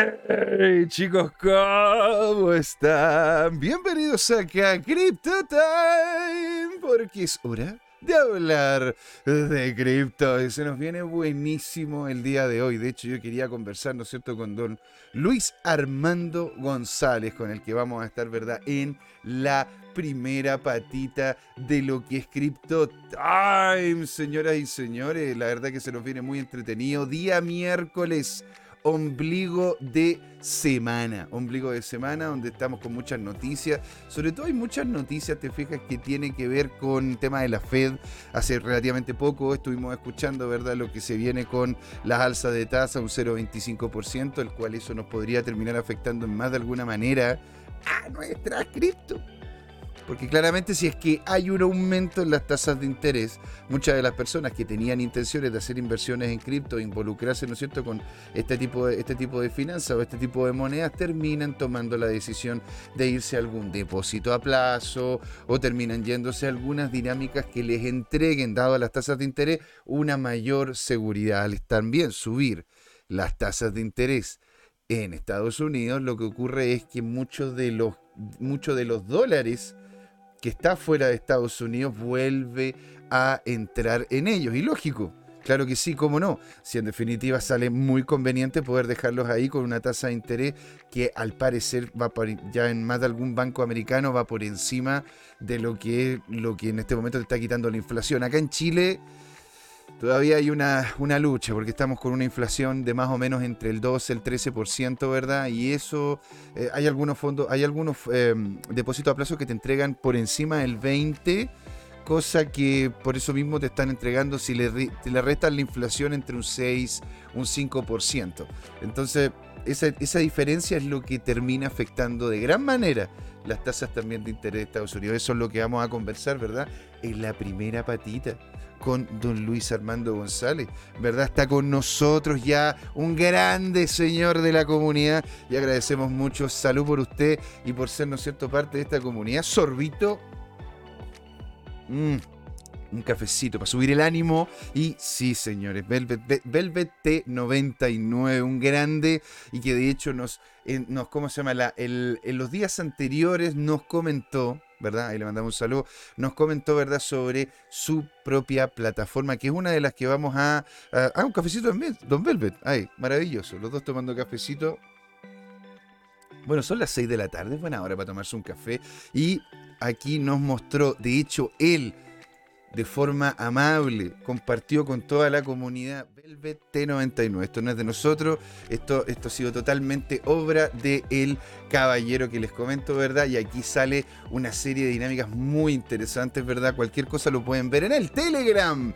Hey chicos, ¿cómo están? Bienvenidos acá a Crypto Time, porque es hora de hablar de cripto. Se nos viene buenísimo el día de hoy. De hecho, yo quería conversar, ¿no es cierto?, con don Luis Armando González, con el que vamos a estar, ¿verdad?, en la primera patita de lo que es Crypto Time, señoras y señores. La verdad que se nos viene muy entretenido. Día miércoles ombligo de semana. Ombligo de semana donde estamos con muchas noticias. Sobre todo hay muchas noticias, te fijas, que tienen que ver con el tema de la Fed. Hace relativamente poco estuvimos escuchando, ¿verdad?, lo que se viene con las alzas de tasa, un 0,25%, el cual eso nos podría terminar afectando en más de alguna manera a nuestra cripto. Porque claramente si es que hay un aumento en las tasas de interés, muchas de las personas que tenían intenciones de hacer inversiones en cripto, involucrarse, ¿no es cierto?, con este tipo de, este tipo de finanzas o este tipo de monedas, terminan tomando la decisión de irse a algún depósito a plazo o terminan yéndose a algunas dinámicas que les entreguen, dado las tasas de interés, una mayor seguridad. Al también subir las tasas de interés en Estados Unidos, lo que ocurre es que muchos de los, muchos de los dólares que está fuera de Estados Unidos vuelve a entrar en ellos. Y lógico, claro que sí, cómo no. Si en definitiva sale muy conveniente poder dejarlos ahí con una tasa de interés que al parecer va ya en más de algún banco americano va por encima de lo que, lo que en este momento te está quitando la inflación. Acá en Chile Todavía hay una, una, lucha porque estamos con una inflación de más o menos entre el 12 y el 13%, ¿verdad? Y eso, eh, hay algunos fondos, hay algunos em, depósitos a plazo que te entregan por encima del 20%, cosa que por eso mismo te están entregando si le, te restan la inflación entre un 6, un 5%. Entonces, esa, esa diferencia es lo que termina afectando de gran manera las tasas también de interés de Estados Unidos. Eso es lo que vamos a conversar, ¿verdad? En la primera patita con don Luis Armando González, ¿verdad? Está con nosotros ya un grande señor de la comunidad y agradecemos mucho. Salud por usted y por ser, ¿no es cierto?, parte de esta comunidad. Sorbito. Mm, un cafecito para subir el ánimo. Y sí, señores, Velvet, Velvet T99, un grande y que de hecho nos, nos ¿cómo se llama? La, en los días anteriores nos comentó ¿verdad? Ahí le mandamos un saludo. Nos comentó, ¿verdad?, sobre su propia plataforma, que es una de las que vamos a. ah, un cafecito también, Don Velvet. Ay, maravilloso. Los dos tomando cafecito. Bueno, son las 6 de la tarde, buena hora para tomarse un café. Y aquí nos mostró, de hecho, él de forma amable, compartió con toda la comunidad Velvet T99. Esto no es de nosotros, esto, esto ha sido totalmente obra de el caballero que les comento, ¿verdad? Y aquí sale una serie de dinámicas muy interesantes, ¿verdad? Cualquier cosa lo pueden ver en el Telegram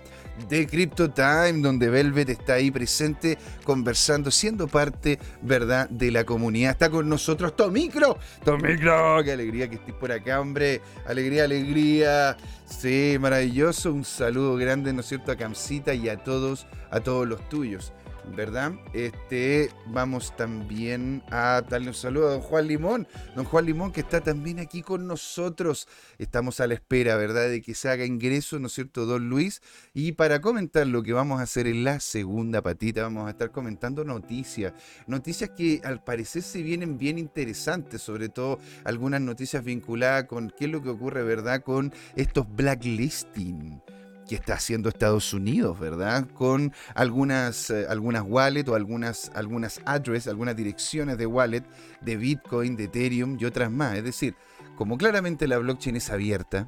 de Crypto Time, donde Velvet está ahí presente, conversando, siendo parte, ¿verdad?, de la comunidad. Está con nosotros Tomicro. Tomicro, qué alegría que estés por acá, hombre. Alegría, alegría. Sí, maravilloso. Un saludo grande, ¿no es cierto?, a Camcita y a todos, a todos los tuyos. ¿Verdad? Este, vamos también a darle un saludo a don Juan Limón, don Juan Limón que está también aquí con nosotros. Estamos a la espera, ¿verdad?, de que se haga ingreso, ¿no es cierto?, don Luis. Y para comentar lo que vamos a hacer en la segunda patita, vamos a estar comentando noticias, noticias que al parecer se vienen bien interesantes, sobre todo algunas noticias vinculadas con qué es lo que ocurre, ¿verdad?, con estos blacklisting que está haciendo Estados Unidos, ¿verdad? Con algunas, eh, algunas wallet o algunas, algunas address, algunas direcciones de wallet de Bitcoin, de Ethereum y otras más. Es decir, como claramente la blockchain es abierta,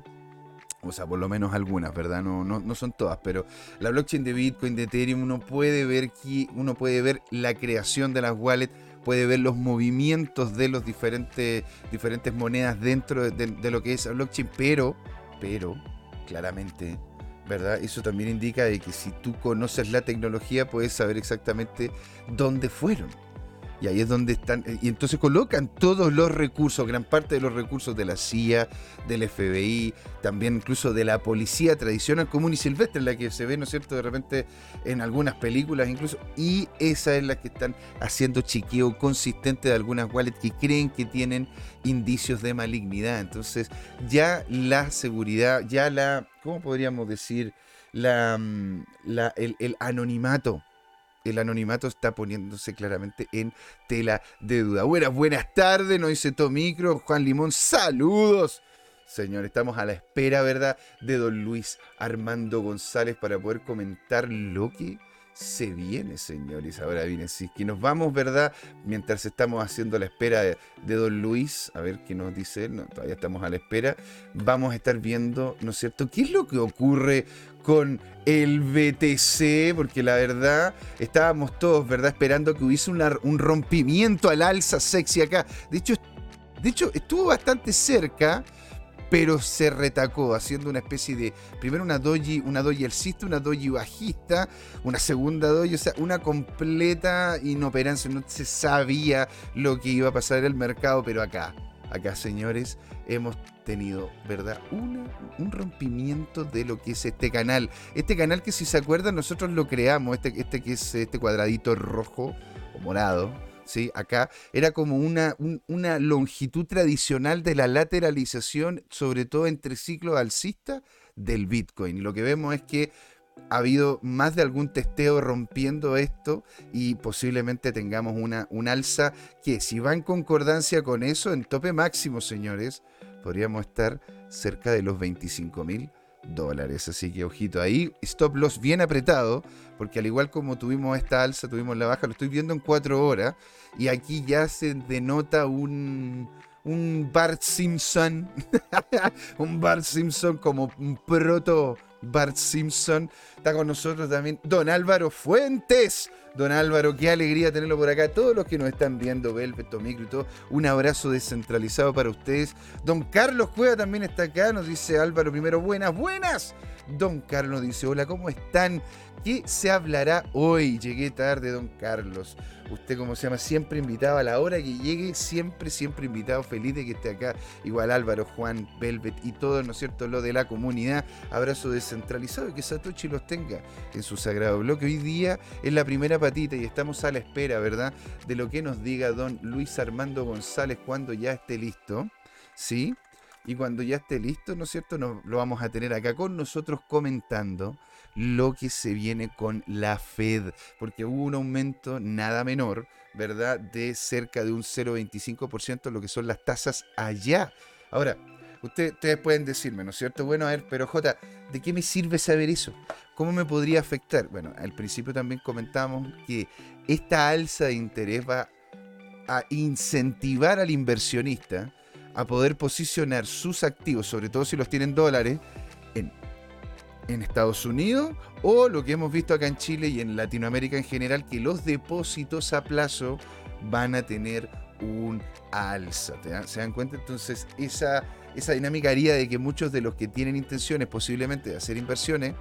o sea, por lo menos algunas, ¿verdad? No, no, no, son todas, pero la blockchain de Bitcoin, de Ethereum, uno puede ver que uno puede ver la creación de las wallets, puede ver los movimientos de los diferentes, diferentes monedas dentro de, lo que es blockchain, pero, pero, claramente ¿verdad? Eso también indica de que si tú conoces la tecnología puedes saber exactamente dónde fueron. Y ahí es donde están, y entonces colocan todos los recursos, gran parte de los recursos de la CIA, del FBI, también incluso de la policía tradicional común y silvestre, en la que se ve, ¿no es cierto?, de repente en algunas películas incluso, y esa es la que están haciendo chiqueo consistente de algunas wallets que creen que tienen indicios de malignidad. Entonces ya la seguridad, ya la, ¿cómo podríamos decir? La, mm, el anonimato el anonimato está poniéndose claramente en tela de duda. Buenas, buenas tardes, no dice Tomicro, Juan Limón, saludos. Señor, estamos a la espera, ¿verdad?, de don Luis Armando González para poder comentar lo que se viene, señores. Ahora viene, sí, que nos vamos, ¿verdad? Mientras estamos haciendo la espera de, don Luis, a ver qué nos dice él, no, todavía estamos a la espera, vamos a estar viendo, ¿no es cierto?, qué es lo que ocurre con el BTC, porque la verdad estábamos todos, ¿verdad?, esperando que hubiese un rompimiento al alza sexy acá. De hecho, de hecho, estuvo bastante cerca pero se retacó haciendo una especie de, primero una doji, una doji alcista, una doji bajista, una segunda doji, o sea, una completa inoperancia, no se sabía lo que iba a pasar en el mercado, pero acá, acá señores, hemos tenido, ¿verdad? un rompimiento de lo que es este canal. Este canal que si se acuerdan nosotros lo creamos, este, este que es este cuadradito rojo o morado ¿sí? Acá era como una, una longitud tradicional de la lateralización, sobre todo entre ciclos alcistas del Bitcoin. Y lo que vemos es que ha habido más de algún testeo rompiendo esto y posiblemente tengamos una, un alza que si va en concordancia con eso, en tope máximo, señores, podríamos estar cerca de los 25 mil dólares. Así que ojito ahí, stop loss bien apretado, porque al igual como tuvimos esta alza, tuvimos la baja, lo estoy viendo en cuatro horas, y aquí ya se denota un, un Bart Simpson, un Bart Simpson como un proto Bart Simpson. Está con nosotros también Don Álvaro Fuentes. Don Álvaro, qué alegría tenerlo por acá. Todos los que nos están viendo, Velvet, Micro y todo, un abrazo descentralizado para ustedes. Don Carlos Cueva también está acá. Nos dice Álvaro primero, buenas, buenas. Don Carlos dice, hola, ¿cómo están? ¿Qué se hablará hoy? Llegué tarde, don Carlos. Usted, como se llama, siempre invitado a la hora que llegue, siempre, siempre invitado, feliz de que esté acá. Igual Álvaro, Juan, Velvet y todo, ¿no es cierto?, lo de la comunidad. Abrazo descentralizado y que Satoshi los tenga en su sagrado bloque. Hoy día es la primera patita y estamos a la espera, ¿verdad?, de lo que nos diga don Luis Armando González cuando ya esté listo. ¿Sí? Y cuando ya esté listo, ¿no es cierto? lo vamos a tener acá con nosotros comentando lo que se viene con la Fed, porque hubo un aumento nada menor, ¿verdad? De cerca de un 0,25% lo que son las tasas allá. Ahora, ustedes pueden decirme, ¿no es cierto? Bueno, a ver, pero J, ¿de qué me sirve saber eso? ¿Cómo me podría afectar? Bueno, al principio también comentamos que esta alza de interés va a incentivar al inversionista a poder posicionar sus activos, sobre todo si los tienen dólares, en, en Estados Unidos o lo que hemos visto acá en Chile y en Latinoamérica en general, que los depósitos a plazo van a tener un alza. ¿Se dan cuenta? Entonces, esa, esa dinámica haría de que muchos de los que tienen intenciones posiblemente de hacer inversiones,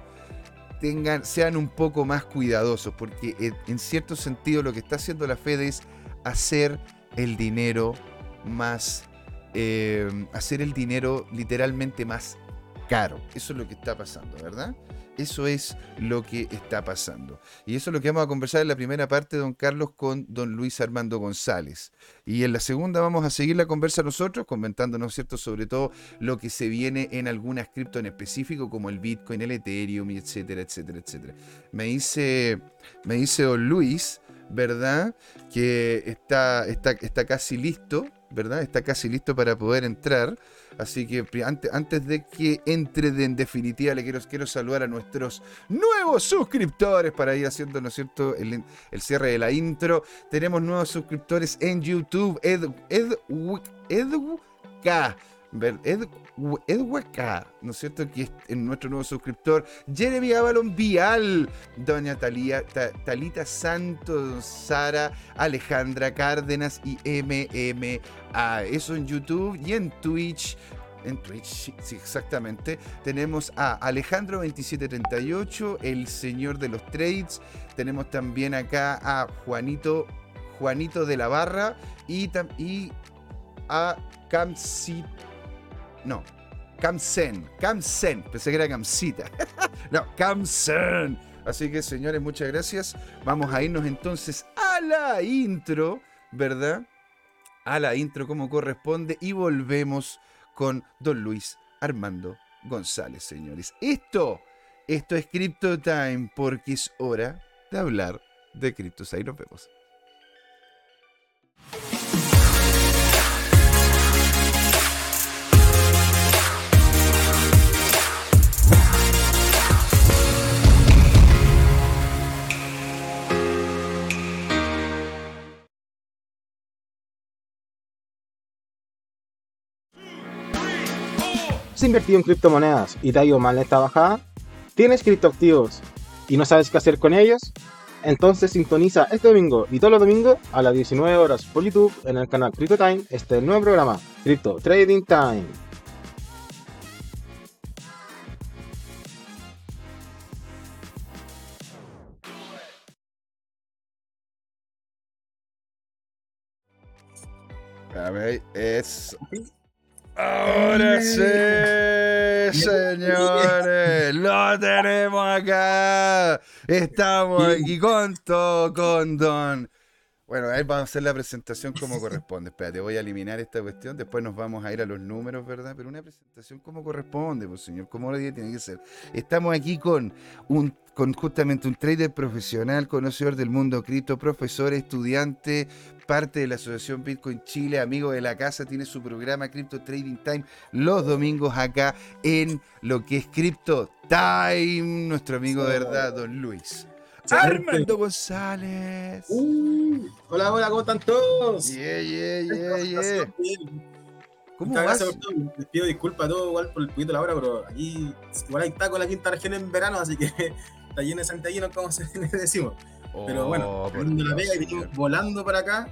tengan, sean un poco más cuidadosos, porque en cierto sentido lo que está haciendo la Fed es hacer el dinero más eh, hacer el dinero literalmente más caro. Eso es lo que está pasando, ¿verdad? Eso es lo que está pasando. Y eso es lo que vamos a conversar en la primera parte, don Carlos, con don Luis Armando González. Y en la segunda vamos a seguir la conversa nosotros, comentando, ¿no es cierto?, sobre todo lo que se viene en algunas cripto en específico, como el Bitcoin, el Ethereum, etcétera, etcétera, etcétera. Me dice, me dice don Luis, ¿verdad?, que está, está, está casi listo ¿verdad? Está casi listo para poder entrar. Así que antes, antes de que entre en definitiva, le quiero, quiero saludar a nuestros nuevos suscriptores para ir haciendo, ¿no es cierto?, el, cierre de la intro. Tenemos nuevos suscriptores en YouTube. Ed, Ed. Ed, Edwaka, ¿no es cierto? Que es nuestro nuevo suscriptor, Jeremy Avalon Vial, Doña Talita Santos, Sara, Alejandra Cárdenas y MMA. Eso en YouTube y en Twitch. En Twitch, sí, exactamente. Tenemos a Alejandro2738, el señor de los trades. Tenemos también acá a Juanito, Juanito de la Barra y, y a Camcito no, Camsen, Camsen, pensé que era Camcita. no, Camsen. Así que señores, muchas gracias. Vamos a irnos entonces a la intro, ¿verdad? A la intro como corresponde y volvemos con don Luis Armando González, señores. Esto, esto es Crypto Time porque es hora de hablar de Criptos. Ahí nos vemos. Invertido en criptomonedas y te ha ido mal en esta bajada? ¿Tienes criptoactivos y no sabes qué hacer con ellos? Entonces sintoniza este domingo y todos los domingos a las 19 horas por YouTube en el canal Crypto Time este nuevo programa, Crypto Trading Time. A ver, es. Ahora sí, señores, lo tenemos acá. Estamos aquí con todo, con Don. Bueno, ahí vamos a hacer la presentación como corresponde. Espérate, voy a eliminar esta cuestión. Después nos vamos a ir a los números, ¿verdad? Pero una presentación como corresponde, pues señor, como lo tiene que ser. Estamos aquí con un con justamente un trader profesional, conocedor del mundo cripto, profesor, estudiante, parte de la Asociación Bitcoin Chile, amigo de la casa, tiene su programa Crypto Trading Time los domingos acá en lo que es Crypto Time, nuestro amigo de verdad, don Luis. Armando González. Uh, hola, hola, ¿cómo están todos? Yeah, yeah, yeah, yeah. ¿Cómo vas? Les pido disculpas a todos igual por el poquito de la hora, pero aquí igual hay taco en la quinta región en verano, así que está lleno de santiaguinos, como se decimos. Pero bueno, de la Vega y venimos volando para acá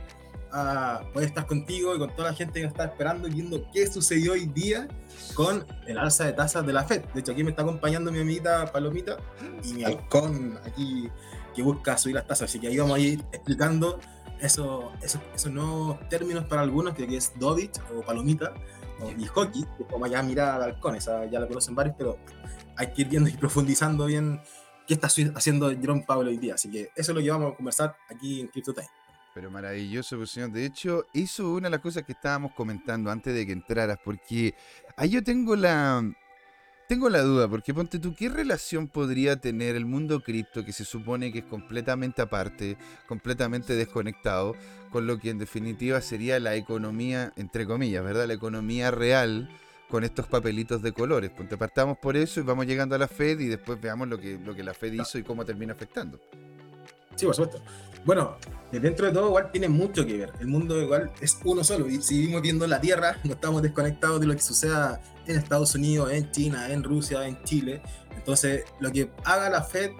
a poder estar contigo y con toda la gente que nos está esperando y viendo qué sucedió hoy día con el alza de tasas de la FED. De hecho, aquí me está acompañando mi amiguita Palomita y mi halcón aquí que busca subir las tasas. Así que ahí vamos a ir explicando esos, esos, nuevos términos para algunos, que es Dovich o Palomita y Hockey, que como ya mirar al halcón, esa ya la conocen varios, pero hay que ir viendo y profundizando bien qué está haciendo Jerome Pablo hoy día. Así que eso es lo que vamos a conversar aquí en Crypto Time. Pero maravilloso, pues, señor. De hecho, eso es una de las cosas que estábamos comentando antes de que entraras, porque ahí yo tengo la, tengo la duda, porque ponte tú, ¿qué relación podría tener el mundo cripto, que se supone que es completamente aparte, completamente desconectado, con lo que en definitiva sería la economía, entre comillas, ¿verdad? La economía real con estos papelitos de colores. Ponte partamos por eso y vamos llegando a la Fed y después veamos lo que, lo que la Fed hizo y cómo termina afectando. Sí, por supuesto. Bueno, dentro de todo igual tiene mucho que ver. El mundo igual es uno solo y si vivimos viendo la Tierra, no estamos desconectados de lo que suceda en Estados Unidos, en China, en Rusia, en Chile. Entonces, lo que haga la Fed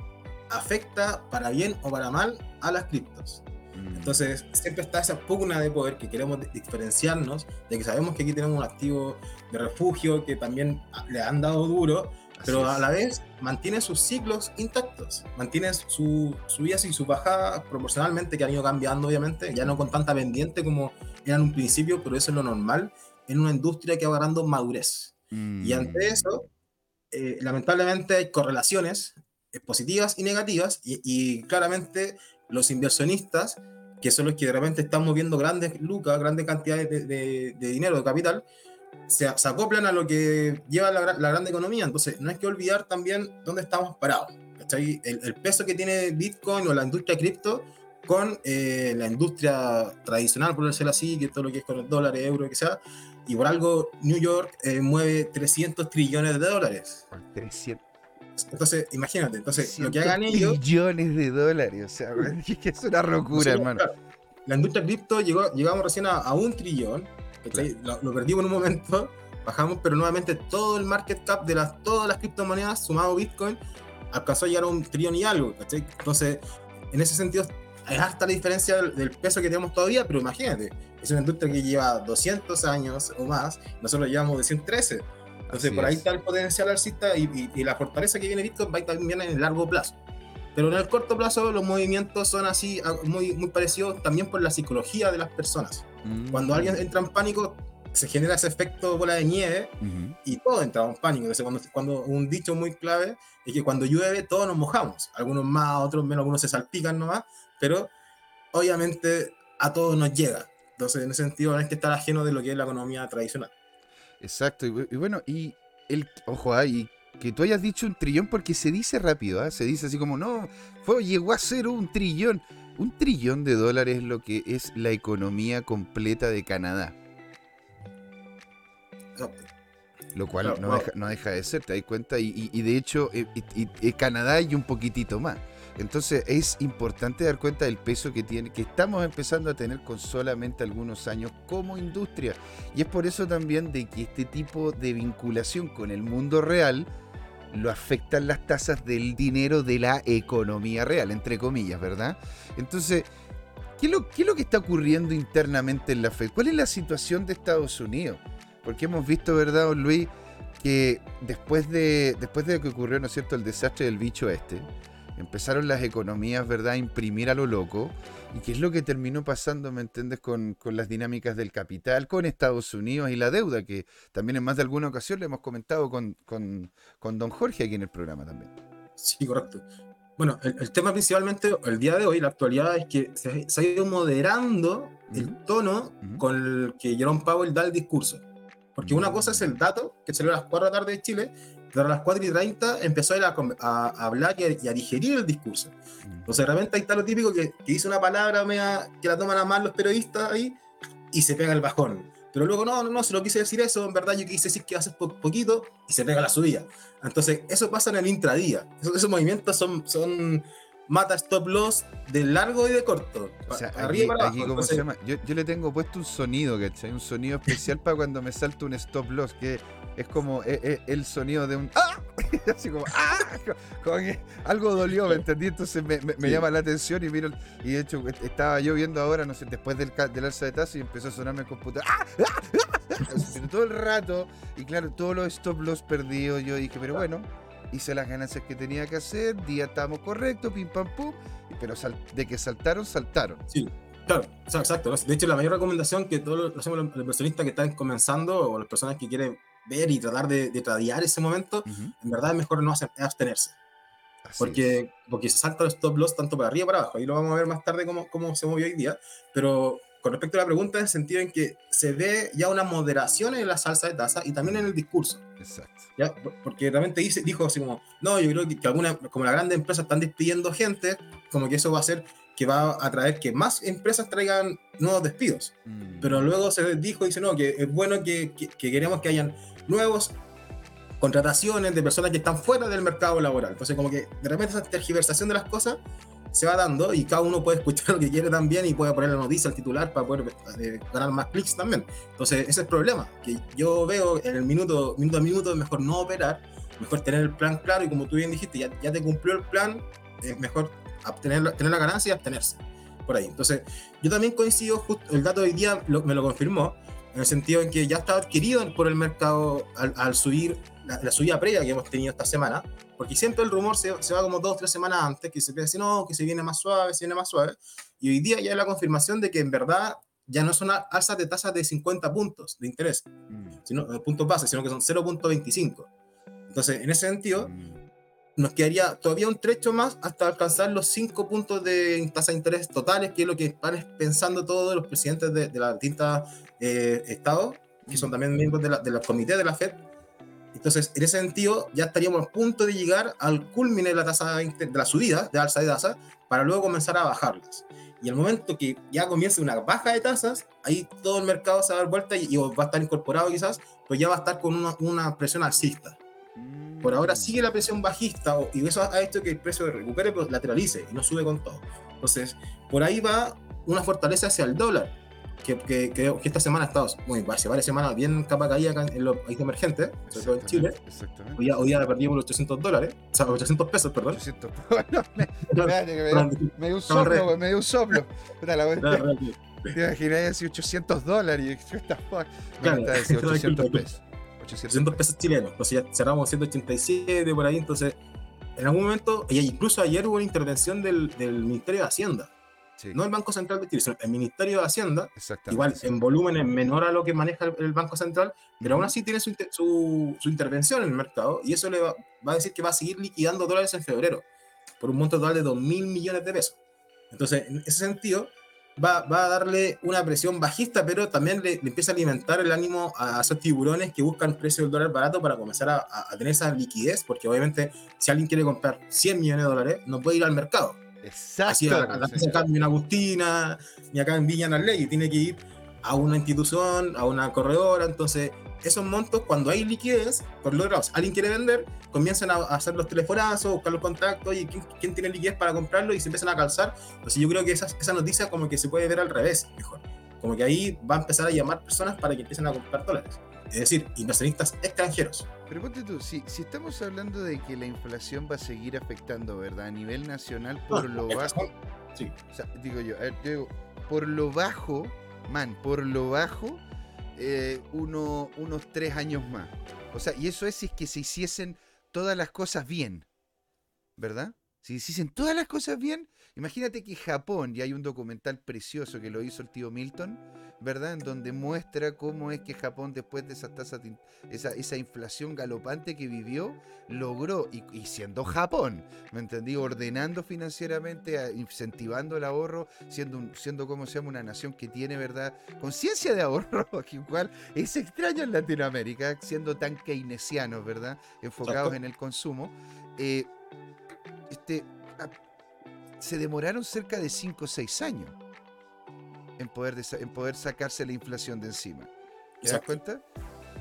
afecta para bien o para mal a las criptos. Mm. Entonces, siempre está esa pugna de poder que queremos diferenciarnos, de que sabemos que aquí tenemos un activo de refugio que también le han dado duro, pero a la vez mantiene sus ciclos intactos, mantiene su subidas y sus bajadas proporcionalmente, que han ido cambiando obviamente, ya no con tanta pendiente como era en un principio, pero eso es lo normal en una industria que va agarrando madurez. Y mm. ante eso, eh, lamentablemente hay correlaciones eh, positivas y negativas, y, claramente los inversionistas, que son los que de repente están moviendo grandes lucas, grandes cantidades de, de, de dinero, de capital, se, acoplan a lo que lleva la, la, gran economía. Entonces, no hay que olvidar también dónde estamos parados. El, el, peso que tiene Bitcoin o la industria cripto con eh, la industria tradicional, por decirlo así, que todo lo que es con el dólar, euro, que sea. Y por algo, New York eh, mueve 300 trillones de dólares. 300. Entonces, imagínate, entonces, lo que hagan ellos. Trillones de dólares, o sea, es una locura, hermano. La industria cripto llegó, llegamos recién a, a un trillón, lo, perdimos en un momento, bajamos, pero nuevamente todo el market cap de las, todas las criptomonedas sumado Bitcoin alcanzó a llegar a un trillón y algo. Entonces, en ese sentido, es hasta la diferencia del, peso que tenemos todavía, pero imagínate, es una industria que lleva 200 años o más, nosotros llevamos de 113. Entonces, por ahí está el potencial alcista y, y, la fortaleza que viene Bitcoin va a también en el largo plazo. Pero en el corto plazo los movimientos son así, muy, muy parecidos también por la psicología de las personas. Cuando alguien entra en pánico, se genera ese efecto bola de nieve y todos entramos en pánico. Entonces, cuando, cuando un dicho muy clave es que cuando llueve todos nos mojamos. Algunos más, otros menos, algunos se salpican nomás, pero obviamente a todos nos llega. Entonces, en ese sentido, no es que estar ajeno de lo que es la economía tradicional. Exacto. Y, bueno, y el, ojo ahí, que tú hayas dicho un trillón porque se dice rápido, ¿ah? se dice así como, no, fue, llegó a ser un trillón. Un trillón de dólares es lo que es la economía completa de Canadá. Exacto. Lo cual Claro, no, wow. deja, no deja de ser, te das cuenta. Y, y- y de hecho, eh, y Canadá y un poquitito más. Entonces es importante dar cuenta del peso que tiene, que estamos empezando a tener con solamente algunos años como industria. Y es por eso también de que este tipo de vinculación con el mundo real lo afectan las tasas del dinero de la economía real, entre comillas, ¿verdad? Entonces, ¿qué es lo, qué es lo que está ocurriendo internamente en la Fed? ¿Cuál es la situación de Estados Unidos? Porque hemos visto, ¿verdad, don Luis? Que después de, después de que ocurrió, ¿no es cierto?, el desastre del bicho este, empezaron las economías, ¿verdad?, a imprimir a lo loco. ¿Y qué es lo que terminó pasando, me entiendes, con, con las dinámicas del capital, con Estados Unidos y la deuda, que también en más de alguna ocasión le hemos comentado con, con, con don Jorge aquí en el programa también. Sí, correcto. Bueno, el, el tema principalmente, el día de hoy, la actualidad, es que se, se ha ido moderando el Ujú. tono Ujú. con el que Jerome Powell da el discurso. Porque una cosa es el dato, que salió a las 4 de la tarde de Chile, pero a las 4 y 30 empezó él a, a- a hablar y a, y a digerir el discurso. Entonces, de repente ahí está lo típico que, que dice una palabra media, que la toman a mal los periodistas ahí y se pega el bajón. Pero luego, no, no, no, si no quise decir eso, en verdad yo quise decir que hace po- poquito y se pega la subida. Entonces, eso pasa en el intradía. Esos, esos movimientos son, son mata stop loss de largo y de corto. O sea, pa- aquí, aquí, ¿cómo Entonces, se llama? Yo, yo le tengo puesto un sonido, ¿cachai? Un sonido especial para cuando me salta un stop loss, que es como eh, eh, el sonido de un ¡Ah! Así como ¡Ah! Como que algo dolió, ¿me entendí? Entonces me, me- me Sí. llama la atención y miro, y de hecho est- estaba yo viendo ahora, no sé, después del, del alza de tasa y empezó a sonarme el computador ¡Ah! ¡Ah! ¡Ah! Pero todo el rato, y claro, todos los stop loss perdidos, yo dije, pero bueno, hice las ganancias que tenía que hacer, día estamos correctos, pim pam pum, pero sal- de que saltaron, saltaron. Sí, claro, exacto. De hecho, la mayor recomendación que todos los, hacemos los los inversionistas que están comenzando o las personas que quieren ver y tratar de, de tradear ese momento, Ujú. en verdad es mejor no abstenerse. Así es. Porque, porque se salta los stop loss tanto para arriba como para abajo. Ahí lo vamos a ver más tarde cómo, cómo se movió hoy día. Pero con respecto a la pregunta, en el sentido en que se ve ya una moderación en la salsa de tasa y también en el discurso. Exacto. ¿ya? Por- Porque realmente dice, dijo así como, no, yo creo que, que algunas, como las grandes empresas están despidiendo gente, como que eso va a hacer que va a atraer que más empresas traigan nuevos despidos. Mm. Pero luego se dijo, dice, no, que es bueno que, que- que queremos que hayan nuevos contrataciones de personas que están fuera del mercado laboral. Entonces, como que de repente esa tergiversación de las cosas se va dando y cada uno puede escuchar lo que quiere también y puede poner la noticia al titular para poder eh, ganar más clics también. Entonces, ese es el problema, que yo veo en el minuto, minuto a minuto es mejor no operar, mejor tener el plan claro y como tú bien dijiste, ya, ya te cumplió el plan, es mejor obtener, tener la ganancia y abstenerse. Por ahí. Entonces, yo también coincido, justo el dato de hoy día lo- me lo confirmó, en el sentido en que ya está adquirido por el mercado al, al subir la, la subida previa que hemos tenido esta semana, porque siempre el rumor se, se va como dos o tres semanas antes, que se piensa, no, que se viene más suave, se viene más suave, y hoy día ya hay la confirmación de que en verdad ya no son alzas de tasas de 50 puntos de interés, Mm. sino, de puntos base, sino que son 0.25. Entonces, en ese sentido, Mm. Nos quedaría todavía un trecho más hasta alcanzar los 5 puntos de tasa de interés totales, que es lo que están pensando todos los presidentes de, de las distintas eh, estados, que son también miembros de la, de la comité de la FED. Entonces, en ese sentido, ya estaríamos a punto de llegar al culmine de la tasa de, de la subida, de alza de tasa, para luego comenzar a bajarlas. Y el momento que ya comience una baja de tasas, ahí todo el mercado se va a dar vuelta y, y va a estar incorporado quizás, pues ya va a estar con una, una presión alcista. Por ahora Mm. sigue la presión bajista y eso ha hecho que el precio recupere, pero lateralice y no sube con todo. Entonces, por ahí va una fortaleza hacia el dólar, que, que, que- que esta semana ha estado, muy, hace varias semanas, bien capa caída acá en los países emergentes, sobre todo en Chile. Exactamente. Hoy hoy ya perdimos los 800 dólares, o sea, 800 pesos, perdón. 800. Bueno, me, me, me dio un soplo, me dio un soplo. Te imaginas así 800 dólares. y the fuck. Claro, Me diciendo 800 tranquilo. pesos. 800 800 pesos chilenos, entonces ya cerramos 187 por ahí, entonces en algún momento, y incluso ayer hubo una intervención del, del Ministerio de Hacienda, Sí, no el Banco Central de Chile, sino el Ministerio de Hacienda, igual sí. en volumen es menor a lo que maneja el, el Banco Central, pero aún así tiene su, su, su intervención en el mercado y eso le va, va a decir que va a seguir liquidando dólares en febrero por un monto total de 2 mil millones de pesos. Entonces, en ese sentido, va, va a darle una presión bajista, pero también le, le empieza a alimentar el ánimo a, a esos tiburones que buscan precio del dólar barato para comenzar a, a- tener esa liquidez, porque obviamente si alguien quiere comprar 100 millones de dólares, no puede ir al mercado. Así Exacto. acá, pues, acá en Agustina, ni acá en Villa Ley, tiene que ir a una institución, a una corredora, entonces esos montos, cuando hay liquidez, por los lados, alguien quiere vender, comienzan a, hacer los telefonazos, buscar los contactos, y quién, quién tiene liquidez para comprarlo, y se empiezan a calzar. Entonces yo creo que esa, esa noticia como que se puede ver al revés, mejor. Como que ahí va a empezar a llamar personas para que empiecen a comprar dólares. Es decir, inversionistas extranjeros. Pero ponte tú, si, si estamos hablando de que la inflación va a seguir afectando, ¿verdad? A nivel nacional por No, lo bajo. Sí. O sea, digo yo, a ver, yo digo, por lo bajo, man, por lo bajo, eh, uno- unos tres años más. O sea, y eso es si que se hiciesen todas las cosas bien, ¿verdad? Si se hiciesen todas las cosas bien, imagínate que Japón, y hay un documental precioso que lo hizo el tío Milton, ¿verdad? En donde muestra cómo es que Japón, después de esa tasa, de esa, esa inflación galopante que vivió, logró, y, y siendo Japón, ¿me entendí? Ordenando financieramente, incentivando el ahorro, siendo, un- siendo como se llama, una nación que tiene, ¿verdad? Conciencia de ahorro, que igual es extraño en Latinoamérica, siendo tan keynesianos, ¿verdad? Enfocados Exacto. en el consumo. eh, este, se demoraron cerca de 5 o 6 años en poder, en poder sacarse la inflación de encima. ¿Te das Exacto. cuenta?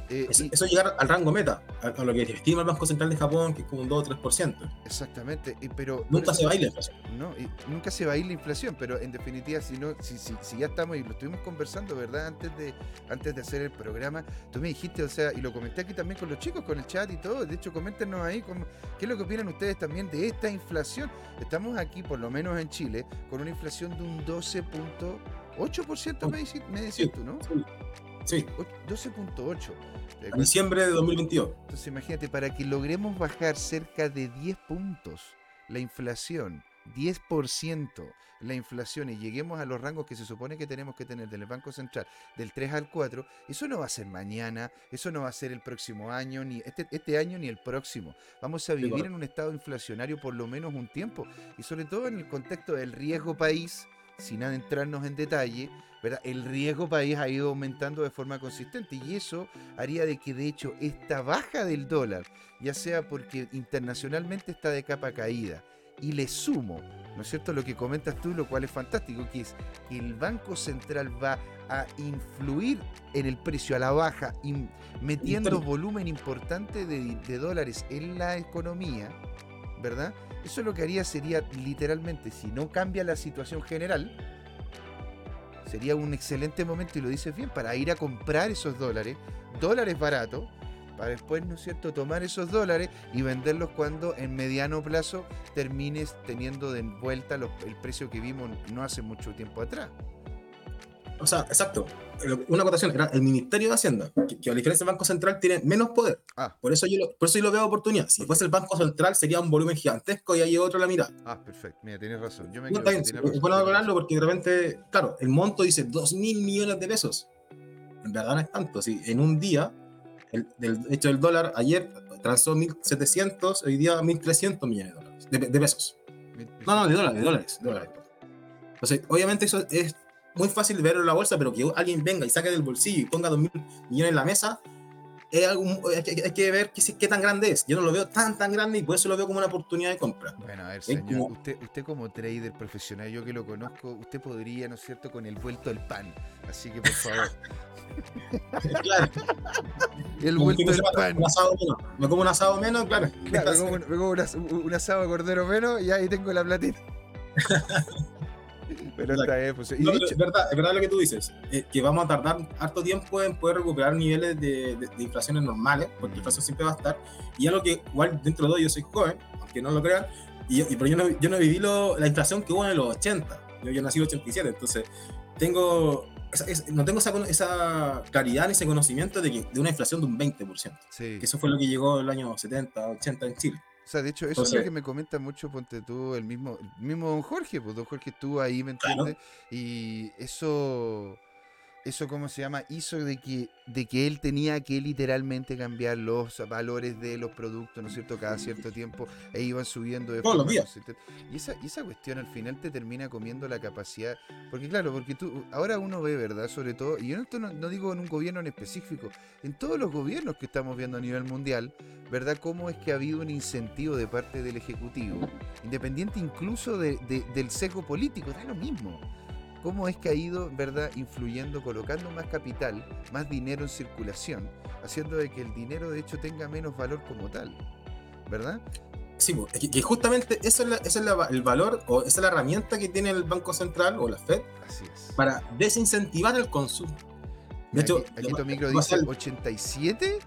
Eh, Eso, y- eso llegar al rango meta, a, a lo que estima el Banco Central de Japón, que es como un 2 o 3%. exactamente, y- pero... Nunca se baila la inflación. No, y nunca se va a ir la inflación, pero en definitiva, si, no, si, si, si ya estamos y lo estuvimos conversando, ¿verdad? Antes de, antes de hacer el programa, tú me dijiste, o sea, y lo comenté aquí también con los chicos, con el chat y todo, de hecho, coméntenos ahí cómo- qué es lo que opinan ustedes también de esta inflación. Estamos aquí, por lo menos en Chile, con una inflación de un 12.8%, me decís, me decís tú, ¿no? Sí, Och- 12.8. ¿Te das a diciembre de 2022. entonces imagínate, para que logremos bajar cerca de 10 puntos la inflación, 10% la inflación y lleguemos a los rangos que se supone que tenemos que tener del Banco Central, del 3 al 4, eso no va a ser mañana, eso no va a ser el próximo año, ni este, este año ni el próximo. Vamos a vivir en un estado inflacionario por lo menos un tiempo y sobre todo en el contexto del riesgo país, sin adentrarnos en detalle, ¿verdad? El riesgo país ha ido aumentando de forma consistente y eso haría de que de hecho esta baja del dólar, ya sea porque internacionalmente está de capa caída, y le sumo, ¿no es cierto? Lo que comentas tú, lo cual es fantástico, que es que el Banco Central va a influir en el precio a la baja, metiendo volumen importante de, de dólares en la economía, ¿verdad? Eso lo que haría sería literalmente, si no cambia la situación general, sería un excelente momento, y lo dices bien, para ir a comprar esos dólares, dólares baratos, para después, ¿no es cierto?, tomar esos dólares y venderlos cuando en mediano plazo termines teniendo de vuelta el precio que vimos no hace mucho tiempo atrás. O sea, exacto. Una acotación era el Ministerio de Hacienda, que, que a diferencia del Banco Central tiene menos poder. Ah, Por eso yo lo, por eso yo lo veo oportunidad. Si fuese el Banco Central sería un volumen gigantesco y ahí otro la mirada. ah, perfecto. Mira, tienes razón. Yo me No, bien, es bueno razón. porque de repente, claro, el monto dice 2 mil millones de pesos. En verdad no es tanto. Si en un día, el, del, hecho el dólar ayer transó 1.700, hoy día 1.300 millones de dólares, de, de pesos. No, no, de dólares, de dólares, de dólares. Entonces, obviamente eso es muy fácil verlo en la bolsa, pero que alguien venga y saque del bolsillo y ponga 2 mil millones en la mesa, es algo, hay, que, hay que ver qué, qué tan grande es. Yo no lo veo tan, tan grande y por eso lo veo como una oportunidad de compra. Bueno, a ver, señor, como- usted, usted como trader profesional, yo que lo conozco, usted podría, ¿no es cierto?, con el vuelto del pan. Así que, por favor, claro. el Como vuelto de semana, pan. Un asado menos. Me como un asado menos, claro. Claro, me como, un- me como una- un, un asado de cordero menos y ahí tengo la platita. Pero bien, pues. No, hecho- es, verdad, es verdad lo que tú dices, eh, que vamos a tardar harto tiempo en poder recuperar niveles de, de, de inflaciones normales, porque la inflación siempre va a estar. Y algo que, igual, dentro de todo, yo soy joven, aunque no lo crean, y, y- pero yo no, yo no viví lo- la inflación que hubo en los 80. Yo, yo nací en el 87, entonces tengo. esa- esa- no tengo esa, esa claridad ni ese conocimiento de, que, de una inflación de un 20%, sí. que eso fue lo que llegó el año 70, 80 en Chile. O sea, de hecho, eso es lo que me comenta mucho, ponte tú, el mismo, el mismo don Jorge, pues don Jorge estuvo ahí, ¿me Claro. entiendes? Y eso, eso cómo se llama, hizo de que, de que él tenía que literalmente cambiar los valores de los productos, ¿no es cierto? Cada cierto tiempo e iban subiendo de Todos los forma. Y esa, y esa cuestión al final te termina comiendo la capacidad, porque claro, porque tú, ahora uno ve, ¿verdad? Sobre todo, y yo esto no, no digo en un gobierno en específico, en todos los gobiernos que estamos viendo a nivel mundial, ¿verdad? Cómo es que ha habido un incentivo de parte del Ejecutivo, independiente incluso de- de- del seco político, da lo mismo cómo es que ha ido, ¿verdad?, influyendo, colocando más capital, más dinero en circulación, haciendo de que el dinero de hecho tenga menos valor como tal, ¿verdad? Sí, que, justamente eso es, la- ese es la- el valor o esa es la herramienta que tiene el Banco Central o la Fed Así es. para desincentivar el consumo. De hecho, aquí, tu micro dice el- 87,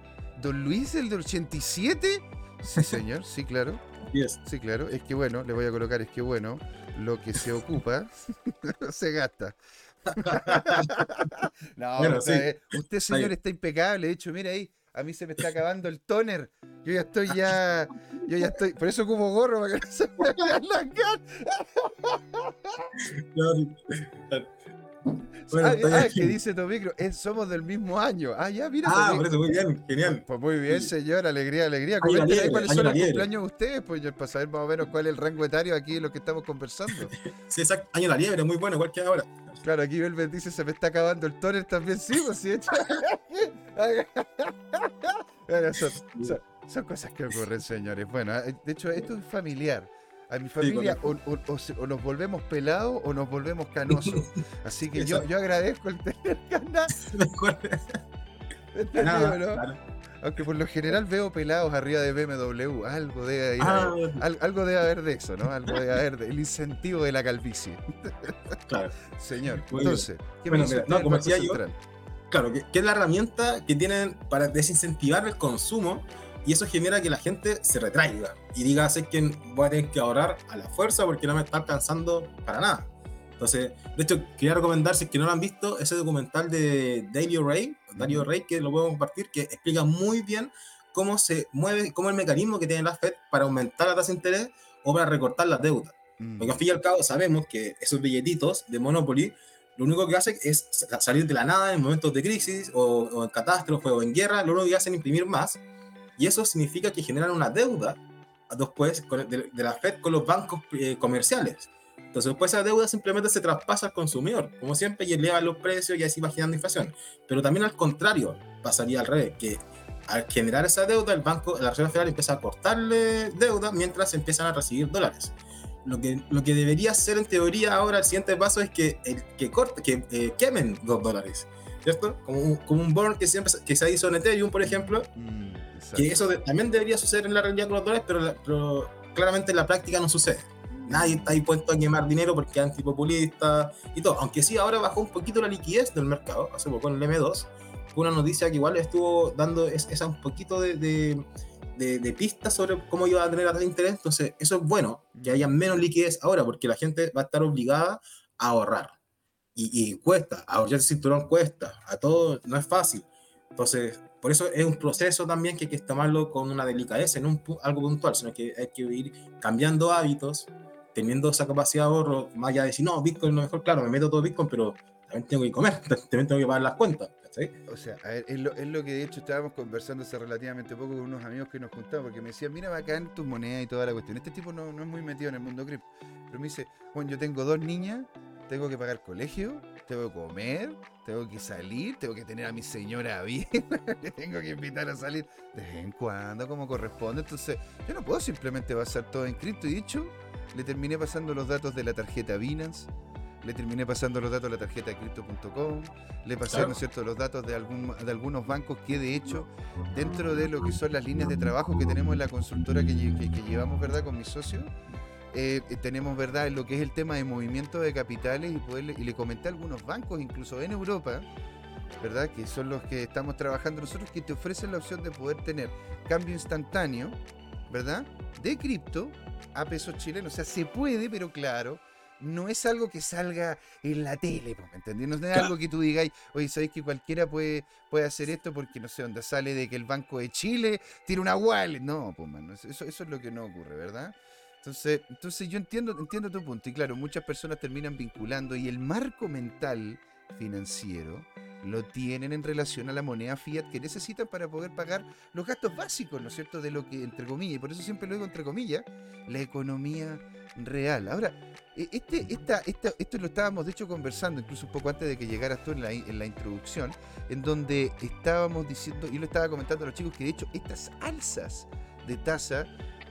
Don Luis, el de 87. Sí, señor, sí, claro. Yes. Sí, claro. Es que bueno, le voy a colocar, es que bueno, lo que se ocupa se gasta. no, Bueno, usted, usted, señor, está impecable. De hecho, mira ahí, a mí se me está acabando el toner. Yo ya estoy ya. Yo ya estoy. Por eso como gorro, para que no se me vean las ganas. Bueno, ah, ah, que dice tu micro, es, somos del mismo año. Ah, ya, mira. Ah, pues, por eso, muy bien, genial. Pues muy bien, señor, alegría, alegría. Comenten ahí cuáles año son los cumpleaños de ustedes, pues para saber más o menos cuál es el rango etario aquí de lo que estamos conversando. Sí, exacto. Año la liebre, muy bueno, igual que ahora. Claro, aquí Velvet dice se me está acabando el toner también, sí, pues sí, hecho. Bueno, son, son- son cosas que ocurren, señores. Bueno, eh, de hecho, esto es familiar. A mi familia o, o- o se- o nos volvemos pelados o nos volvemos canosos. Así que yo, yo agradezco el tener ganas. Mejor. ¿entendido, Nada, no? claro. Aunque por lo general veo pelados arriba de BMW. Algo debe, ir Ah, al- algo debe haber de eso, ¿no? Algo debe haber del incentivo de la calvicie. claro. Señor, Muy bien. entonces, ¿qué Bueno, me dice mira, usted no, del como Banco decía yo, Central? Claro, que, que es la herramienta que tienen para desincentivar el consumo y eso genera que la gente se retraiga y diga, sé que voy a tener que ahorrar a la fuerza porque no me está alcanzando para nada. Entonces, de hecho, quería recomendar, si es que no lo han visto, ese documental de Dario Ray, Dario Ray, que lo puedo compartir, que explica muy bien cómo se mueve, cómo el mecanismo que tiene la Fed para aumentar la tasa de interés o para recortar las deudas. Mm, Porque al fin y al cabo sabemos que esos billetitos de Monopoly lo único que hacen es sa- salir de la nada en momentos de crisis o, o en catástrofe o en guerra, lo único que hacen es imprimir más. Y eso significa que generan una deuda después de, de la Fed con los bancos eh, comerciales. Entonces después esa deuda simplemente se traspasa al consumidor, como siempre, y eleva los precios y así va generando inflación. Pero también al contrario, pasaría al revés, que al generar esa deuda, el banco, la Reserva Federal empieza a cortarle deuda mientras empiezan a recibir dólares lo que, lo que debería ser en teoría ahora el siguiente paso es que, el, que, corte, que eh, quemen dos dólares, ¿cierto? Como un, como un burn que, siempre, que se hizo en Ethereum, por ejemplo, mm, que eso de- también debería suceder en la realidad con los dólares, pero, la- pero claramente en la práctica no sucede. Nadie está dispuesto a quemar dinero porque es antipopulista y todo. Aunque sí, ahora bajó un poquito la liquidez del mercado, hace poco en el M2. Fue una noticia que igual estuvo dando es- esa un poquito de, de, de- de pistas sobre cómo iba a tener de interés. Entonces, eso es bueno, que haya menos liquidez ahora, porque la gente va a estar obligada a ahorrar. Y, y cuesta, ahorrar el cinturón cuesta, a todo no es fácil. Entonces, por eso es un proceso también que hay que tomarlo con una delicadeza, no un algo puntual, sino que hay que ir cambiando hábitos, teniendo esa capacidad de ahorro, más allá de decir, no, Bitcoin es lo mejor, claro, me meto todo Bitcoin, pero también tengo que comer, también tengo que pagar las cuentas. ¿cachai? O sea, a ver, es lo, es lo que de hecho estábamos conversando hace relativamente poco con unos amigos que nos juntamos, porque me decían, mira bacán tus monedas y toda la cuestión. Este tipo no, no es muy metido en el mundo cripto. Pero me dice, bueno, yo tengo dos niñas, tengo que pagar colegio, tengo que comer, tengo que salir, tengo que tener a mi señora bien, le tengo que invitar a salir de vez en cuando, como corresponde. Entonces, yo no puedo simplemente basar todo en cripto. Y de hecho, le terminé pasando los datos de la tarjeta Binance, le terminé pasando los datos de la tarjeta crypto.com, le pasé, Claro. ¿no es cierto?, los datos de, algún, de algunos bancos que de hecho, dentro de lo que son las líneas de trabajo que tenemos en la consultora que, que- que llevamos, ¿verdad?, con mis socios, eh, eh, tenemos, ¿verdad?, en lo que es el tema de movimiento de capitales y, poderle- y le comenté a algunos bancos, incluso en Europa, ¿verdad?, que son los que estamos trabajando nosotros, que te ofrecen la opción de poder tener cambio instantáneo, ¿verdad?, de cripto a pesos chilenos. O sea, se puede, pero claro, no es algo que salga en la tele, ¿me entendés? No es Claro. algo que tú digáis, oye, ¿sabéis que cualquiera puede, puede hacer esto porque no sé dónde sale de que el Banco de Chile tiene una wallet? No, pues, eso, eso es lo que no ocurre, ¿verdad? Entonces, entonces yo entiendo, entiendo tu punto. Y claro, muchas personas terminan vinculando y el marco mental financiero lo tienen en relación a la moneda fiat que necesitan para poder pagar los gastos básicos, ¿no es cierto? De lo que, entre comillas, y por eso siempre lo digo entre comillas, la economía real. Ahora, e, este, esta, esta, esto lo estábamos de hecho conversando incluso un poco antes de que llegaras tú en la, en la introducción, en donde estábamos diciendo, y lo estaba comentando a los chicos, que de hecho estas alzas de tasa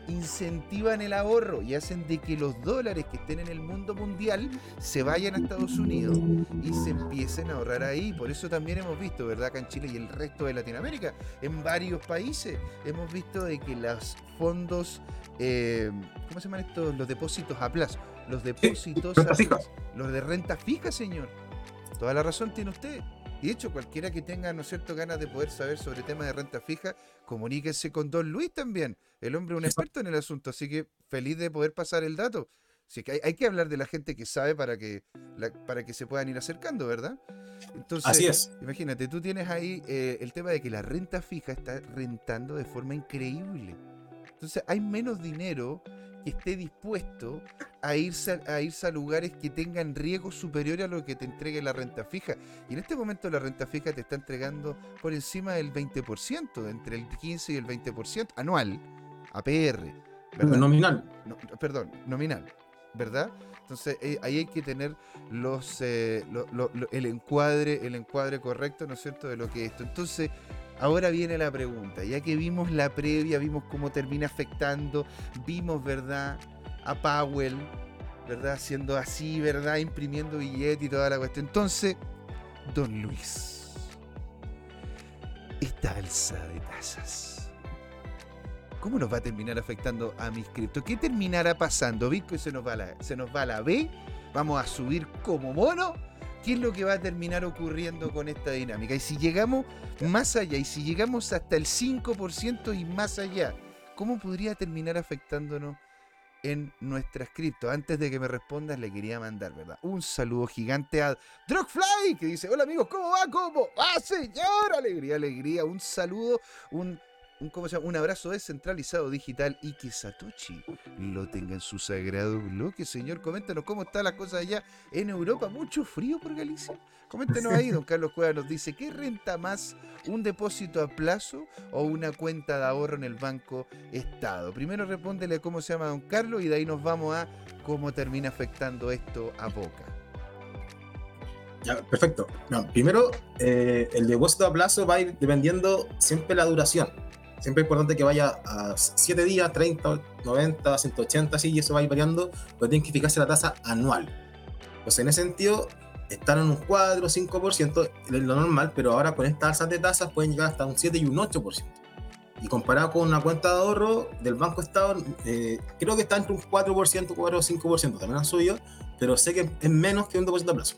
incentivan el ahorro y hacen de que los dólares que estén en el mundo mundial se vayan a Estados Unidos y se empiecen a ahorrar ahí. Por eso también hemos visto, ¿verdad? Acá en Chile y el resto de Latinoamérica, en varios países, hemos visto de que los fondos, eh, ¿cómo se llaman estos? Los depósitos a plazo. Los depósitos a plazo. Los de renta fija, señor. Toda la razón tiene usted. Y de hecho, cualquiera que tenga, ¿no es cierto?, ganas de poder saber sobre temas de renta fija, comuníquese con Don Luis también. El hombre es un experto en el asunto, así que feliz de poder pasar el dato. Así que hay, hay que hablar de la gente que sabe para que, la- para que se puedan ir acercando, ¿verdad? Entonces, Así es. imagínate, tú tienes ahí eh, el tema de que la renta fija está rentando de forma increíble. Entonces hay menos dinero que esté dispuesto a irse a, a irse a lugares que tengan riesgo superior a lo que te entregue la renta fija. Y en este momento la renta fija te está entregando por encima del 20%, entre el 15 y el 20% anual, APR. ¿verdad? Nominal. no- perdón, nominal, ¿verdad? Entonces eh, ahí hay que tener los eh, lo- lo- lo- el encuadre, el encuadre correcto, ¿no es cierto?, de lo que es esto. Entonces, ahora viene la pregunta, ya que vimos la previa, vimos cómo termina afectando, vimos, ¿verdad?, a Powell, ¿verdad?, haciendo así, ¿verdad?, imprimiendo billete y toda la cuestión. Entonces, don Luis, esta alza de tasas. ¿Cómo nos va a terminar afectando a mis criptos? ¿Qué terminará pasando? Bitcoin se nos va a la, se nos va la B, vamos a subir como mono. ¿Qué es lo que va a terminar ocurriendo con esta dinámica? Y si llegamos más allá, y si llegamos hasta el 5% y más allá, ¿cómo podría terminar afectándonos en nuestras criptos? Antes de que me respondas, le quería mandar, ¿verdad? Un saludo gigante a Drogfly, que dice, hola amigos, ¿cómo va? ¿Cómo va, señor? Alegría, alegría. Un saludo, un un, ¿cómo se un abrazo descentralizado digital y que Satoshi lo tenga en su sagrado bloque. Señor, coméntanos cómo están las cosas allá en Europa. ¿Mucho frío por Galicia? Coméntenos ahí, don Carlos Cueva nos dice, ¿qué renta más un depósito a plazo o una cuenta de ahorro en el Banco Estado? Primero respóndele cómo se llama don Carlos y de ahí nos vamos a cómo termina afectando esto a Boca. Ya, perfecto. Primero, eh, el depósito a plazo va a ir dependiendo siempre la duración. Siempre es importante que vaya a 7 días, 30, 90, 180, así, y eso va a ir variando, pero tienen que fijarse la tasa anual. Entonces, en ese sentido, están en un 4 o 5%, es lo normal, pero ahora con estas alzas de tasas pueden llegar hasta un 7 y un 8%. Y comparado con una cuenta de ahorro del Banco Estado, eh, creo que está entre un 4%, 4 o 5%, también han subido, pero sé que es menos que un depósito a plazo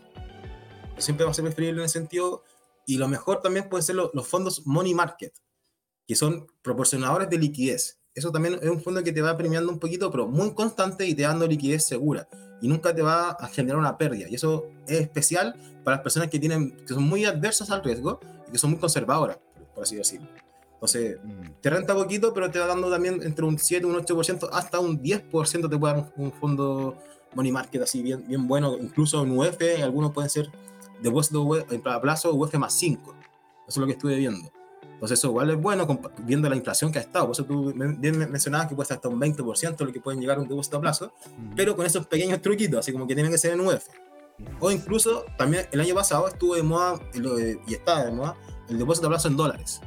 siempre va a ser preferible en ese sentido. Y lo mejor también pueden ser lo- los fondos money market, que son proporcionadores de liquidez. Eso también es un fondo que te va premiando un poquito, pero muy constante y te dando liquidez segura. Y nunca te va a generar una pérdida. Y eso es especial para las personas que, tienen, que son muy adversas al riesgo y que son muy conservadoras, por así decirlo. Entonces, Mm. te renta poquito, pero te va dando también entre un 7 y un 8%, hasta un 10% te puede dar un, un fondo money market así bien, bien bueno. Incluso en UF, algunos pueden ser depósito a plazo UF más 5. Eso es lo que estuve viendo. Entonces eso igual es bueno viendo la inflación que ha estado. Por eso tú bien men- mencionabas que ser hasta un 20% lo que pueden llegar a un depósito a plazo, Mm. pero con esos pequeños truquitos, así como que tienen que ser en UF. O incluso también el año pasado estuvo de moda, y está de moda, el depósito a plazo en dólares.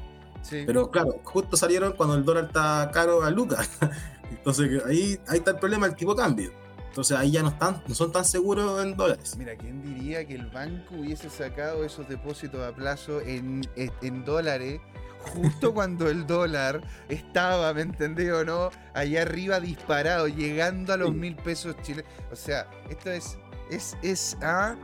Sí. Pero claro, justo salieron cuando el dólar está caro a lucas. Entonces ahí, ahí está el problema, el tipo de cambio. Entonces ahí ya no, están, no son tan seguros en dólares. Mira, ¿quién diría que el banco hubiese sacado esos depósitos a plazo en- en dólares justo cuando el dólar estaba, ¿me entendés o no? Allá arriba disparado, llegando a los Sí. mil pesos chilenos. O sea, esto es. Es, es, ah,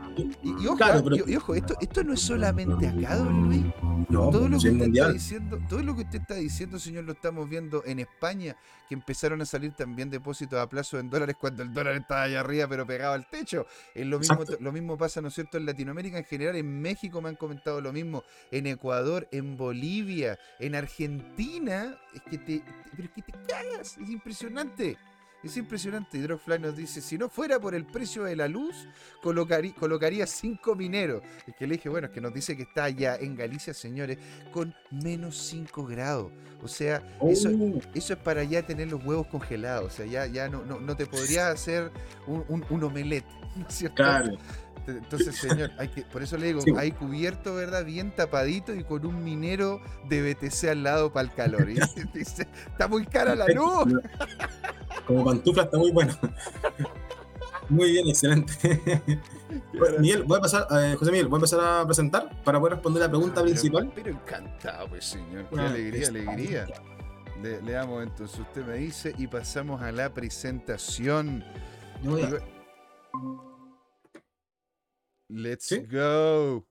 y, y ojo, Claro, ah, pero- y- y ojo, esto, esto no es solamente acá, don Luis. No, Todo lo, si que usted está diciendo, todo lo que usted está diciendo, señor, lo estamos viendo en España, que empezaron a salir también depósitos a plazo en dólares cuando el dólar estaba allá arriba, pero pegado al techo. Es lo, mismo, Exacto. lo mismo pasa, ¿no es cierto?, en Latinoamérica en general, en México me han comentado lo mismo, en Ecuador, en Bolivia, en Argentina, es que te, te- pero es que te cagas, es impresionante. Es impresionante. Hydrofly nos dice, si no fuera por el precio de la luz, colocaría, colocaría cinco mineros. Es que le dije, bueno, es que nos dice que está allá en Galicia, señores, con menos 5 grados. O sea, eso, Oh, eso es para ya tener los huevos congelados. O sea, ya, ya no, no, no te podría hacer un, un, un omelette, ¿no es cierto? claro. Entonces, señor, hay que, por eso le digo, Sí. hay cubierto, ¿verdad? Bien tapadito y con un minero de BTC al lado para el calor. Y dice, está muy cara la luz. Como pantufla está muy bueno. Muy bien, excelente. Bueno, Miguel, voy a pasar, eh, José Miguel, voy a empezar a presentar para poder responder la pregunta pero- principal. Pero, encantado, pues, señor. Qué alegría, alegría. Le, le damos entonces, usted me dice, y pasamos a la presentación. Yo voy a- Let's ¿Sí? go.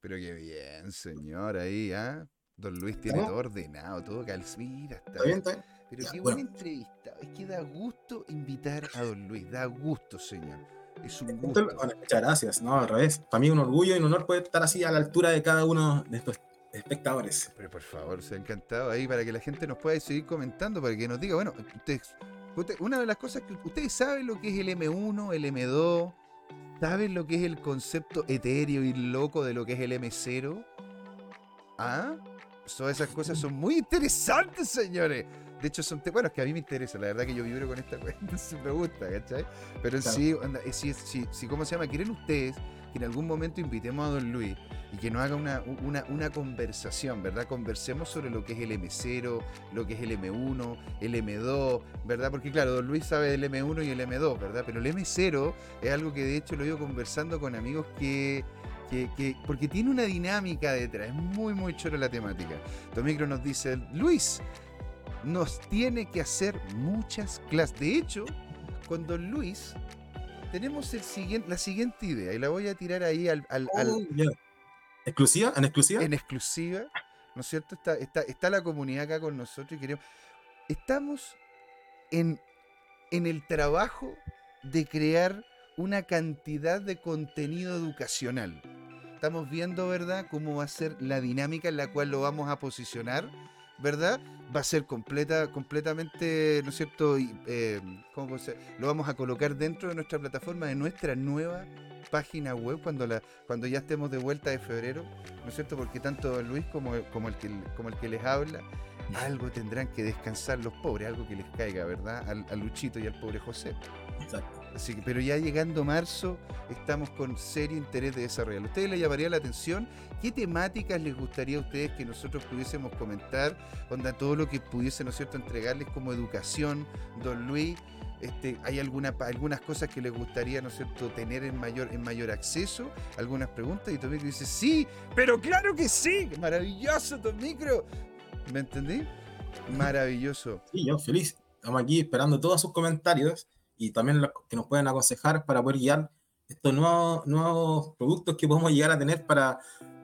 Pero qué bien, señor, ahí, ¿ah? Don Luis tiene todo ordenado, todo cal... Mira, está, ¿Está bien? ¿Está bien? Pero Ya, qué bueno. buena entrevista. Es que da gusto invitar a Don Luis. Da gusto, señor. Es un gusto. bueno, muchas gracias. No, al revés. Para mí es un orgullo y un honor poder estar así a la altura de cada uno de estos espectadores. Pero por favor, se ha encantado ahí para que la gente nos pueda seguir comentando, para que nos diga, bueno, ustedes, usted- una de las cosas que ustedes saben lo que es el M1, el M2, saben lo que es el concepto etéreo y loco de lo que es el M0. ¿Ah? Todas esas cosas son muy interesantes, señores. De hecho, son te- bueno, es que a mí me interesa, la verdad que yo vibro con esta cuenta, me gusta, ¿cachai? Pero Claro. sí, eh, si, ¿cómo se llama? ¿Quieren ustedes que en algún momento invitemos a Don Luis y que nos haga una, una, una conversación, ¿verdad? Conversemos sobre lo que es el M0, lo que es el M1, el M2, ¿verdad? Porque claro, Don Luis sabe del M1 y el M2, ¿verdad? Pero el M0 es algo que de hecho lo he ido conversando con amigos que... Que, que- porque tiene una dinámica detrás, es muy muy chora la temática. Tomicro nos dice, Luis, nos tiene que hacer muchas clases. De hecho, con Don Luis tenemos el siguiente, la siguiente idea y la voy a tirar ahí al, al- al- Oh. ¿Exclusiva? ¿En exclusiva? en exclusiva, ¿no es cierto? Está, está, está la comunidad acá con nosotros y queremos. Estamos en, en el trabajo de crear una cantidad de contenido educacional. Estamos viendo, ¿verdad?, cómo va a ser la dinámica en la cual lo vamos a posicionar, ¿verdad? Va a ser completa, completamente, ¿no es cierto? Y, eh, ¿cómo? Lo vamos a colocar dentro de nuestra plataforma, de nuestra nueva página web, cuando, la, cuando ya estemos de vuelta de febrero, ¿no es cierto? Porque tanto don Luis como, como, el que, como el que les habla, algo tendrán que descansar los pobres, algo que les caiga, ¿verdad? Al, a Luchito y al pobre José. Exacto. Así que, pero ya llegando marzo, estamos con serio interés de desarrollar. ¿A ustedes les llamaría la atención? ¿Qué temáticas les gustaría a ustedes que nosotros pudiésemos comentar? Onda, todo lo que pudiese, ¿no es cierto?, entregarles como educación, don Luis. Este, ¿Hay alguna, algunas cosas que les gustaría, ¿no es tener en mayor, mayor acceso? ¿Algunas preguntas? Y Tomicro dice, sí, pero claro que sí. Maravilloso, Tomicro. ¿Me entendí? Maravilloso. Sí, yo feliz. Estamos aquí esperando todos sus comentarios y también los que nos puedan aconsejar para poder guiar estos nuevos, nuevos productos que podemos llegar a tener para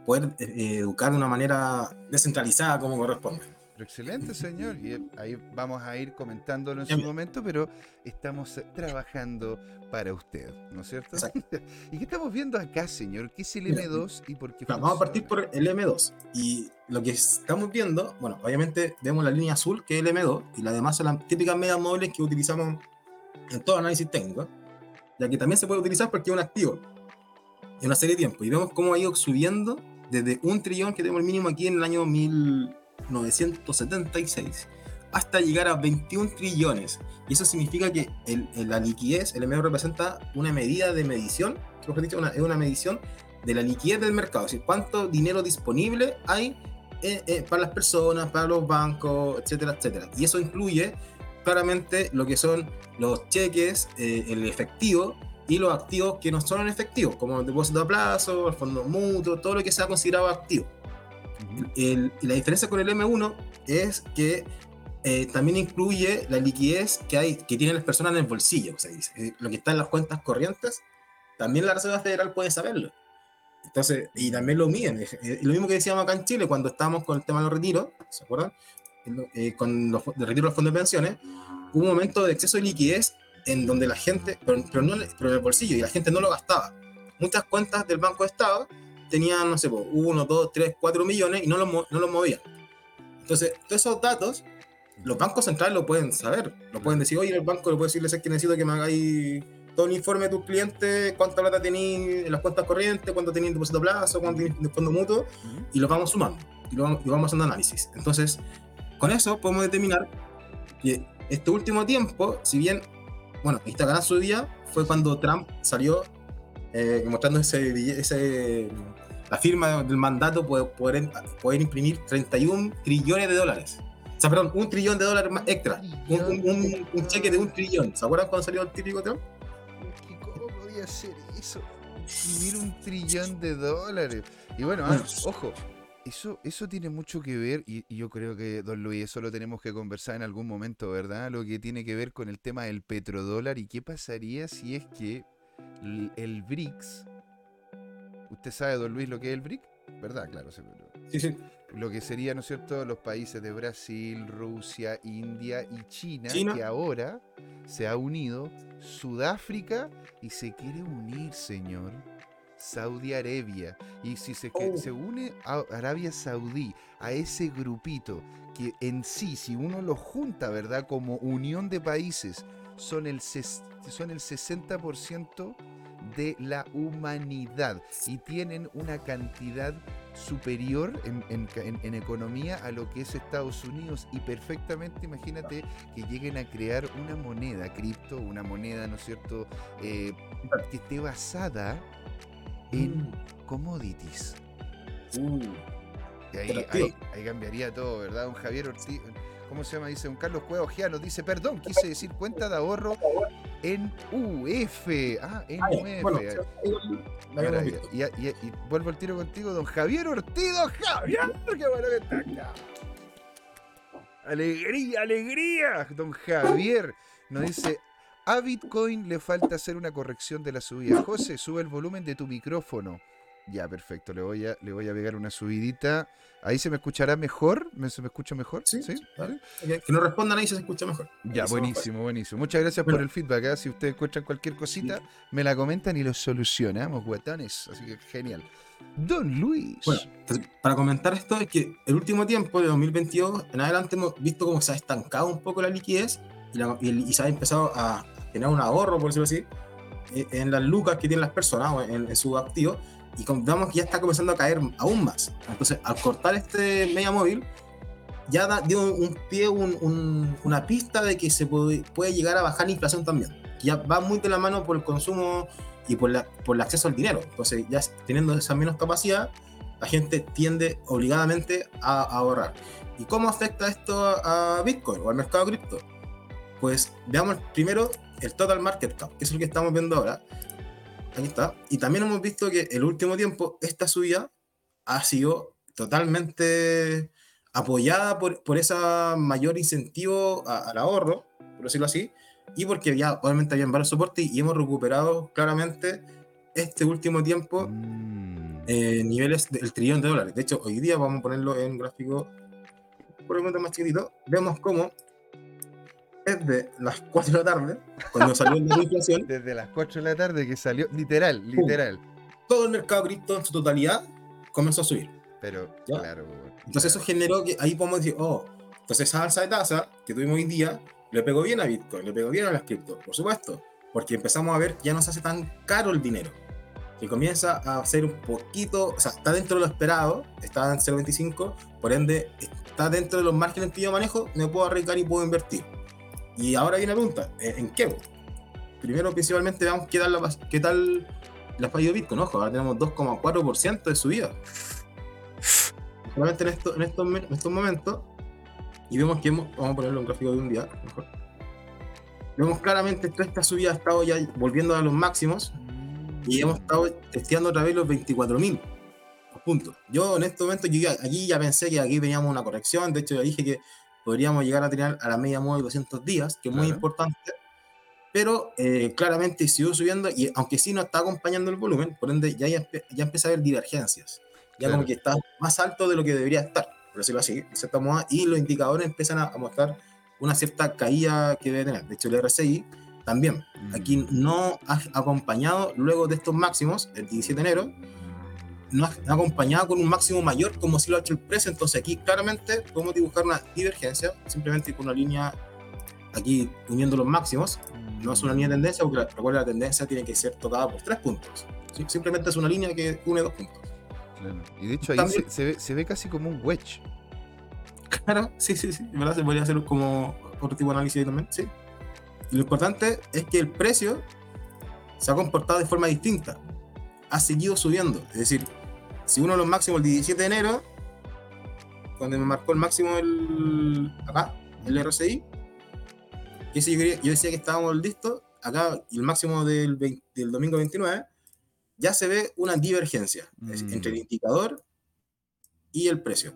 poder eh, educar de una manera descentralizada como corresponde. Pero excelente, señor. Y eh, ahí vamos a ir comentándolo en su momento, pero estamos eh, trabajando para usted, ¿no es cierto? Exacto. ¿Y qué estamos viendo acá, señor? ¿Qué es el Mira, M2 y por qué Claro, vamos a partir por el M2. Y lo que estamos viendo, bueno, obviamente vemos la línea azul que es el M2 y las demás son las típicas medias móviles que utilizamos en todo análisis técnico, ya que también se puede utilizar porque es un activo en una serie de tiempo. Y vemos cómo ha ido subiendo desde un trillón que tenemos el mínimo aquí en el año 1976 hasta llegar a 21 trillones. Y eso significa que el- la liquidez, el M2 representa una medida de medición, una medición de la liquidez del mercado, es decir, cuánto dinero disponible hay eh, eh, para las personas, para los bancos, etcétera, etcétera. Y eso incluye claramente lo que son los cheques, eh, el efectivo y los activos que no son en efectivo, como el depósito a plazo, el fondo mutuo, todo lo que sea considerado activo. El- la diferencia con el M1 es que eh, también incluye la liquidez que, hay, que tienen las personas en el bolsillo, se dice. Eh, Lo que está en las cuentas corrientes, también la Reserva Federal puede saberlo. Entonces, y también lo miden. Lo mismo que decíamos acá en Chile cuando estábamos con el tema de los retiros, ¿se acuerdan? Eh, con los de retiro de los fondos de pensiones, hubo un momento de exceso de liquidez en donde la gente, pero, pero no, pero en el bolsillo, y la gente no lo gastaba. Muchas cuentas del Banco de Estado tenían, no sé, uno, dos, tres, cuatro millones y no los, no los movían. Entonces, todos esos datos los bancos centrales lo pueden saber. Lo pueden decir, oye, el banco le puede decirle, es que necesito que me hagáis todo un informe de tus clientes, cuánta plata tenéis en las cuentas corrientes, cuánto tenéis en depósito a plazo, cuánto tenéis en fondo mutuo, y lo vamos sumando. Y lo y vamos haciendo análisis. Entonces, con eso podemos determinar que este último tiempo, si bien, bueno, Instagram su día fue cuando Trump salió eh, mostrando ese, la firma del mandato poder, poder imprimir 31 trillones de dólares. O sea, perdón, un trillón de dólares más extra. Un, un- un- un cheque de un trillón. ¿Se acuerdan cuando salió el típico Trump? ¿Cómo podía ser eso? Imprimir un trillón de dólares. Y bueno, ah, ojo, eso, eso tiene mucho que ver, y, y yo creo que, don Luis, eso lo tenemos que conversar en algún momento, ¿verdad? Lo que tiene que ver con el tema del petrodólar y qué pasaría si es que el BRICS, usted sabe, don Luis, lo que es el BRIC, ¿verdad? Claro, seguro. Sí, sí. Lo que sería, ¿no es cierto?, los países de Brasil, Rusia, India y China, China. que ahora se ha unido Sudáfrica y se quiere unir, señor. Saudi Arabia. Y si se, Oh. se une a Arabia Saudí a ese grupito, que en sí, si uno lo junta, ¿verdad?, como unión de países, son el, son el 60% de la humanidad y tienen una cantidad superior en, en ca- en- en economía a lo que es Estados Unidos y perfectamente imagínate que lleguen a crear una moneda cripto, una moneda, ¿no es cierto?, eh, que esté basada en commodities. Uh, Y ahí, ahí, ahí cambiaría todo, ¿verdad? Un Javier Ortiz, ¿cómo se llama? Dice un Carlos Cueva Ojea, nos dice, perdón, quise decir cuenta de ahorro en UF. Ah, en UF. bueno. Y, y- y vuelvo al tiro contigo, don Javier Ortiz, don Javier, qué bueno que está acá. Alegría, alegría, don Javier. Nos dice, a Bitcoin le falta hacer una corrección de la subida. José, sube el volumen de tu micrófono. Ya, perfecto, le voy a, le voy a pegar una subidita. Ahí se me escuchará mejor, ¿Me- ¿se me escucha mejor? Sí, vale. Ok, Que no respondan ahí se escucha mejor. Ya, buenísimo, buenísimo. Muchas gracias por Bueno. el feedback. ¿eh? Si ustedes encuentran cualquier cosita, me la comentan y lo solucionamos, guatones. Así que genial. Don Luis. Bueno, entonces, para comentar esto es que el último tiempo, de 2022 en adelante, hemos visto cómo se ha estancado un poco la liquidez y, la- y y se ha empezado a generar un ahorro, por decirlo así, eh, en las lucas que tienen las personas o en, en sus activos. Y como vemos que ya está comenzando a caer aún más. Entonces, al cortar este media móvil, ya da- dio un pie, un- un- una pista de que se puede, puede llegar a bajar la inflación también. Que ya va muy de la mano por el consumo y por, la, por el acceso al dinero. Entonces, ya teniendo esa menos capacidad, la gente tiende obligadamente a, a ahorrar. ¿Y cómo afecta esto a, a Bitcoin o al mercado cripto? Pues veamos primero el total market cap, que es el que estamos viendo ahora. Aquí está. Y también hemos visto que el último tiempo esta subida ha sido totalmente apoyada por, por ese mayor incentivo a- al ahorro, por decirlo así, y porque ya obviamente habían varios soportes y hemos recuperado claramente este último tiempo Mm, eh, niveles del trillón de dólares. De hecho, hoy día vamos a ponerlo en un gráfico por un momento más chiquitito. Vemos cómo desde las 4 de la tarde, cuando salió la inflación, Desde las 4 de la tarde que salió, literal, literal. todo el mercado cripto en su totalidad comenzó a subir. Pero, Ya. claro. Entonces claro. eso generó que ahí podemos decir, oh, entonces esa alza de tasa que tuvimos hoy día le pegó bien a Bitcoin, le pegó bien a las criptos, por supuesto, porque empezamos a ver que ya no se hace tan caro el dinero, que comienza a ser un poquito, o sea, está dentro de lo esperado, está en 0.25, por ende está dentro de los márgenes que yo manejo, me puedo arriesgar y puedo invertir. Y ahora viene la pregunta, ¿en qué? Primero, principalmente, veamos qué tal la, qué tal la ha fallido Bitcoin. Ojo, ahora tenemos 2,4% de subida solamente en, esto- en, estos, en estos momentos, y vemos que hemos, vamos a ponerlo en un gráfico de un día, mejor. Vemos claramente que esta subida ha estado ya volviendo a los máximos y hemos estado testeando otra vez los 24.000 puntos. Yo en este momento, yo ya, aquí ya pensé que aquí veníamos una corrección, de hecho ya dije que podríamos llegar a tener a la media móvil 200 días, que es muy Claro. importante, pero eh, claramente siguió subiendo y aunque sí no está acompañando el volumen, por ende ya, ya, ya empieza a haber divergencias ya Claro. como que está más alto de lo que debería estar, por decirlo así, de cierta moda, y los indicadores empiezan a, a mostrar una cierta caída que debe tener. De hecho, el RSI también, Mm. aquí no ha acompañado luego de estos máximos, el 17 de enero, no, acompañado con un máximo mayor como si lo ha hecho el precio. Entonces aquí claramente podemos dibujar una divergencia simplemente con una línea aquí uniendo los máximos. No es una línea de tendencia porque recuerda la tendencia tiene que ser tocada por tres puntos. ¿sí? Simplemente es una línea que une dos puntos. Claro. Y de hecho ahí También- se, se ve, se ve casi como un wedge. Claro, sí, sí, sí. Verdad se podría hacer como otro tipo de análisis ahí también, sí. Y lo importante es que el precio se ha comportado de forma distinta. Ha seguido subiendo. Es decir, si uno de los máximos el 17 de enero, cuando me marcó el máximo el, acá, el RSI, que ese yo, yo decía que estábamos listos, acá el máximo del, 20 del domingo 29, ya se ve una divergencia Mm. entre el indicador y el precio.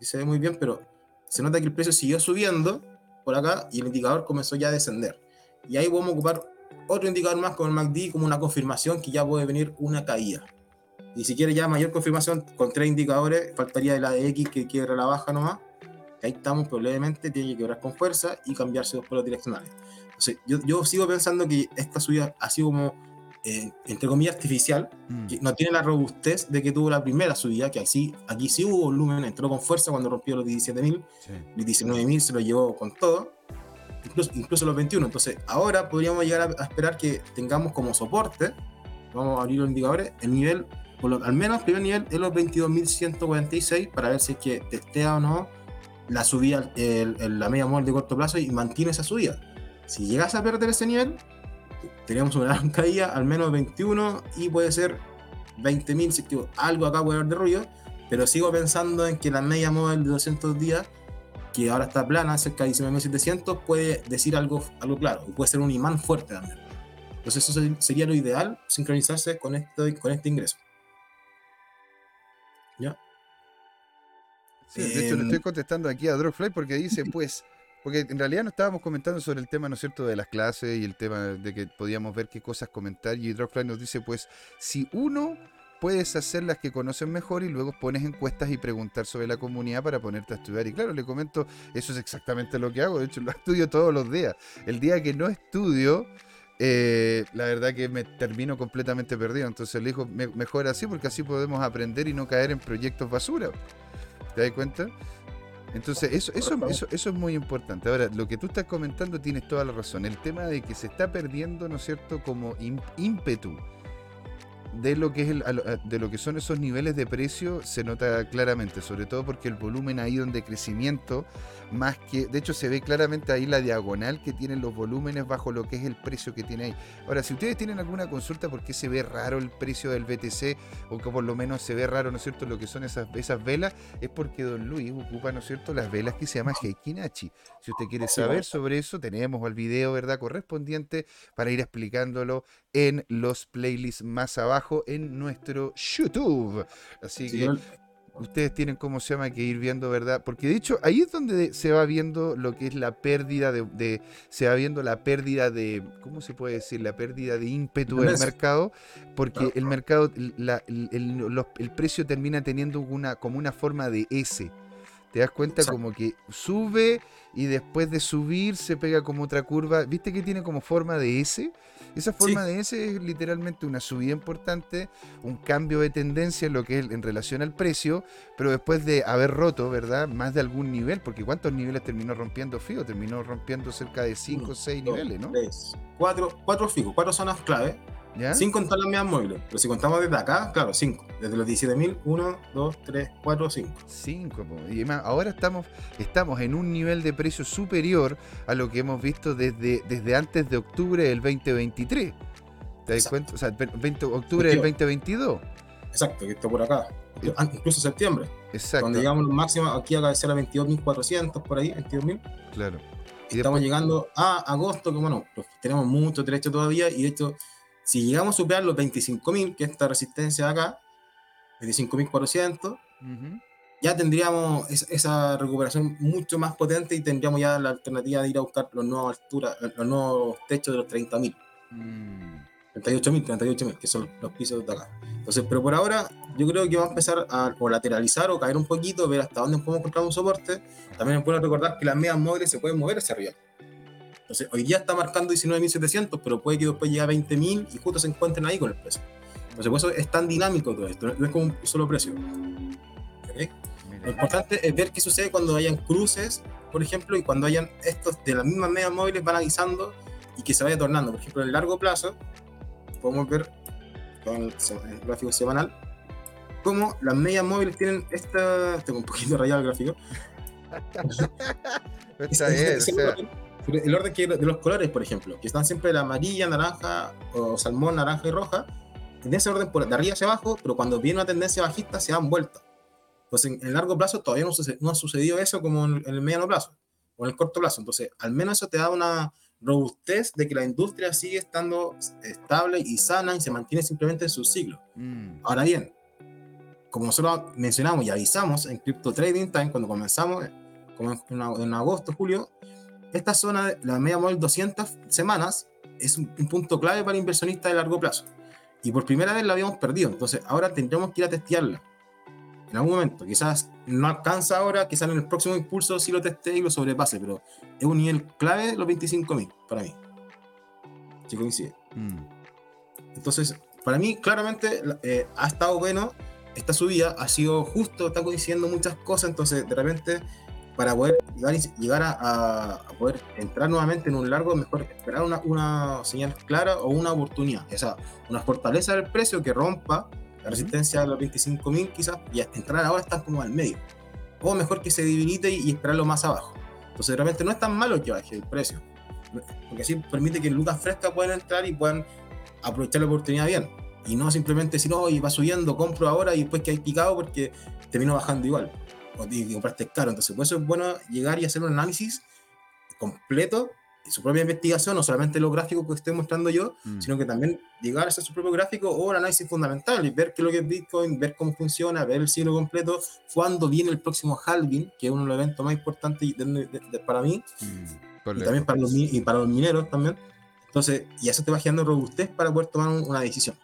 Y se ve muy bien, pero se nota que el precio siguió subiendo por acá y el indicador comenzó ya a descender. Y ahí podemos ocupar otro indicador más como el MACD como una confirmación que ya puede venir una caída. Y si quiere ya mayor confirmación con tres indicadores, faltaría la de X que quiebra la baja nomás. Ahí estamos, pero levemente tiene que quebrar con fuerza y cambiarse dos polos direccionales. Entonces, yo, yo sigo pensando que esta subida ha sido como, eh, entre comillas, artificial, Mm. que no tiene la robustez de que tuvo la primera subida, que así, aquí sí hubo volumen, entró con fuerza cuando rompió los 17.000, Sí. los 19.000 se lo llevó con todo, incluso, incluso los 21. Entonces, ahora podríamos llegar a, a esperar que tengamos como soporte, vamos a abrir los indicadores, el nivel, por lo- al menos el primer nivel es los 22.146 para ver si es que testea o no la subida, el- el- la media móvil de corto plazo y mantiene esa subida. Si llegas a perder ese nivel, teníamos una gran caída, al menos 21 y puede ser 20.000, si es que algo acá puede haber de ruido, pero sigo pensando en que la media móvil de 200 días, que ahora está plana, cerca de 19.700, puede decir algo, algo claro, y puede ser un imán fuerte también. Entonces eso se- sería lo ideal, sincronizarse con este, con este ingreso. Sí, de hecho, le Em, estoy contestando aquí a Drogfly porque dice, pues, porque en realidad no estábamos comentando sobre el tema, ¿no es cierto?, de las clases y el tema de que podíamos ver qué cosas comentar. Y Drogfly nos dice, pues, si uno puedes hacer las que conocen mejor y luego pones encuestas y preguntar sobre la comunidad para ponerte a estudiar. Y claro, le comento, eso es exactamente lo que hago, de hecho lo estudio todos los días. El día que no estudio, eh, la verdad que me termino completamente perdido. Entonces le digo, "Me- mejor así porque así podemos aprender y no caer en proyectos basura. ¿Te das cuenta? Entonces, eso, eso, eso, eso es muy importante. Ahora, lo que tú estás comentando tienes toda la razón. El tema de que se está perdiendo, ¿no es cierto?, como ímpetu de lo que es el- de lo que son esos niveles de precio se nota claramente, sobre todo porque el volumen ha ido en decrecimiento más que, de hecho se ve claramente ahí la diagonal que tienen los volúmenes bajo lo que es el precio que tiene ahí. Ahora, si ustedes tienen alguna consulta por qué se ve raro el precio del BTC o que por lo menos se ve raro, ¿no es cierto?, lo que son esas, esas velas, es porque Don Luis ocupa, ¿no es cierto?, las velas que se llaman Heikinachi. Si usted quiere saber sobre eso, tenemos el video, ¿verdad?, correspondiente para ir explicándolo en los playlists más abajo en nuestro YouTube. Así Sí, que ustedes tienen, ¿cómo se llama?, que ir viendo, ¿verdad? Porque de hecho ahí es donde se va viendo lo que es la pérdida de, de- se va viendo la pérdida de, ¿cómo se puede decir? La pérdida de ímpetu del mercado, porque el mercado, la- el, el- los- el precio termina teniendo una, como una forma de S. Te das cuenta como que sube y después de subir se pega como otra curva. ¿Viste que tiene como forma de S? Esa forma de S es literalmente una subida importante, un cambio de tendencia en lo que es en relación al precio, pero después de haber roto, ¿verdad? Más de algún nivel, porque ¿cuántos niveles terminó rompiendo Fío? Terminó rompiendo cerca de 5 o 6 dos, niveles, ¿no? tres, cuatro, cuatro fijos, cuatro zonas clave, ¿Ya? sin contar las medias móviles. Pero si contamos desde acá, claro, cinco. Desde los 17.000, 1, 2, 3, 4, 5. 5. Y ahora estamos, estamos en un nivel de precio superior a lo que hemos visto desde, desde antes de octubre del 2023. ¿Te das cuenta? O sea, el 20 octubre del 2022. Exacto, que está por acá. Incluso septiembre. Exacto. Cuando llegamos los máximos, aquí acá la 22.400, por ahí, 22.000. Claro. Y Estamos después- llegando a agosto, que bueno, pues, tenemos mucho trecho todavía, y de hecho, si llegamos a superar los 25.000, que es esta resistencia de acá, 25.400, Ujú. ya tendríamos es- esa recuperación mucho más potente y tendríamos ya la alternativa de ir a buscar los nuevos alturas, los nuevos techos de los 30.000. Mm, 38.000, 38.000, que son los pisos de acá. Entonces, pero por ahora yo creo que va a empezar a o lateralizar o caer un poquito, ver hasta dónde podemos encontrar un soporte. También es bueno recordar que las medias móviles se pueden mover hacia arriba. Entonces, hoy día está marcando 19.700, pero puede que después llegue a 20.000 y justo se encuentren ahí con el precio. Entonces, por eso es tan dinámico todo esto, no es como un solo precio. ¿Ok? Lo importante es ver qué sucede cuando hayan cruces, por ejemplo, y cuando hayan estos de las mismas medias móviles van avisando y que se vaya tornando. Por ejemplo, en el largo plazo, podemos ver con el, el gráfico semanal, cómo las medias móviles tienen esta. Tengo un poquito rayado el gráfico. Está bien, o sea, el orden que, de los colores, por ejemplo, que están siempre la amarilla, naranja, o salmón, naranja y roja, en ese orden por de arriba hacia abajo, pero cuando viene una tendencia bajista se dan vuelta. Pues en el largo plazo todavía no, suce- no ha sucedido eso como en, en el mediano plazo o en el corto plazo. Entonces, al menos eso te da una robustez de que la industria sigue estando estable y sana y se mantiene simplemente en su ciclo. mm, Ahora bien, como nosotros mencionamos y avisamos en Crypto Trading Time, cuando comenzamos, eh, como en, en agosto, julio, esta zona, de la media móvil 200 semanas, es un, un punto clave para inversionistas de largo plazo. Y por primera vez la habíamos perdido, entonces ahora tendremos que ir a testearla. En algún momento, quizás no alcanza ahora, quizás en el próximo impulso sí lo teste y lo sobrepase, pero es un nivel clave los 25.000 para mí. Si coincide. mm. Entonces, para mí, claramente la- eh, ha estado bueno esta subida, ha sido justo, está coincidiendo muchas cosas, entonces de repente para poder llegar, llegar a, a- a poder entrar nuevamente en un largo, mejor esperar una, una señal clara o una oportunidad, o sea, una fortaleza del precio que rompa la resistencia de los 25.000 quizás, y entrar ahora están como al medio, o mejor que se debilite y, y esperarlo más abajo. Entonces de repente no es tan malo que baje el precio, porque así permite que lucas frescas puedan entrar y puedan aprovechar la oportunidad bien. Y no simplemente decir, oh, y va subiendo, compro ahora y después que hay picado porque termino bajando igual. O que compraste caro. Entonces, por eso es bueno llegar y hacer un análisis completo y su propia investigación, no solamente los gráficos que estoy mostrando yo, Mm. sino que también llegar a hacer su propio gráfico o un análisis fundamental y ver qué es lo que es Bitcoin, ver cómo funciona, ver el ciclo completo, cuándo viene el próximo halving, que es uno de los eventos más importantes de- de- de- para mí, Mm, y también para los, y para los mineros también. Entonces, y eso te va generando robustez para poder tomar un- una decisión.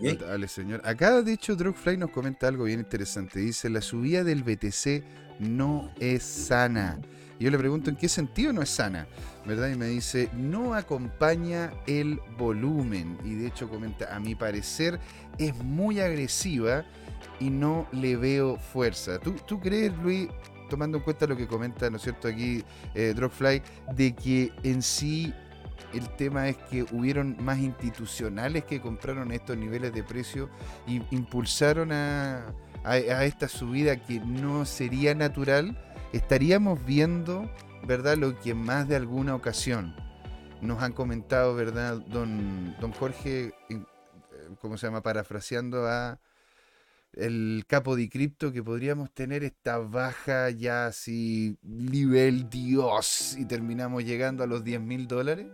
Notable, señor. Acá, de hecho, Drugfly nos comenta algo bien interesante. Dice, la subida del BTC no es sana. Yo le pregunto, ¿en qué sentido no es sana? ¿Verdad? Y me dice, no acompaña el volumen. Y de hecho comenta, a mi parecer es muy agresiva y no le veo fuerza. ¿Tú, crees, Luis, tomando en cuenta lo que comenta, ¿no es cierto?, aquí eh, Drugfly, de que en sí el tema es que hubieron más institucionales que compraron estos niveles de precio y impulsaron a, esta subida que no sería natural, estaríamos viendo, ¿verdad?, lo que más de alguna ocasión nos han comentado, ¿verdad?, don, don Jorge, eh, ¿cómo se llama?, parafraseando a el capo de cripto que podríamos tener esta baja ya así nivel Dios y terminamos llegando a los 10 mil dólares.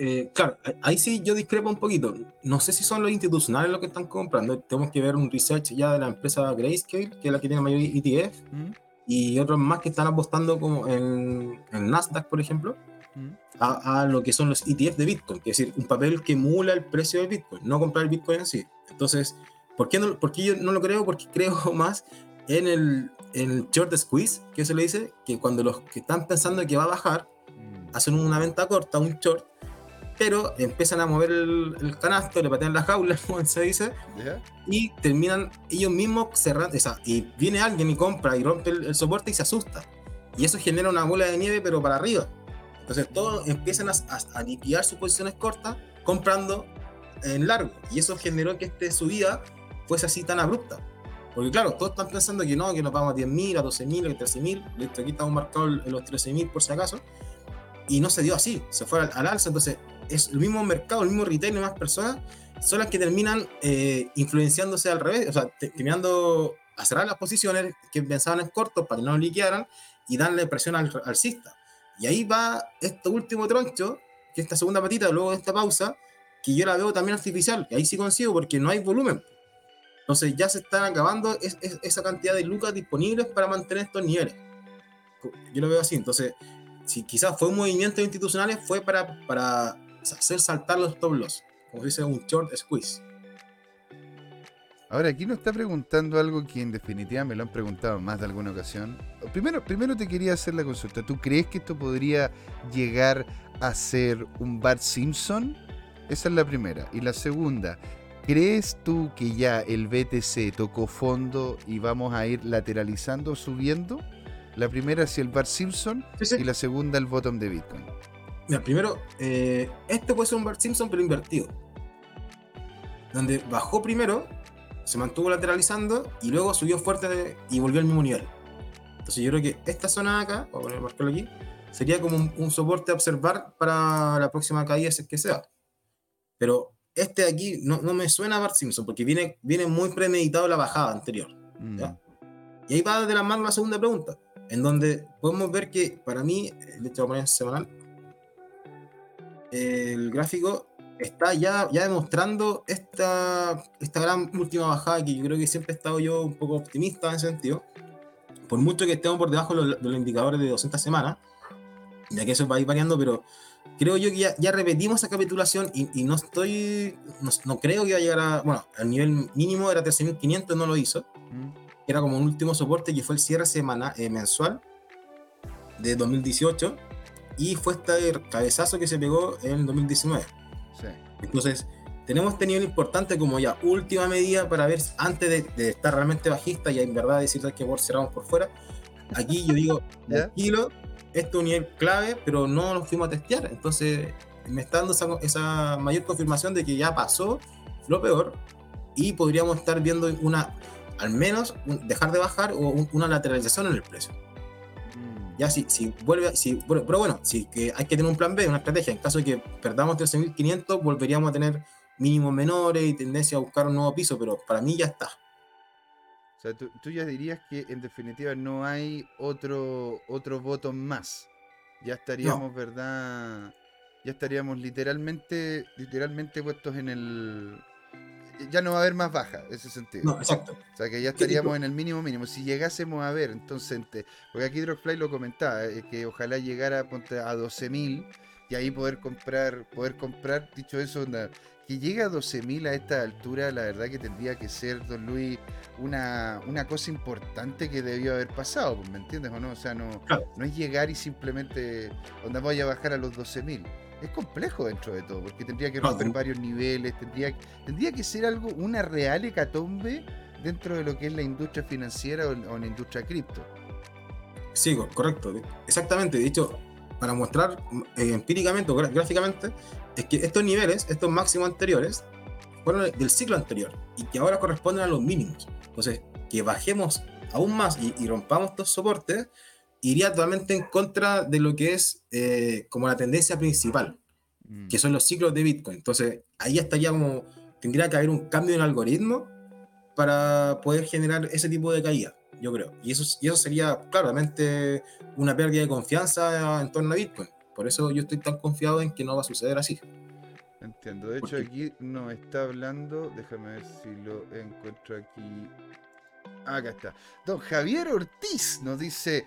Eh, claro, ahí sí yo discrepo un poquito. No sé si son los institucionales los que están comprando. Tenemos que ver un research ya de la empresa Grayscale, que es la que tiene mayor ETF, ¿Mm? y otros más que están apostando como en, en Nasdaq, por ejemplo, ¿Mm? a, a lo que son los ETF de Bitcoin, que es decir, un papel que emula el precio del Bitcoin, no comprar el Bitcoin en sí. Entonces, ¿por qué, no, por qué yo no lo creo? Porque creo más en el, en el short squeeze, que se le dice, que cuando los que están pensando que va a bajar, Mm. hacen una venta corta, un short, pero empiezan a mover el, el canasto, le patean la jaula, como se dice, ¿Ya? y terminan ellos mismos cerrando, o sea, y viene alguien y compra y rompe el, el soporte y se asusta. Y eso genera una bola de nieve, pero para arriba. Entonces todos empiezan a, a, a liquidar sus posiciones cortas comprando en largo. Y eso generó que esta subida fuese así tan abrupta. Porque claro, todos están pensando que no, que nos vamos a 10.000, a 12.000, a 13.000. Listo, aquí estamos marcados los 13.000 por si acaso. Y no se dio así, se fue al, al alza. Entonces es el mismo mercado, el mismo retail más personas son las que terminan eh, influenciándose al revés, o sea, te- terminando a cerrar las posiciones que pensaban en corto para que no liquidaran y darle presión al al alcista. Y ahí va este último troncho, que esta segunda patita, luego de esta pausa, que yo la veo también artificial, y ahí sí consigo porque no hay volumen. Entonces ya se están acabando es- es- esa cantidad de lucas disponibles para mantener estos niveles. Yo lo veo así, entonces, si quizás fue un movimiento institucional, fue para, para hacer saltar los top loss, como dice un short squeeze. Ahora, aquí nos está preguntando algo que en definitiva me lo han preguntado más de alguna ocasión. Primero, primero te quería hacer la consulta. ¿Tú crees que esto podría llegar a ser un Bart Simpson? Esa es la primera. Y la segunda, ¿Crees tú que ya el BTC tocó fondo y vamos a ir lateralizando, subiendo? La primera hacia el Bar Simpson Sí, sí. y la segunda el bottom de Bitcoin. Mira, primero, eh, este puede ser un Bart Simpson, pero invertido. Donde bajó primero, se mantuvo lateralizando y luego subió fuerte de- y volvió al mismo nivel. Entonces yo creo que esta zona de acá, voy a poner marcarlo aquí, sería como un, un soporte a observar para la próxima caída, si es que sea. Pero este de aquí no, no me suena a Bart Simpson, porque viene, viene muy premeditado la bajada anterior. Mm. ¿Ya? Y ahí va de la mano la segunda pregunta, en donde podemos ver que para mí, eh, de hecho, voy a poner semanal, el gráfico está ya, ya demostrando esta, esta gran última bajada que yo creo que siempre he estado yo un poco optimista en ese sentido. Por mucho que estemos por debajo de los, de los indicadores de 200 semanas, ya que eso va a ir variando, pero creo yo que ya, ya repetimos esa capitulación y, y no estoy, no, no creo que va a llegar a, bueno, al nivel mínimo era 13.500, no lo hizo Mm. era como un último soporte que fue el cierre semana, eh, mensual de 2018 y fue este cabezazo que se pegó en 2019. Sí. Entonces, tenemos este nivel importante como ya última medida para ver antes de, de estar realmente bajista y en verdad decir que por cerramos por fuera. Aquí yo digo, tranquilo, este es un nivel clave, pero no lo fuimos a testear. Entonces, me está dando esa, esa mayor confirmación de que ya pasó lo peor y podríamos estar viendo una, al menos, un- dejar de bajar o un- una lateralización en el precio. Ya si, si vuelve, si, pero bueno, si que hay que tener un plan B, una estrategia. En caso de que perdamos 13.500, volveríamos a tener mínimos menores y tendencia a buscar un nuevo piso, pero para mí ya está. O sea, tú, tú ya dirías que en definitiva no hay otro, otro bottom más. Ya estaríamos, ¿verdad? Ya estaríamos literalmente, literalmente puestos en el... Ya no va a haber más baja, ese sentido. No, exacto. O sea, que ya ¿Qué estaríamos en el mínimo mínimo. Si llegásemos a ver, entonces, porque aquí Dropfly lo comentaba, eh, que ojalá llegara ponte, a 12.000 y ahí poder comprar, poder comprar, dicho eso, onda, que llegue a 12.000 a esta altura, la verdad que tendría que ser, don Luis, una, una cosa importante que debió haber pasado, ¿me entiendes o no? O sea, no, Claro. no es llegar y simplemente, onda voy a bajar a los 12.000. Es complejo dentro de todo, porque tendría que romper varios niveles, tendría, tendría que ser algo, una real hecatombe dentro de lo que es la industria financiera o, o la industria cripto. Sí, co- correcto. Exactamente. De hecho, para mostrar eh, empíricamente o gráficamente, es que estos niveles, estos máximos anteriores, fueron del ciclo anterior y que ahora corresponden a los mínimos. Entonces, que bajemos aún más y, y rompamos estos soportes, iría totalmente en contra de lo que es eh, como la tendencia principal, Mm. que son los ciclos de Bitcoin. Entonces, ahí estaría como, tendría que haber un cambio en el algoritmo para poder generar ese tipo de caída, yo creo. Y eso, y eso sería claramente una pérdida de confianza en torno a Bitcoin. Por eso yo estoy tan confiado en que no va a suceder así. Entiendo. De hecho, aquí nos está hablando. Déjame ver si lo encuentro aquí. Acá está. Don Javier Ortiz nos dice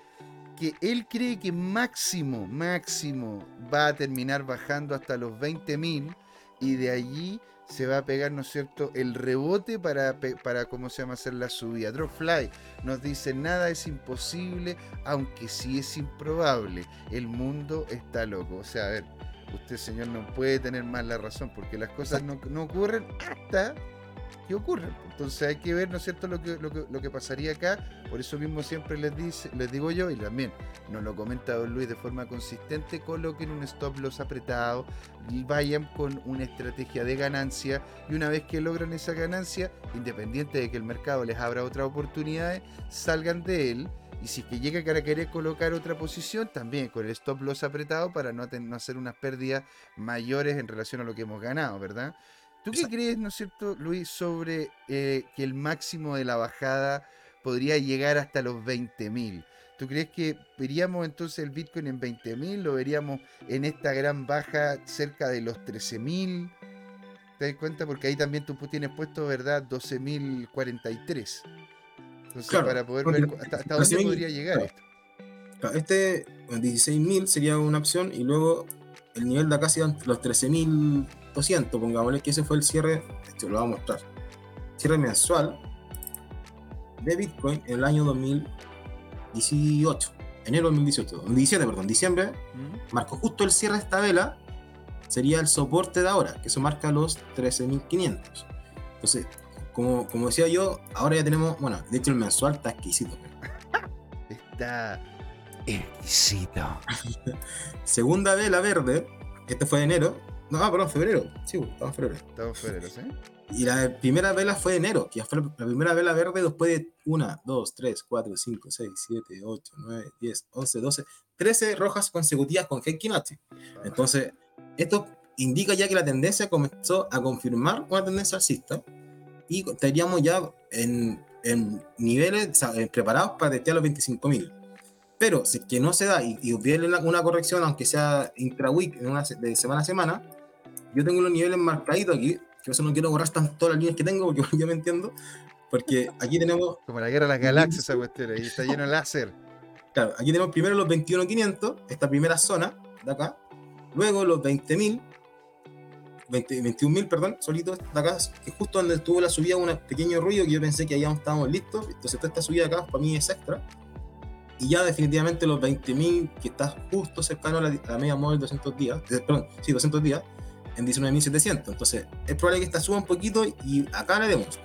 que él cree que máximo, máximo va a terminar bajando hasta los 20.000 y de allí se va a pegar, ¿no es cierto?, el rebote para, para ¿cómo se llama?, hacer la subida. Dropfly nos dice, nada es imposible, aunque sí es improbable. El mundo está loco. O sea, a ver, usted, señor, no puede tener más la razón, porque las cosas no, no ocurren hasta que ocurren. Entonces hay que ver, ¿no es cierto?, lo que, lo que, lo que pasaría acá. Por eso mismo siempre les, dice, les digo yo, y también nos lo comenta Don Luis de forma consistente, coloquen un stop loss apretado, y vayan con una estrategia de ganancia, y una vez que logran esa ganancia, independiente de que el mercado les abra otras oportunidades, salgan de él. Y si es que llega a querer colocar otra posición, también con el stop loss apretado para no, hacer unas pérdidas mayores en relación a lo que hemos ganado, ¿verdad? ¿Tú qué crees, no es cierto, Luis, sobre eh, que el máximo de la bajada podría llegar hasta los 20.000? ¿Tú crees que veríamos entonces el Bitcoin en 20.000 o veríamos en esta gran baja cerca de los 13.000? ¿Te das cuenta? Porque ahí también tú tienes puesto, ¿verdad? 12.043. Entonces, Claro, para poder ver hasta, hasta dónde 13.000, podría llegar claro. esto. Claro, Este 16.000 sería una opción y luego el nivel de acá serían los 13.200, pongámosle que ese fue el cierre, esto lo voy a mostrar, cierre mensual de Bitcoin en el año 2018, enero 2018, 2017, perdón, diciembre, marcó justo el cierre de esta vela, sería el soporte de ahora, que eso marca los 13.500. Entonces, como, como decía yo, ahora ya tenemos, bueno, de hecho el mensual está exquisito. Está exquisito. Segunda vela verde, este fue de enero. No, perdón, febrero. Sí, estamos en febrero. Estamos en febrero, ¿sí? Y la primera vela fue enero, que ya fue la primera vela verde después de 1, 2, 3, 4, 5, 6, 7, 8, 9, 10, 11, 12, 13 rojas consecutivas con Heikki. Entonces, esto indica ya que la tendencia comenzó a confirmar una tendencia alcista y estaríamos ya en, en niveles o sea, preparados para testear los 25.000. Pero si es que no se da y, y hubiera una, corrección, aunque sea intra-week, de semana a semana, yo tengo los niveles marcaditos aquí, que por eso no quiero borrar todas las líneas que tengo, porque yo me entiendo, porque aquí tenemos, Como la guerra de las galaxias, esa cuestión. Ahí está lleno de láser. claro, aquí tenemos primero los 21.500, esta primera zona de acá, luego los 20.000, 20 21.000, perdón, solitos de acá, que justo donde tuvo la subida un pequeño ruido que yo pensé que ya estábamos listos, entonces toda esta subida acá para mí es extra, y ya definitivamente los 20.000 que está justo cercano a la, a la media móvil 200 días, perdón, sí, 200 días, en 19.700, entonces es probable que esta suba un poquito y acá le demos.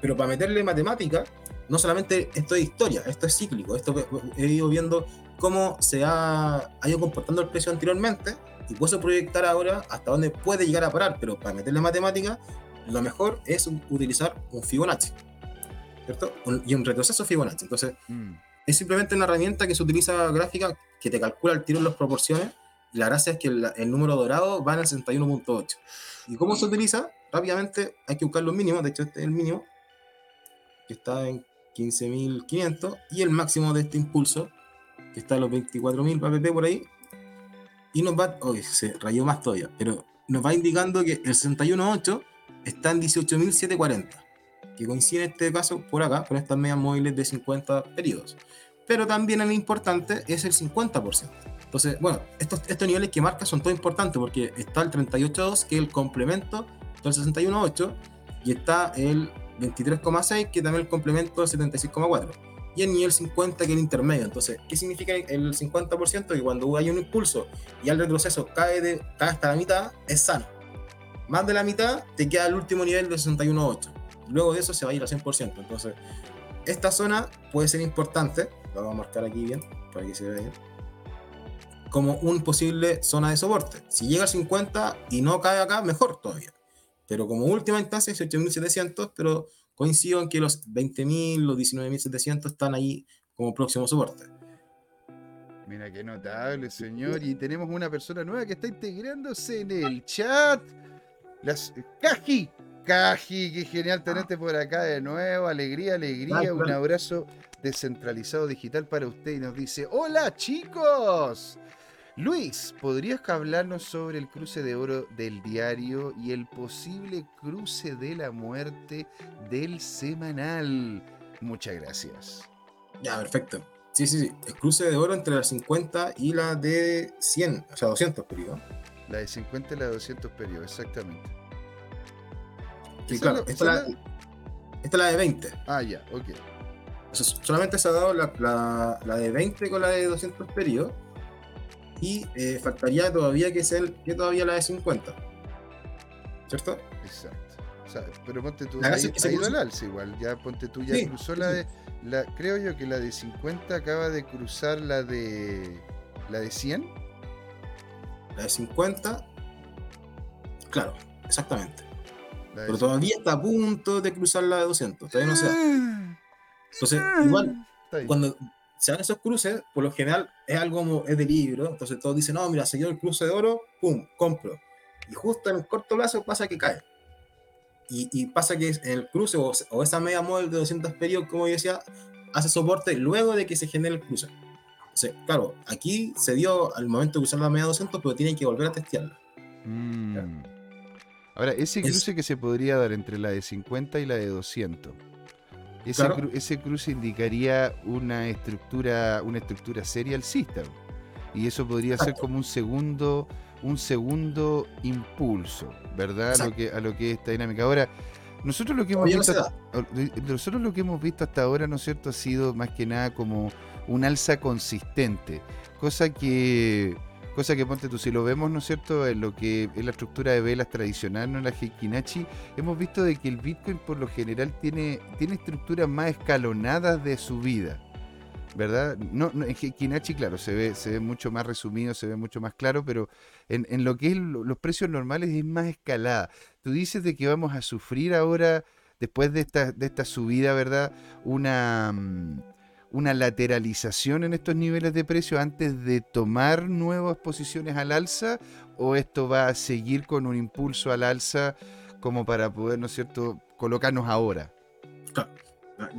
Pero para meterle matemática, no solamente esto es historia, esto es cíclico, esto he ido viendo cómo se ha, ha ido comportando el precio anteriormente y puedo proyectar ahora hasta dónde puede llegar a parar, pero para meterle matemática, lo mejor es utilizar un Fibonacci, ¿cierto? Un- y un retroceso Fibonacci. Entonces, Mm. es simplemente una herramienta que se utiliza gráfica que te calcula el tiro en las proporciones. La gracia es que la- el número dorado va en el 61.8. ¿Y cómo se utiliza? Rápidamente hay que buscar los mínimos. De hecho, este es el mínimo, que está en 15.500. Y el máximo de este impulso, que está en los 24.000 pp por ahí. Y nos va. Uy, se rayó más todavía. Pero nos va indicando que el 61.8 está en 18.740 que coincide en este caso por acá, con estas medias móviles de 50 periodos. Pero también el importante es el 50%. Entonces, bueno, estos, estos niveles que marca son todo importantes porque está el 38.2, que es el complemento del 61.8, y está el 23.6, que también el complemento del 76.4. Y el nivel 50, que es el intermedio. Entonces, ¿qué significa el 50%? Que cuando hay un impulso y el retroceso cae, de, cae hasta la mitad, es sano. Más de la mitad, te queda el último nivel de 61.8 luego de eso se va a ir a 100%. Entonces, esta zona puede ser importante, lo vamos a marcar aquí bien, para que se vea bien, como un posible zona de soporte. Si llega a 50 y no cae acá, mejor todavía. Pero como última instancia, 18.700, pero coincido en que los 20.000, los 19.700 están ahí como próximo soporte. Mira qué notable, señor. Y tenemos una persona nueva que está integrándose en el chat. Las Caji. Caji, qué genial tenerte por acá de nuevo. Alegría, alegría. Un abrazo descentralizado digital para usted. Y nos dice: Hola, chicos. Luis, ¿podrías hablarnos sobre el cruce de oro del diario y el posible cruce de la muerte del semanal? Muchas gracias. Ya, perfecto. Sí, sí, sí. El cruce de oro entre la 50 y la de 100, o sea, 200, pero La de 50 y la de 200 periodos, exactamente. Sí, claro. es la- Esta, la- es esta es la de 20. Ah, ya, ok. O sea, solamente se ha dado la, la- la de 20 con la de 200 periodos. Y eh, faltaría todavía que sea el- que todavía la de 50. ¿Cierto? Exacto. O sea, pero ponte tú, La ido- es que se ha ido cruza. al alza igual. Ya ponte tú, ya Sí, cruzó sí, la de. La, creo yo que la de 50 acaba de cruzar la de. La de 100. La de 50. Claro, exactamente. Pero 100. todavía está a punto de cruzar la de 200. Todavía no se da. Ah, Entonces, igual, Está bien. cuando se dan esos cruces, por lo general es algo como es de libro. Entonces todos dicen, no, mira, se dio el cruce de oro, pum, compro. Y justo en el corto plazo pasa que cae. Y, y pasa que en el cruce o, o esa media móvil de 200 periodos, como yo decía, hace soporte luego de que se genere el cruce. Entonces, claro, aquí se dio al momento de usar la media 200, pero tienen que volver a testearla. Mm. Ahora, ese Es- cruce que se podría dar entre la de 50 y la de 200. Ese, Claro. cru- ese cruce indicaría una estructura, una estructura seria alcista. Y eso podría ser como un segundo, un segundo impulso, ¿verdad? A lo, que, a lo que es esta dinámica. Ahora, nosotros lo que hemos visto. Nosotros lo que hemos visto hasta ahora, ¿no es cierto?, ha sido más que nada como un alza consistente, cosa que Cosa que ponte tú, si lo vemos, ¿no es cierto?, en lo que es la estructura de velas tradicional, ¿no? La Heikinachi, hemos visto de que el Bitcoin por lo general tiene, tiene estructuras más escalonadas de subida. ¿Verdad? No, no, en Heikinachi, claro, se ve, se ve mucho más resumido, se ve mucho más claro, pero en, en lo que es lo- los precios normales es más escalada. Tú dices de que vamos a sufrir ahora, después de esta, de esta subida, ¿verdad? Una, mm, una lateralización en estos niveles de precio antes de tomar nuevas posiciones al alza o esto va a seguir con un impulso al alza como para poder, ¿no es cierto?, colocarnos ahora.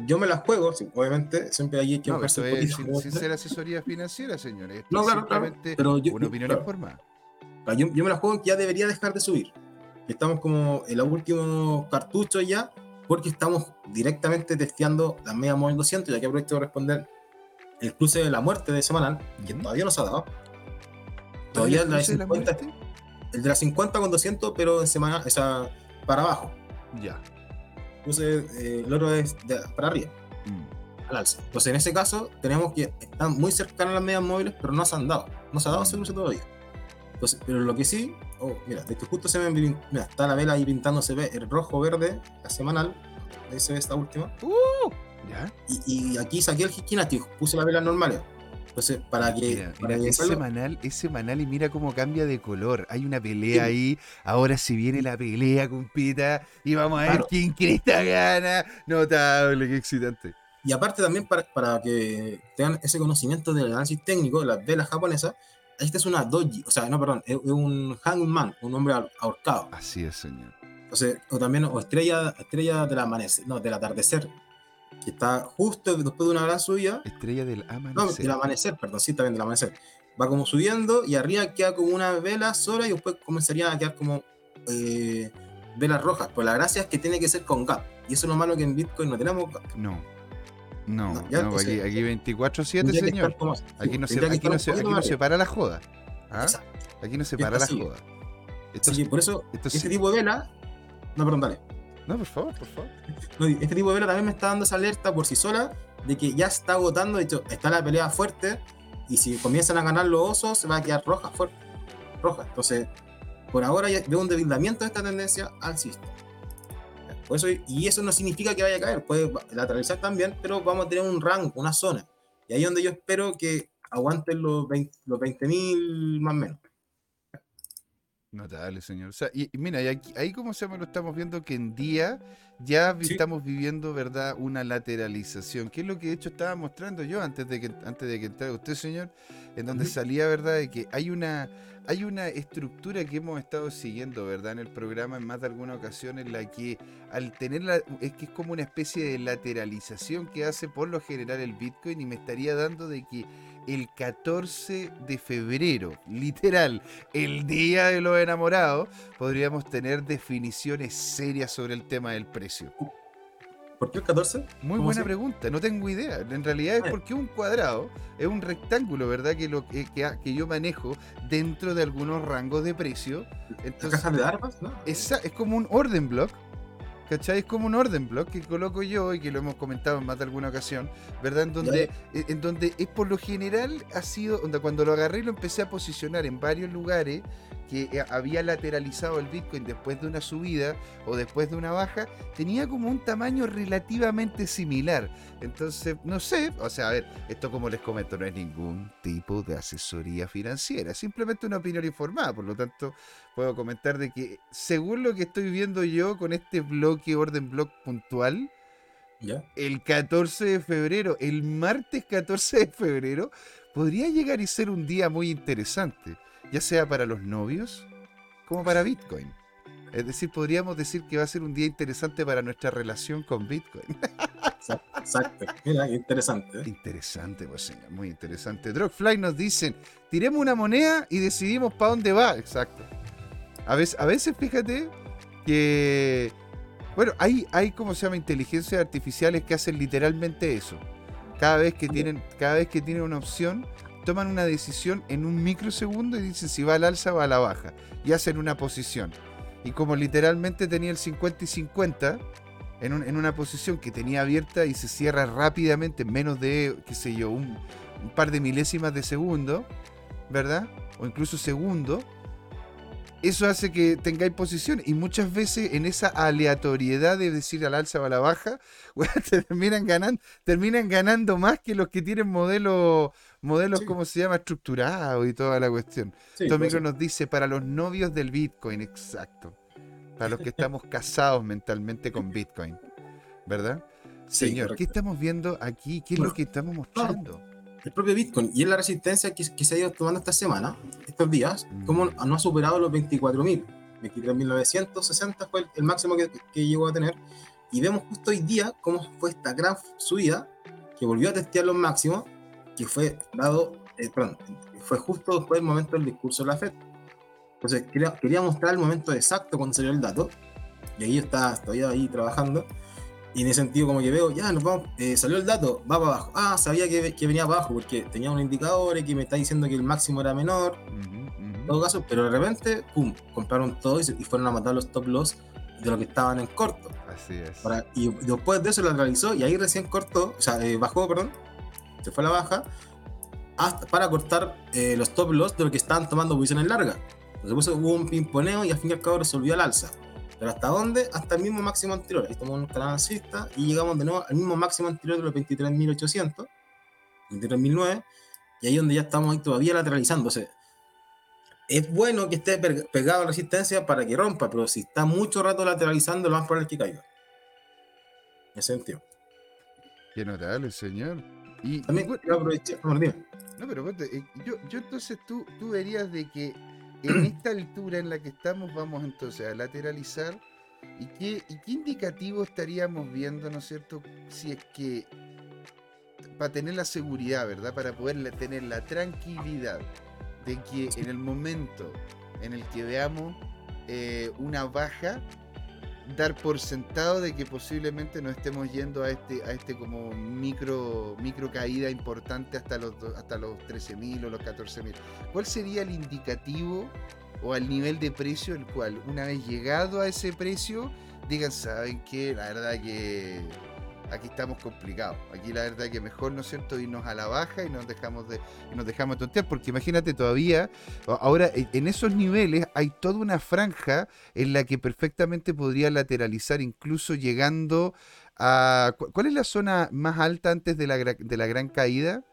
Yo me las juego, sí, obviamente, siempre hay que No, esto es sin, sin ser asesoría financiera, señores. Esto No, claro, claro, pero yo- una opinión claro. informada. Ah, Yo, yo me la juego que ya debería dejar de subir. Estamos como en los últimos cartuchos ya, porque estamos directamente testeando la media móvil 200, ya que aprovecho de responder el cruce de la muerte de semanal, que todavía no se ha dado. ¿Cuál Todavía el la de la 50, muerte? el de la 50 con 200, pero en semana, esa para abajo. Ya. Cruce, eh, el otro es de- para arriba, Mm. al alza. Entonces, en ese caso, tenemos que están muy cercanas las medias móviles, pero no se han dado. No se ha dado ese cruce todavía. Entonces, pero lo que sí, oh, mira, de que justo se pin- mira, está la vela ahí pintando, se ve el rojo verde, la semanal, ahí se ve esta última, ¿Ya? y, y aquí saqué el Hikinati, puse las velas normales. Entonces, para que, Mira, para mira, que es salga- semanal, es semanal y mira cómo cambia de color. Hay una pelea Sí. ahí. Ahora si viene la pelea, compita, y vamos a ver Claro. quién cresta gana. Notable, qué excitante. Y aparte también para, para que tengan ese conocimiento del análisis técnico de las velas japonesas, esta es una doji, o sea, no, perdón, es, un hangman, un hombre ahor- ahorcado. Así es, señor. Entonces, o también, o estrella, estrella del amanecer, no, del atardecer, que está justo después de una gran subida, Estrella del no, amanecer. del amanecer, perdón, sí, también del amanecer. Va como subiendo y arriba queda como una vela sola y después comenzaría a quedar como eh, velas rojas. Pues la gracia es que tiene que ser con gap. Y eso es lo malo que en Bitcoin no tenemos gap. No. No, No, ya, no, aquí, eh, aquí 24-7, Tendría que señor. como- Aquí no se, aquí no aquí no para la joda. ¿Ah? Aquí no se para la joda. Esto por eso, esto este sí. tipo de vela. No, perdón, dale. No, por favor, por favor. No, este tipo de vela también me está dando esa alerta por sí sola de que ya está agotando. De hecho, está la pelea fuerte. Y si comienzan a ganar los osos, se va a quedar roja, fuerte. Roja. Entonces, por ahora ya veo un debilitamiento de esta tendencia alcista. Por eso, y eso no significa que vaya a caer, puede lateralizar también, pero vamos a tener un rango, una zona. Y ahí es donde yo espero que aguanten los 20 los 20.000 más o menos. Notable, señor. O sea, y, y mira, y aquí, ahí como se llama, lo estamos viendo que en día ya Sí. estamos viviendo, ¿verdad? Una lateralización, que es lo que de hecho estaba mostrando yo antes de que antes de que entrara usted, señor, en donde salía, ¿verdad? De que hay una hay una estructura que hemos estado siguiendo, ¿verdad? En el programa en más de alguna ocasión en la que al tener la, es que es como una especie de lateralización que hace por lo general el Bitcoin y me estaría dando de que el 14 de febrero, literal, el día de los enamorados, podríamos tener definiciones serias sobre el tema del precio. ¿Por qué el 14? Muy ¿Cómo buena pregunta, no tengo idea. En realidad es Eh. porque un cuadrado es un rectángulo, ¿verdad? Que, lo, que, que- que yo manejo dentro de algunos rangos de precio. ¿La Entonces, caja de armas? ¿no? esa- es como un orden block. ¿Cachai? Es como un orden block que coloco yo y que lo hemos comentado en más de alguna ocasión, ¿verdad? En donde, en en donde es por lo general ha sido, cuando lo agarré y lo empecé a posicionar en varios lugares que eh, había lateralizado el Bitcoin después de una subida o después de una baja, tenía como un tamaño relativamente similar. Entonces, no sé, o sea, a ver, esto como les comento no es ningún tipo de asesoría financiera, simplemente una opinión informada, por lo tanto puedo comentar de que según lo que estoy viendo yo con este bloque orden block puntual, ¿Ya? el 14 de febrero, el martes 14 de febrero, podría llegar y ser un día muy interesante, ya sea para los novios como para Bitcoin. Es decir, podríamos decir que va a ser un día interesante para nuestra relación con Bitcoin. Exacto. Mira, interesante. ¿eh? Interesante, pues señor, muy interesante. Drogfly nos dicen, tiremos una moneda y decidimos para dónde va. Exacto. A veces, a veces fíjate que, bueno, hay, hay, como se llama? Inteligencias artificiales que hacen literalmente eso. Cada vez que tienen, cada vez que tienen una opción, toman una decisión en un microsegundo y dicen si va al alza o a la baja. Y hacen una posición. Y como literalmente tenía el 50 y 50, en, un- en una posición que tenía abierta y se cierra rápidamente, en menos de, qué sé yo, un, par de milésimas de segundo, ¿verdad? O incluso segundo, eso hace que tengáis posición. Y muchas veces en esa aleatoriedad de decir al alza o a la baja, weón, terminan ganando, terminan ganando más que los que tienen modelos, modelos, Sí. ¿cómo se llama? Estructurados y toda la cuestión. Sí, Tomicro pues, nos dice, para los novios del Bitcoin, exacto. Para los que estamos casados mentalmente con Bitcoin. ¿Verdad? Sí, Señor, ¿qué correcto. estamos viendo aquí? ¿Qué es lo que estamos mostrando? el propio Bitcoin y es la resistencia que, que se ha ido tomando esta semana, estos días, Mm. como no ha superado los 24.000. 23.960 fue el, el máximo que, que llegó a tener. Y vemos justo hoy día cómo fue esta gran subida que volvió a testear los máximos, que fue dado, eh, perdón, fue justo después del momento del discurso de la FED. Entonces quería, quería mostrar el momento exacto cuando salió el dato, y ahí está todavía ahí trabajando. Y en ese sentido, como que veo, ya nos vamos, eh, salió el dato, va para abajo. Ah, sabía que, que venía para abajo porque tenía un indicador y que me está diciendo que el máximo era menor, Ujú, en ujú. todo caso, pero de repente, pum, compraron todo y, se- y fueron a matar los top loss de lo que estaban en corto. Así es. Para- y después de eso lo realizó y ahí recién cortó, o sea, eh, bajó, perdón, se fue a la baja, hasta para cortar eh, los top loss de lo que estaban tomando posiciones largas. Entonces hubo un pimponeo y al fin y al cabo resolvió al alza. Pero ¿hasta dónde? Hasta el mismo máximo anterior. Ahí tomamos un canal alcista y llegamos de nuevo al mismo máximo anterior de los 23.800, 23.009, y ahí donde ya estamos ahí todavía lateralizándose. Es bueno que esté pe- pegado a resistencia para que rompa, pero si está mucho rato lateralizando, lo más probable es que caiga. En ese sentido. Qué notable, señor. Y, También quiero aprovechar. No, pero ponte, eh, yo, yo entonces tú, tú verías de que en esta altura en la que estamos vamos entonces a lateralizar y qué, y qué indicativo estaríamos viendo, ¿no es cierto? Si es que para tener la seguridad, ¿verdad? Para poder tener la tranquilidad de que en el momento en el que veamos eh, una baja, dar por sentado de que posiblemente nos estemos yendo a este, a este como micro, micro caída importante hasta los, hasta los 13.000 o los 14.000. ¿Cuál sería el indicativo o al nivel de precio el cual, una vez llegado a ese precio, digan, ¿saben qué? La verdad que aquí estamos complicados. Aquí la verdad que mejor, ¿no es cierto?, irnos a la baja y nos dejamos de, y nos dejamos tontear, porque imagínate todavía, ahora en en esos niveles hay toda una franja en la que perfectamente podría lateralizar, incluso llegando a... ¿cu- ¿Cuál es la zona más alta antes de la, gra- de la gran caída?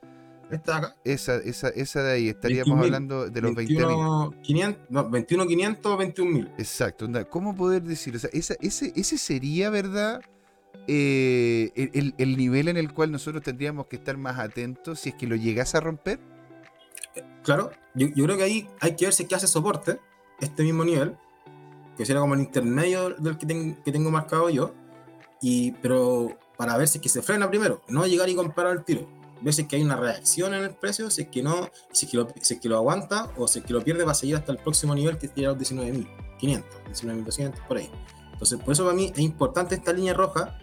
Esta acá. Esa, esa, esa de ahí, estaríamos 21.000, hablando de los 20.000. 21.500, no, 21.500 o 21.000. Exacto, onda, ¿cómo poder decir? O sea, esa- ese, ese sería, ¿verdad? Eh, el, el- el nivel en el cual nosotros tendríamos que estar más atentos si es que lo llegase a romper. Claro, yo, yo creo que ahí hay que ver si es que hace soporte, este mismo nivel, que sería como el intermedio del que, ten- que tengo marcado yo, y, pero para ver si es que se frena primero, no llegar y comprar al tiro, ver si es que hay una reacción en el precio, si es que no, si es que lo, si es que lo aguanta o si es que lo pierde va a seguir hasta el próximo nivel que sería los 19.500, 19.200 por ahí. Entonces, por eso para mí es importante esta línea roja,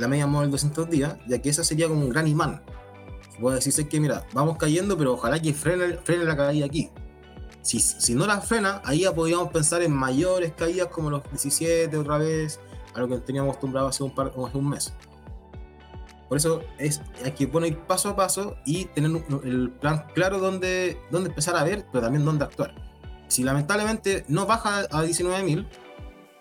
la media móvil 200 días, ya que esa sería como un gran imán. Puedo decirse que, mira, vamos cayendo, pero ojalá que frene, frene la caída aquí. Si, si no la frena, ahí ya podríamos pensar en mayores caídas como los 17 otra vez, a lo que teníamos acostumbrado hace un, par, hace un mes. Por eso es, hay que poner paso a paso y tener un- el plan claro donde, donde empezar a ver, pero también dónde actuar. Si lamentablemente no baja a 19.000,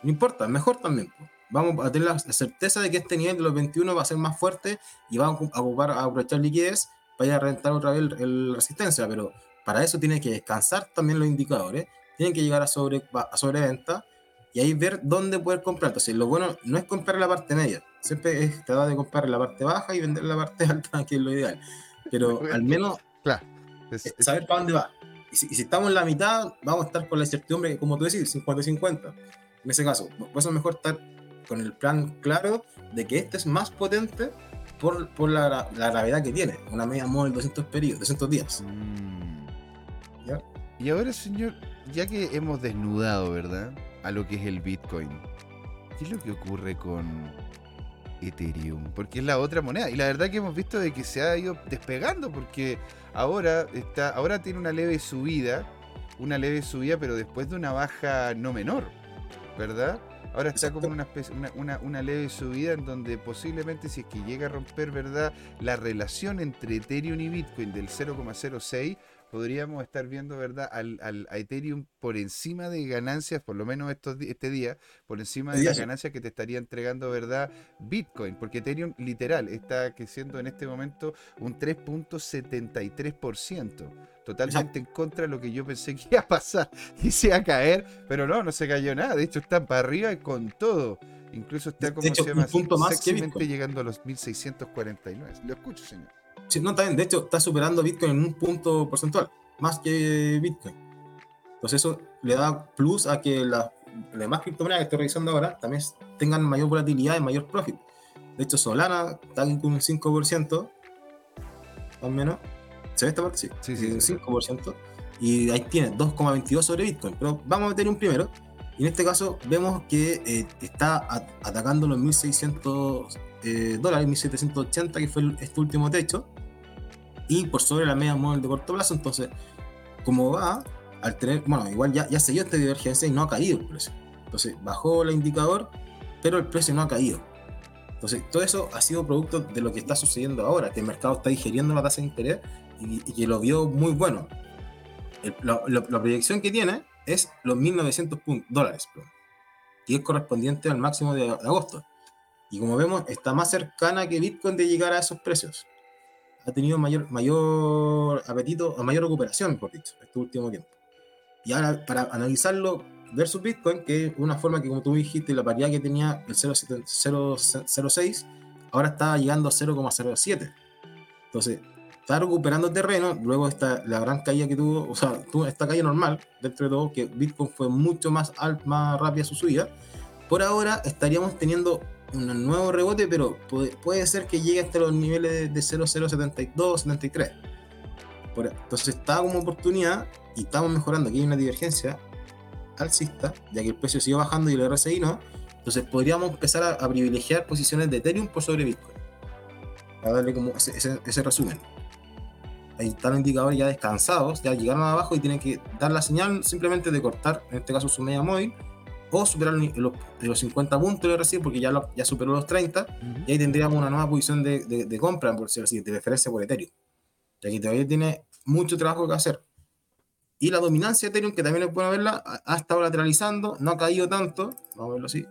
no importa, mejor también. Vamos a tener la certeza de que este nivel de los 21 va a ser más fuerte y va a ocu- a ocupar, a aprovechar liquidez para ir a reventar otra vez el, el resistencia, pero para eso tiene que descansar también los indicadores, tienen que llegar a, sobre, a sobreventa y ahí ver dónde poder comprar. Entonces, lo bueno no es comprar la parte media, siempre es tratar de comprar la parte baja y vender en la parte alta, que es lo ideal. Pero al menos Claro. es- es- saber para dónde va. Y si, y si estamos en la mitad, vamos a estar con la incertidumbre, como tú decís, 50-50. En ese caso, por eso es mejor estar con el plan claro de que este es más potente por, por la, la gravedad que tiene. Una media móvil 200 periodos, 200 días. Mm. ¿Ya? Y ahora, señor, ya que hemos desnudado, ¿verdad? A lo que es el Bitcoin, ¿qué es lo que ocurre con Ethereum? Porque es la otra moneda. Y la verdad que hemos visto de que se ha ido despegando, porque ahora está, ahora tiene una leve subida, una leve subida, pero después de una baja no menor, ¿verdad? Ahora está como Exacto. una, especie- una, una- una leve subida en donde posiblemente si es que llega a romper, ¿verdad? La relación entre Ethereum y Bitcoin del 0,06 podríamos estar viendo, ¿verdad? Al, al, a Ethereum por encima de ganancias, por lo menos estos, este día, por encima de las ganancias que te estaría entregando, ¿verdad? Bitcoin, porque Ethereum literal está creciendo en este momento un 3.73%, totalmente en contra de lo que yo pensé que iba a pasar, y se iba a caer, pero no, no se cayó nada, de hecho está para arriba y con todo. Incluso está como se llama, punto más llegando a los 1649. Lo escucho, señor. Sí, no, también, de hecho, está superando Bitcoin en un punto porcentual, más que Bitcoin. Entonces eso le da plus a que las demás criptomonedas que estoy revisando ahora también tengan mayor volatilidad y mayor profit. De hecho, Solana está con un 5%, más o menos. ¿Se ve esta parte? Sí, sí, sí, un 5%. Y ahí tiene 2,22 sobre Bitcoin. Pero vamos a meter un primero. Y en este caso vemos que eh, está atacando los 1.600 eh, dólares, 1.780, que fue este último techo, y por sobre la media móvil de corto plazo. Entonces, como va, al tener, bueno, igual ya, ya se dio esta divergencia y no ha caído el precio. Entonces, bajó el indicador, pero el precio no ha caído. Entonces, todo eso ha sido producto de lo que está sucediendo ahora, que el mercado está digiriendo la tasa de interés y, que lo vio muy bueno. la, proyección que tiene es los 1.900 dólares, y es correspondiente al máximo de, agosto. Y como vemos, está más cercana que Bitcoin de llegar a esos precios. Ha tenido mayor, mayor apetito, o mayor recuperación, por dicho, este último tiempo. Y ahora, para analizarlo versus Bitcoin, que es una forma que, como tú dijiste, la paridad que tenía el 0,06, ahora está llegando a 0,07. Entonces, está recuperando terreno, luego está la gran caída que tuvo, o sea, tuvo esta caída normal, dentro de todo, que Bitcoin fue mucho más, alt, más rápida su subida. Por ahora estaríamos teniendo un nuevo rebote, pero puede, ser que llegue hasta los niveles de 0,072, 73. entonces está como oportunidad y estamos mejorando. Aquí hay una divergencia alcista, ya que el precio sigue bajando y el RSI no. Entonces podríamos empezar a, privilegiar posiciones de Ethereum por sobre Bitcoin. Para darle como ese resumen ahí están los indicadores ya descansados, ya llegaron abajo y tienen que dar la señal simplemente de cortar, en este caso su media móvil, o superar los, los 50 puntos de recibo porque ya, ya superó los 30, y ahí tendríamos una nueva posición de, de, compra, por decirlo así, de referencia por Ethereum. Y aquí todavía tiene mucho trabajo que hacer. Y la dominancia de Ethereum, que también es bueno verla, ha estado lateralizando, no ha caído tanto, vamos a verlo así,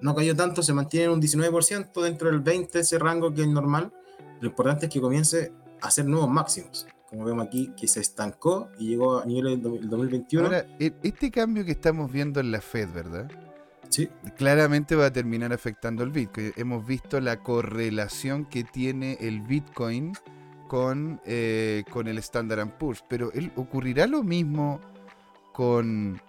no ha caído tanto, se mantiene en un 19% dentro del 20%, ese rango que es normal. Lo importante es que comience hacer nuevos máximos. Como vemos aquí, que se estancó y llegó a niveles del 2021. Ahora, e, este cambio que estamos viendo en la Fed, ¿verdad? Sí. Claramente va a terminar afectando el Bitcoin. Hemos visto la correlación que tiene el Bitcoin con, eh, con el Standard Poor's. Pero ¿ocurrirá lo mismo con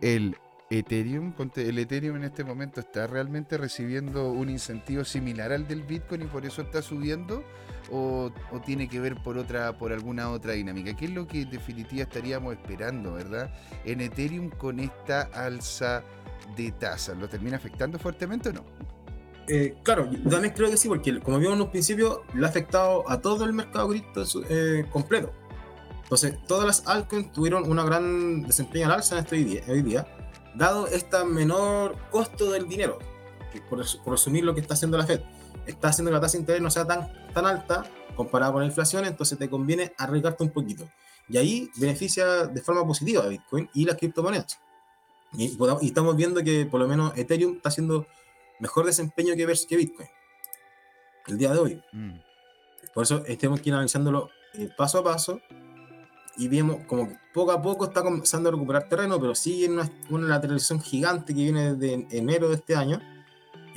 el Ethereum? El Ethereum en este momento está realmente recibiendo un incentivo similar al del Bitcoin y por eso está subiendo o, tiene que ver por otra, por alguna otra dinámica? ¿Qué es lo que en definitiva estaríamos esperando, verdad? En Ethereum con esta alza de tasas, ¿lo termina afectando fuertemente o no? Eh, claro, también creo que sí, porque como vimos en un principio, le ha afectado a todo el mercado cripto eh, completo. Entonces, todas las altcoins tuvieron una gran desempeño al alza en este día, hoy día, dado este menor costo del dinero, por, por asumir lo que está haciendo la Fed está haciendo que la tasa de interés no sea tan, tan alta comparada con la inflación, entonces te conviene arriesgarte un poquito. Y ahí beneficia de forma positiva a Bitcoin y las criptomonedas. Y, estamos viendo que por lo menos Ethereum está haciendo mejor desempeño que, que Bitcoin el día de hoy. Mm. Por eso estamos aquí analizándolo eh, paso a paso y vemos como poco a poco está comenzando a recuperar terreno, pero sigue en una, una lateralización gigante que viene desde enero de este año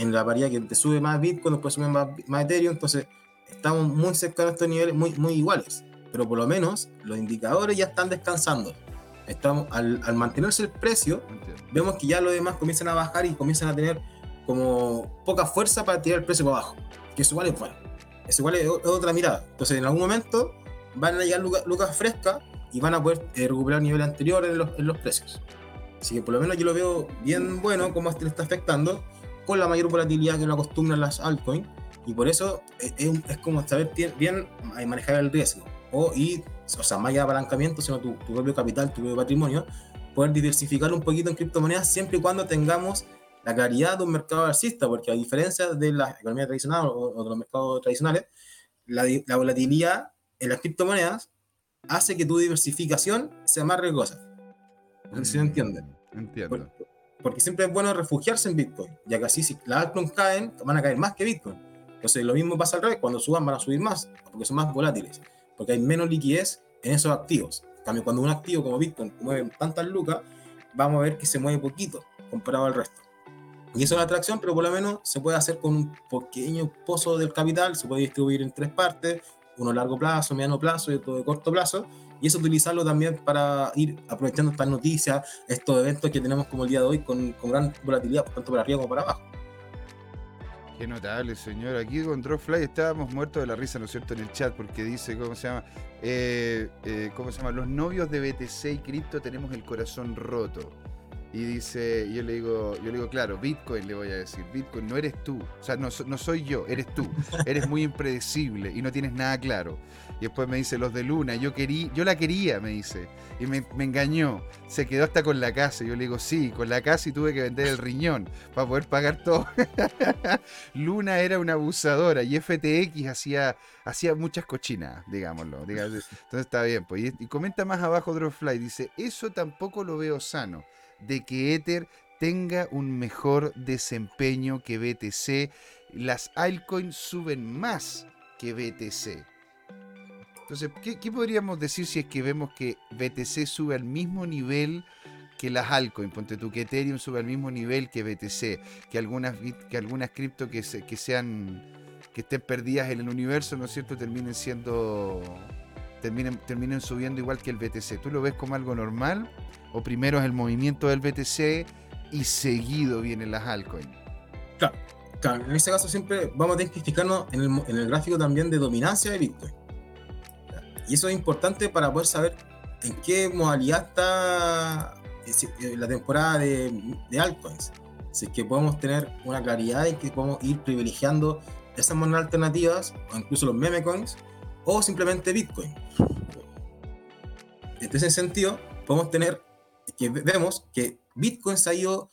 en la paridad que te sube más Bitcoin, después sube más, más Ethereum, entonces estamos muy cerca de estos niveles muy, muy iguales, pero por lo menos los indicadores ya están descansando. Estamos, al, al mantenerse el precio, vemos que ya los demás comienzan a bajar y comienzan a tener como poca fuerza para tirar el precio para abajo, que eso igual es bueno, eso igual es, otra mirada. Entonces en algún momento van a llegar lucas, frescas y van a poder eh, recuperar niveles anteriores en los, en los precios. Así que por lo menos yo lo veo bien bueno cómo le está afectando con la mayor volatilidad que lo acostumbran las altcoins y por eso es, es como saber bien manejar el riesgo o y o sea más allá de apalancamiento sino tu, propio capital tu propio patrimonio poder diversificar un poquito en criptomonedas siempre y cuando tengamos la claridad de un mercado alcista porque a diferencia de la economía tradicional o, de los mercados tradicionales la, la volatilidad en las criptomonedas hace que tu diversificación sea más riesgosa. No sé si me entienden. Mm, Entiendo. Porque siempre es bueno refugiarse en Bitcoin, ya que así si las altcoins caen, van a caer más que Bitcoin. Entonces lo mismo pasa al revés, cuando suban van a subir más, porque son más volátiles, porque hay menos liquidez en esos activos. En cambio, cuando un activo como Bitcoin mueve tantas lucas, vamos a ver que se mueve poquito comparado al resto. Y eso es la atracción, pero por lo menos se puede hacer con un pequeño pozo del capital, se puede distribuir en tres partes, uno a largo plazo, mediano plazo y otro de corto plazo, y eso utilizarlo también para ir aprovechando estas noticias, estos eventos que tenemos como el día de hoy con, con gran volatilidad, tanto para arriba como para abajo. Qué notable, señor. Aquí con Drawfly estábamos muertos de la risa, ¿no es cierto?, en el chat, porque dice, ¿cómo se llama? Eh, eh, ¿Cómo se llama? Los novios de BTC y cripto tenemos el corazón roto. Y dice, yo le digo, yo le digo, claro, Bitcoin le voy a decir, Bitcoin no eres tú, o sea, no, no soy yo, eres tú, eres muy impredecible y no tienes nada claro. Y después me dice, los de Luna, yo querí, yo la quería, me dice, y me, engañó, se quedó hasta con la casa. Yo le digo, sí, con la casa y tuve que vender el riñón para poder pagar todo. Luna era una abusadora y FTX hacía, hacía muchas cochinas, digámoslo. Entonces está bien. Pues. Y, y comenta más abajo Dropfly, dice, eso tampoco lo veo sano, de que Ether tenga un mejor desempeño que BTC. Las altcoins suben más que BTC. Entonces, ¿qué, podríamos decir si es que vemos que BTC sube al mismo nivel que las altcoins? Ponte tú que Ethereum sube al mismo nivel que BTC, que algunas, que algunas cripto que, se- que sean que estén perdidas en el universo, ¿no es cierto?, terminen siendo terminen, terminen subiendo igual que el BTC. ¿Tú lo ves como algo normal? ¿O primero es el movimiento del BTC y seguido vienen las altcoins? Claro, en ese caso siempre vamos a fijarnos en el, en el gráfico también de dominancia de Bitcoin. Y eso es importante para poder saber en qué modalidad está eh, eh, la temporada de, de altcoins. Es que podemos tener una claridad en que podemos ir privilegiando esas monedas alternativas, o incluso los meme coins, o simplemente Bitcoin. En ese sentido, podemos tener que ve- vemos que Bitcoin se ha ido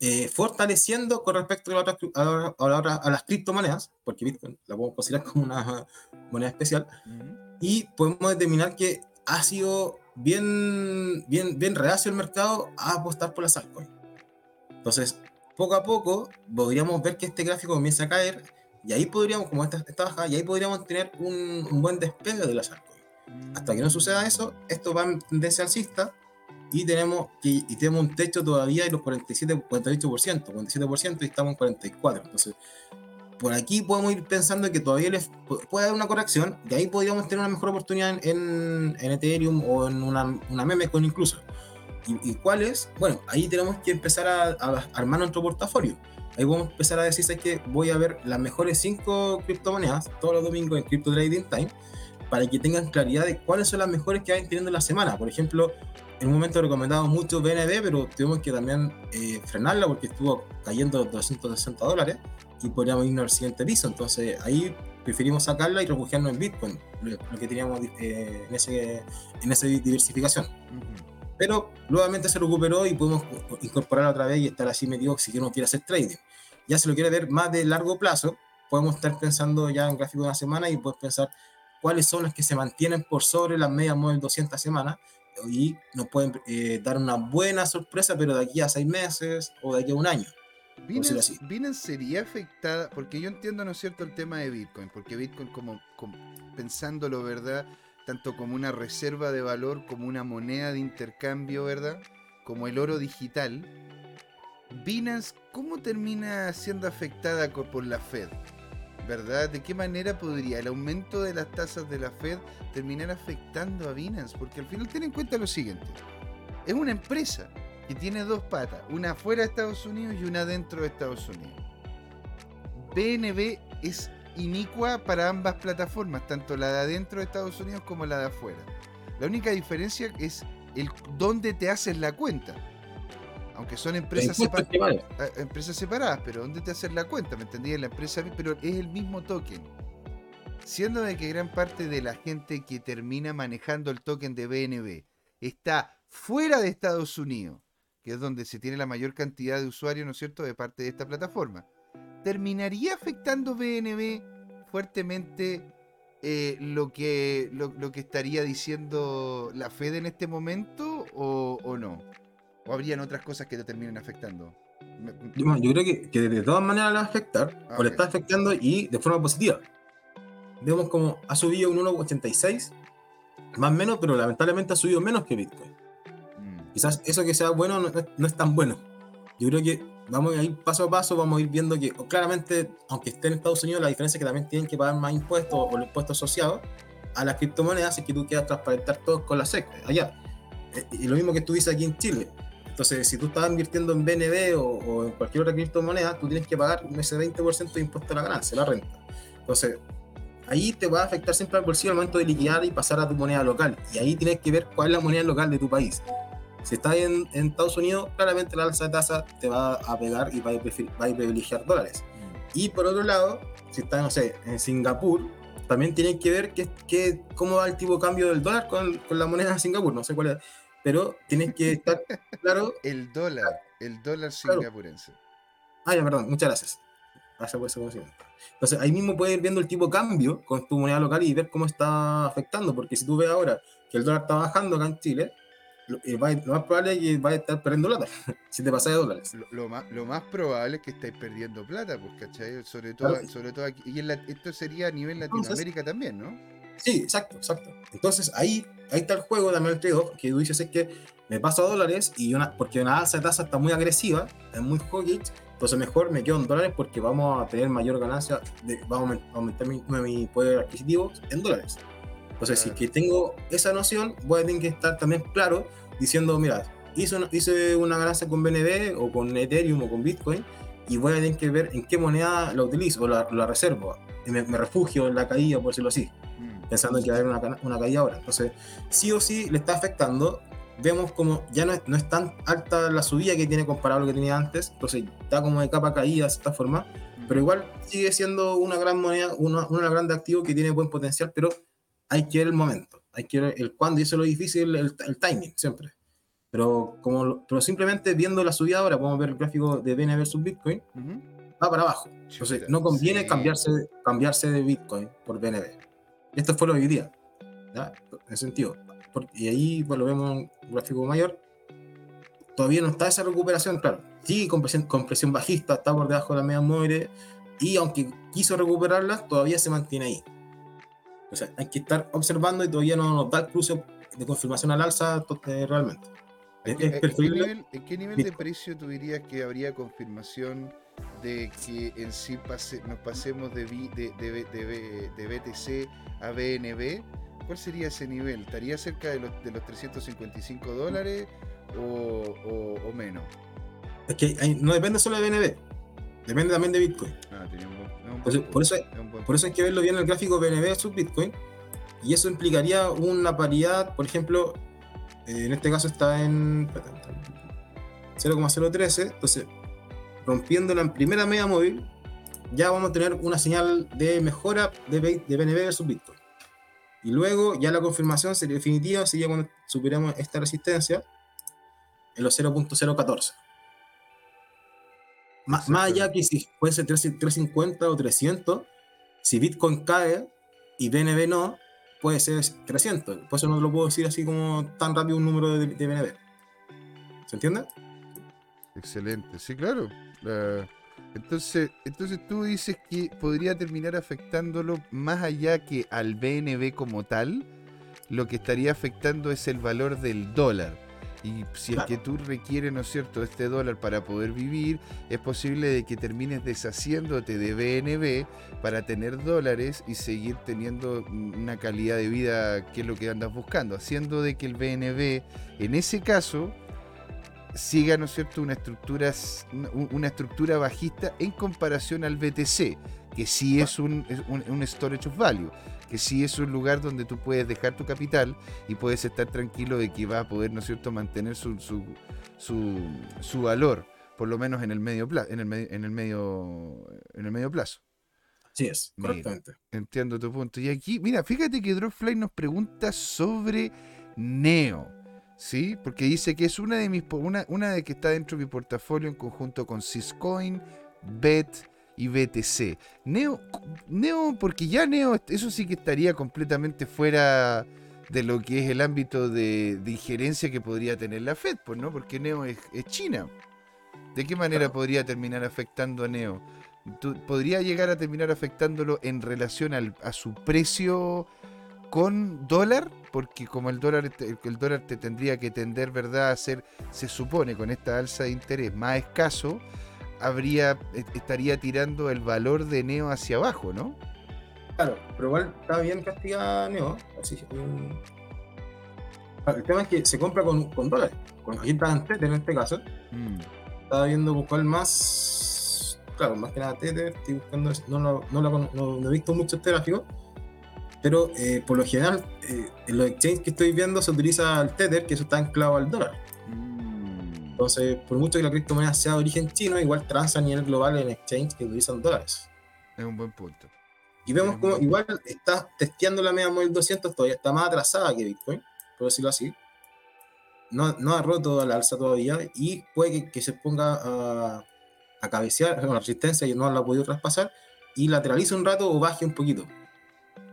eh, fortaleciendo con respecto a, la otra a, la- a la a las criptomonedas, porque Bitcoin la podemos considerar como una moneda especial, y podemos determinar que ha sido bien, bien, bien reacio el mercado a apostar por las altcoins. Entonces, poco a poco podríamos ver que este gráfico comienza a caer, y ahí podríamos, como esta, esta baja, y ahí podríamos tener un, un buen despegue de las altcoins. Hasta que no suceda eso, esto va en tendencia alcista y tenemos, y, tenemos un techo todavía de los 47, 48%, 47% y estamos en 44%. Entonces, por aquí podemos ir pensando que todavía les pu- puede haber una corrección y ahí podríamos tener una mejor oportunidad en, en Ethereum o en una, una meme coin incluso. ¿Y, y cuál es? Bueno, ahí tenemos que empezar a, a armar nuestro portafolio. Ahí vamos a empezar a decir ¿sabes que voy a ver las mejores 5 criptomonedas todos los domingos en Crypto Trading Time para que tengan claridad de cuáles son las mejores que vayan teniendo en la semana. Por ejemplo, en un momento recomendamos mucho BNB, pero tuvimos que también eh, frenarla porque estuvo cayendo 260 dólares y podríamos irnos al siguiente piso. Entonces ahí preferimos sacarla y refugiarnos en Bitcoin, lo, lo que teníamos eh, en, ese, en esa diversificación. Ujú. Pero nuevamente se recuperó y podemos incorporar otra vez y estar así metido si uno quiere hacer trading. Ya si lo quiere ver más de largo plazo, podemos estar pensando ya en gráfico de una semana y puedes pensar cuáles son las que se mantienen por sobre las medias móvil 200 semanas y nos pueden eh, dar una buena sorpresa, pero de aquí a seis meses o de aquí a un año. Así. Binance, sería afectada, porque yo entiendo, ¿no es cierto?, el tema de Bitcoin, porque Bitcoin, como, como- pensándolo, ¿verdad?, tanto como una reserva de valor, como una moneda de intercambio, ¿verdad?, como el oro digital, Binance, ¿cómo termina siendo afectada por la Fed? ¿Verdad? ¿De qué manera podría el aumento de las tasas de la Fed terminar afectando a Binance? Porque al final ten en cuenta lo siguiente. Es una empresa que tiene dos patas, una fuera de Estados Unidos y una dentro de Estados Unidos. BNB es inicua para ambas plataformas, tanto la de adentro de Estados Unidos como la de afuera. La única diferencia es el dónde te haces la cuenta. Aunque son empresas, primarios. eh, empresas separadas, pero ¿dónde te haces la cuenta? ¿Me entendí? La empresa, pero es el mismo token. Siendo de que gran parte de la gente que termina manejando el token de BNB está fuera de Estados Unidos, que es donde se tiene la mayor cantidad de usuarios, ¿no es cierto?, de parte de esta plataforma, ¿terminaría afectando BNB fuertemente eh, lo, que, lo, lo que estaría diciendo la Fed en este momento o, o no? ¿O habrían otras cosas que te terminen afectando? Yo, yo creo que, que de todas maneras le va a afectar, o le está afectando y de forma positiva. Vemos como ha subido un 1,86, más o menos, pero lamentablemente ha subido menos que Bitcoin. Quizás eso que sea bueno no, no- es tan bueno. Yo creo que vamos a ir paso a paso, vamos a ir viendo que claramente, aunque esté en Estados Unidos, la diferencia es que también tienen que pagar más impuestos o los impuestos asociados a las criptomonedas es que tú quieras transparentar todo con la SEC allá. Eh, Y lo mismo que tú dices aquí en Chile. Entonces, si tú estás invirtiendo en BNB o, o en cualquier otra criptomoneda, tú tienes que pagar ese 20% de impuesto a la ganancia, la renta. Entonces, ahí te va a afectar siempre al bolsillo al momento de liquidar y pasar a tu moneda local. Y ahí tienes que ver cuál es la moneda local de tu país. Si estás en, en Estados Unidos, claramente la alza de tasa te va a pegar y va a, va a privilegiar dólares. mm. Y por otro lado, si estás, no sé, en Singapur, también tienes que ver qué, qué- cómo va el tipo de cambio del dólar con, con la moneda de Singapur, no sé cuál es. Pero tienes que estar claro. El dólar, el dólar Claro. singapurense. Ah, ya, perdón, muchas gracias. Gracias por ese conocimiento. Entonces, ahí mismo puedes ir viendo el tipo de cambio con tu moneda local y ver cómo está afectando, porque si tú ves ahora que el dólar está bajando acá en Chile, lo, eh, va- lo más probable es que vaya a estar perdiendo plata si te pasas de dólares. Lo, lo más, lo más probable es que estáis perdiendo plata, pues, ¿cachai? Sobre todo, Claro. sobre todo aquí. Y en la- esto sería a nivel Entonces- Latinoamérica también, ¿no? Sí, exacto, exacto. Entonces ahí, ahí está el juego también el trade-off, que tú dices es que me paso a dólares y una, porque una alza de tasa está muy agresiva, es muy hawkish, entonces mejor me quedo en dólares porque vamos a tener mayor ganancia, de, vamos a aumen- aumentar mi, mi poder adquisitivo en dólares. Entonces, si Claro. que tengo esa noción, voy a tener que estar también claro diciendo, mira, hice una, hice una ganancia con BNB o con Ethereum o con Bitcoin y voy a tener que ver en qué moneda la utilizo o la, la reservo. Me, me refugio en la caída, por decirlo así Mm. pensando que va a haber una, una caída ahora. Entonces, sí o sí le está afectando. Vemos como ya no es, no es tan alta la subida que tiene comparado a lo que tenía antes, entonces está como de capa caída de esta forma, pero igual sigue siendo una gran moneda, una, una gran de activo que tiene buen potencial, pero hay que ver el momento, hay que ver el cuándo y eso es lo difícil, el, el timing siempre. Pero, como, pero simplemente viendo la subida ahora, podemos ver el gráfico de BNB versus Bitcoin, Ujú. va para abajo. Entonces, no conviene sí. cambiarse, cambiarse de Bitcoin por BNB. Esto fue lo de hoy día. ¿ya? En sentido. Y ahí pues, lo vemos en un gráfico mayor. Todavía no está esa recuperación, claro. Sigue con presión, con presión bajista, está por debajo de la media móvil. Y aunque quiso recuperarla, todavía se mantiene ahí. O sea, hay que estar observando y todavía no nos da el cruce de confirmación al alza eh, realmente. Es, ¿En qué- en nivel, en qué nivel de precio tú dirías que habría confirmación de que en sí pase- nos pasemos de, BTC a BNB? ¿Cuál sería ese nivel? ¿Estaría cerca de los, de los 355 dólares o, o- o menos? Es que ahí no depende solo de BNB, depende también de Bitcoin. Ah, tenía Por eso- por eso- eso hay que verlo bien en el gráfico BNB versus Bitcoin. Y eso implicaría una paridad, por ejemplo, eh, en este caso está en 0,013. Entonces, rompiendo la primera media móvil, ya vamos a tener una señal de mejora de, de BNB versus Bitcoin. Y luego ya la confirmación sería definitiva, sería cuando superemos esta resistencia en los 0.014. Más, más allá que si puede ser 3 350 o 300, si Bitcoin cae y BNB no, puede ser 300. Por eso no lo puedo decir así como tan rápido un número de, de BNB. ¿Se entiende? Excelente, sí, claro. La- entonces, entonces tú dices que podría terminar afectándolo más allá que al BNB como tal, lo que estaría afectando es el valor del dólar. Y si Claro. es que tú requieres, ¿no es cierto?, este dólar para poder vivir, es posible de que termines deshaciéndote de BNB para tener dólares y seguir teniendo una calidad de vida que es lo que andas buscando, haciendo de que el BNB, en ese caso, siga, ¿no es cierto?, una estructura, una- una estructura bajista en comparación al BTC, que sí es un, es un, un storage of value, que sí es un lugar donde tú puedes dejar tu capital y puedes estar tranquilo de que va a poder, ¿no es cierto?, mantener su, su, su, su valor, por lo menos en el medio plazo, en el, medio- en el medio, en el medio plazo. Así es, Mira. correctamente. Entiendo tu punto. Y aquí, mira, fíjate que Dropfly nos pregunta sobre Neo. ¿Sí? Porque dice que es una de mis una, una de que está dentro de mi portafolio en conjunto con Syscoin, Bet y BTC. Neo, Neo, porque ya Neo, eso sí que estaría completamente fuera de lo que es el ámbito de, injerencia que podría tener la Fed, pues, ¿no? Porque Neo es, China. ¿De qué manera podría terminar afectando a Neo? ¿Podría llegar a terminar afectándolo en relación a su precio con dólar? Porque como el dólar, el dólar te tendría que tender, ¿verdad?, a ser, se supone, con esta alza de interés más escaso, habría, estaría tirando el valor de Neo hacia abajo, ¿no? Claro, pero igual está bien castigada Neo. Así, el tema es que se compra con, con dólares. Con está Tether en este caso. Mm. Estaba viendo buscar más. Claro, más que nada Tether. Estoy buscando. No, no, no, no, he visto mucho este gráfico. Pero eh, por lo general, eh, en los exchanges que estoy viendo se utiliza el Tether, que eso está anclado al dólar. Entonces, por mucho que la criptomoneda sea de origen chino, igual transa a nivel global en exchanges que utilizan dólares. Es un buen punto. Y vemos como igual está testeando la media móvil 200, todavía está más atrasada que Bitcoin, por decirlo así. No, no ha roto la alza todavía y puede que, se ponga a, a cabecear con la resistencia y no la ha podido traspasar y lateralice un rato o baje un poquito.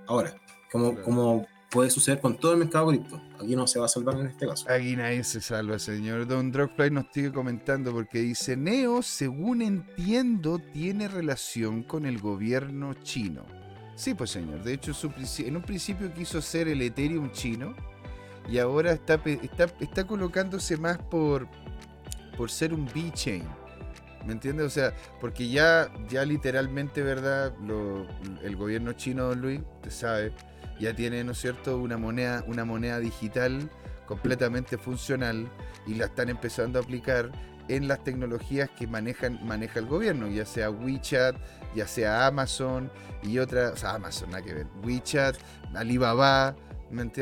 Ahora, como, como puede suceder con todo el mercado cripto. Aquí no se va a salvar en este caso. Aquí nadie se salva, señor. Don Drogfly nos sigue comentando porque dice, Neo, según entiendo, tiene relación con el gobierno chino. Sí, pues señor. De hecho, en un principio quiso ser el Ethereum chino y ahora está, está, colocándose más por, por ser un B-Chain. ¿Me entiendes? O sea, porque ya, ya literalmente, ¿verdad? el gobierno chino, don Luis, usted sabe, ya tiene, ¿no es cierto?, una moneda, una moneda digital completamente funcional y la están empezando a aplicar en las tecnologías que manejan, maneja el gobierno, ya sea WeChat, ya sea Amazon y otras, o sea, Amazon, nada que ver, WeChat, Alibaba,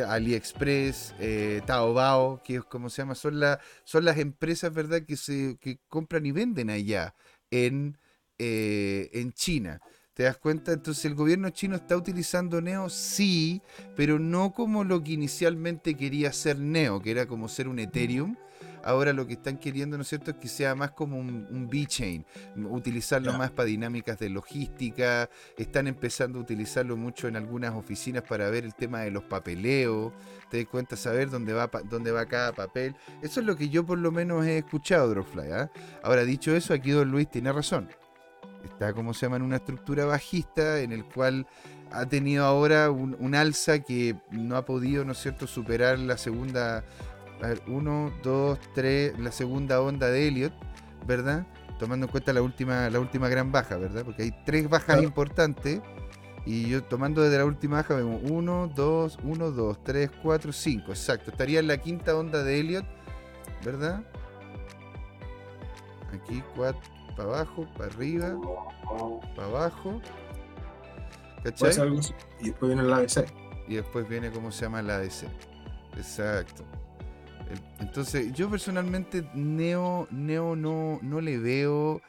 AliExpress, eh, Taobao, que es como se llama, son, son las empresas, ¿verdad?, que, se, que compran y venden allá en, eh, en China. ¿Te das cuenta? Entonces el gobierno chino está utilizando Neo, sí, pero no como lo que inicialmente quería ser Neo, que era como ser un Ethereum. Ahora lo que están queriendo, ¿no es cierto?, es que sea más como un, un B-Chain, utilizarlo más para dinámicas de logística, están empezando a utilizarlo mucho en algunas oficinas para ver el tema de los papeleos, te das cuenta, saber dónde va, dónde va cada papel. Eso es lo que yo por lo menos he escuchado, Dropfly. ¿ah? Ahora, dicho eso, aquí Don Luis tiene razón está, como se llama, en una estructura bajista en el cual ha tenido ahora un, alza que no ha podido, ¿no es cierto?, superar la segunda, a ver, uno, dos, tres, la segunda onda de Elliot, ¿verdad? Tomando en cuenta la última, la última gran baja, ¿verdad? Porque hay tres bajas importantes. Y yo tomando desde la última baja vemos 1, 2, 1, 2, 3, 4, 5. Exacto. Estaría en la quinta onda de Elliot, ¿verdad? Aquí 4, para abajo, para arriba, para abajo. ¿Cachai? Y después viene la ADC. Y después viene cómo se llama la ADC. Exacto. Entonces, yo personalmente Neo, Neo no, no le veo.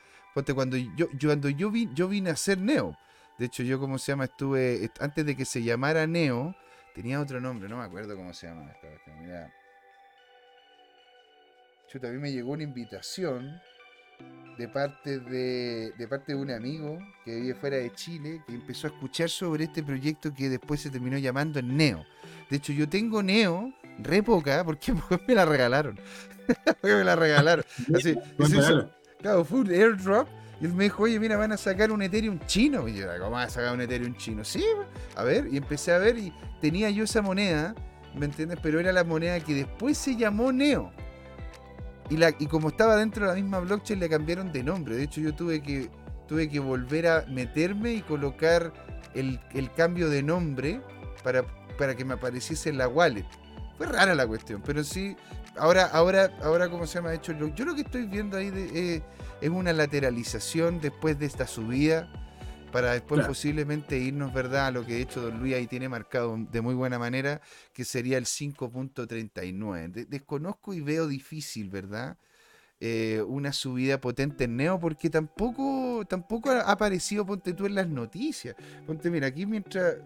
cuando yo, yo cuando yo vi, yo vine a ser Neo. De hecho, yo como se llama, estuve. Antes de que se llamara Neo, tenía otro nombre, no me acuerdo cómo se llama esta Mira. Yo también me llegó una invitación de parte de, de parte de un amigo que vive fuera de Chile, que empezó a escuchar sobre este proyecto que después se terminó llamando Neo. De hecho, yo tengo Neo, re poca, porque me la regalaron. me la regalaron. Así, claro, fue un airdrop. Y él me dijo, oye, mira, van a sacar un Ethereum chino. Y yo, ¿cómo van a sacar un Ethereum chino? Sí, a ver, y empecé a ver y tenía yo esa moneda, ¿me entiendes? Pero era la moneda que después se llamó Neo. Y, la, y como estaba dentro de la misma blockchain, le cambiaron de nombre. De hecho, yo tuve que, tuve que volver a meterme y colocar el, cambio de nombre para, para que me apareciese en la wallet. Fue rara la cuestión, pero sí, ahora, ahora, ahora ¿cómo se llama? Hecho, yo lo que estoy viendo ahí eh, es una lateralización después de esta subida para después posiblemente irnos, ¿verdad?, a lo que de hecho Don Luis ahí tiene marcado de muy buena manera, que sería el 5.39. desconozco y veo difícil, ¿verdad? Eh, una subida potente en Neo, porque tampoco, tampoco ha aparecido, ponte tú en las noticias. Ponte, mira, aquí mientras.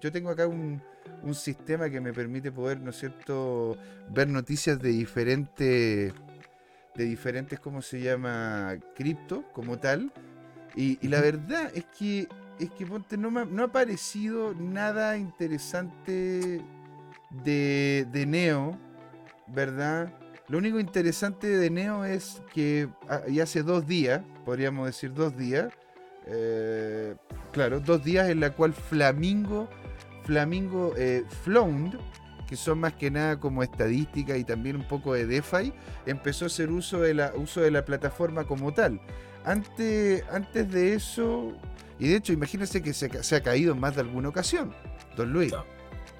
yo tengo acá un, un sistema que me permite poder, ¿no es cierto?, ver noticias de diferentes. de diferentes, ¿cómo se llama?, cripto, como tal Y, y la verdad es que, es que ponte, no, me ha- no ha aparecido nada interesante de, de Neo, ¿verdad? Lo único interesante de Neo es que ah, y hace dos días, podríamos decir dos días, eh, claro, dos días en la cual Flamingo, Flamingo eh, Flound, que son más que nada como estadística y también un poco de DeFi, empezó a hacer uso de la, uso de la plataforma como tal. Antes, antes de eso, y de hecho, imagínense que se, ha caído en más de alguna ocasión, Don Luis.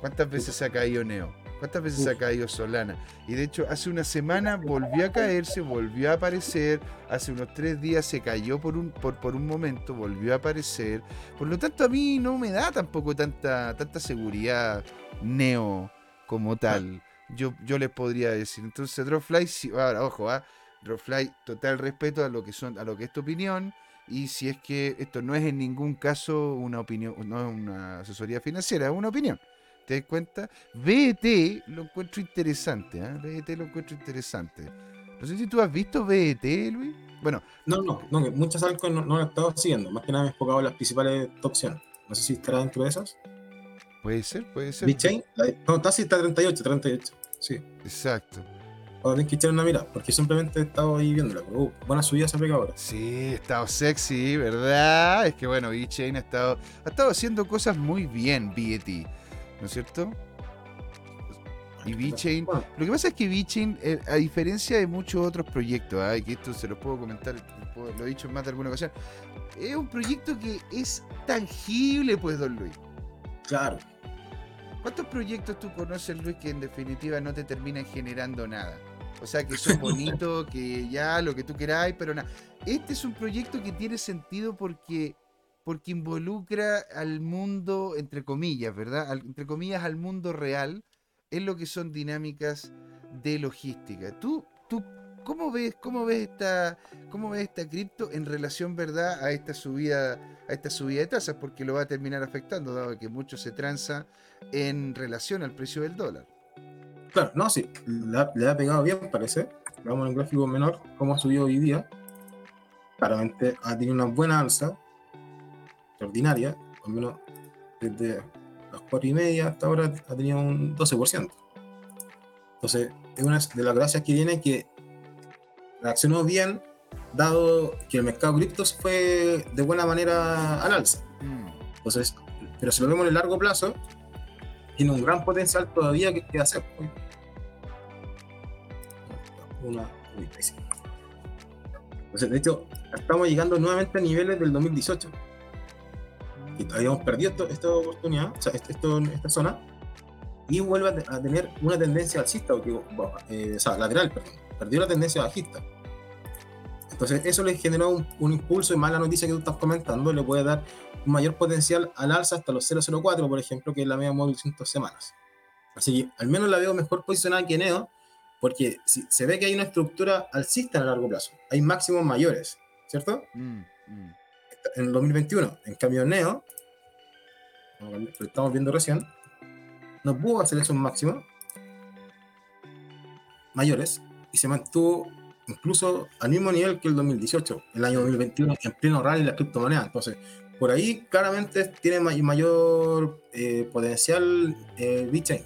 ¿Cuántas veces se ha caído Neo? ¿Cuántas veces se ha caído Solana? Y de hecho, hace una semana volvió a caerse, volvió a aparecer. Hace unos tres días se cayó por un, por, por un momento, volvió a aparecer. Por lo tanto, a mí no me da tampoco tanta, tanta seguridad Neo como tal. Yo, yo les podría decir. Entonces, Dropfly, sí- ahora, ojo, ¿ah? Dropfly, total respeto a lo que son, a lo que es tu opinión. Y si es que esto no es en ningún caso una opinión, no es una asesoría financiera, es una opinión. ¿Te das cuenta? BET lo encuentro interesante, ¿ah? BET lo encuentro interesante. No sé si tú has visto BET, Luis. Bueno, No, no, no, muchas altcoins no, no he estado siguiendo. Más que nada me he enfocado en las principales opciones. No sé si estará dentro de esas. puede ser, puede ser. BitChain, no, está sí, está 38, 38. Sí. Exacto. Ahora tenés que echar una mirada, porque simplemente he estado ahí viéndola. Pero, uh, buena subida se ha pegado ahora. Sí, ha estado sexy, ¿verdad? Es que bueno, VeChain ha estado, ha estado haciendo cosas muy bien, BET, ¿no es cierto? Y VeChain, Bueno, lo que pasa es que VeChain, eh, a diferencia de muchos otros proyectos, y que esto se los puedo comentar, puedo- lo he dicho en más de alguna ocasión, es un proyecto que es tangible, pues, don Luis. claro. ¿Cuántos proyectos tú conoces, Luis, que en definitiva no te terminan generando nada? O sea, que son bonitos, que ya lo que tú queráis, pero nada. Este es un proyecto que tiene sentido porque, porque involucra al mundo, entre comillas, ¿verdad? Entre comillas, al mundo real, en lo que son dinámicas de logística. ¿Tú, tú cómo ves, cómo ves esta, cómo ves esta cripto en relación, verdad, a esta subida, a esta subida de tasas? Porque lo va a terminar afectando, dado que mucho se transa en relación al precio del dólar. Claro, no, sí, le ha, le ha pegado bien, parece. Vamos en gráfico menor, cómo ha subido hoy día. Claramente ha tenido una buena alza, extraordinaria, al menos desde las 4 y media hasta ahora ha tenido un 12%. Entonces, es una de las gracias que tiene que reaccionó bien, dado que el mercado criptos fue de buena manera al alza. Mm, Entonces, pero si lo vemos en el largo plazo, tiene un gran potencial todavía que, que hacer. Uy. Una. Entonces, de hecho, estamos llegando nuevamente a niveles del 2018 y habíamos perdido esto- esta oportunidad, o sea, esto, esta zona, y vuelve a, te- a tener una tendencia alcista, o, eh, o sea, lateral, perdón, perdió la tendencia bajista. Entonces, eso le generó un, un impulso y más la noticia que tú estás comentando le puede dar un mayor potencial al alza hasta los 004, por ejemplo, que es la media móvil 100 semanas. Así que al menos la veo mejor posicionada que Neo, porque si, se ve que hay una estructura alcista a largo plazo. Hay máximos mayores, ¿cierto? mm, mm. En el 2021. En cambio, Neo, lo estamos viendo recién, no pudo hacer esos máximos mayores y se mantuvo incluso al mismo nivel que el 2018, el año 2021, en pleno rally las criptomonedas. Entonces, por ahí claramente tiene may- mayor eh, potencial eh, Bitcoin.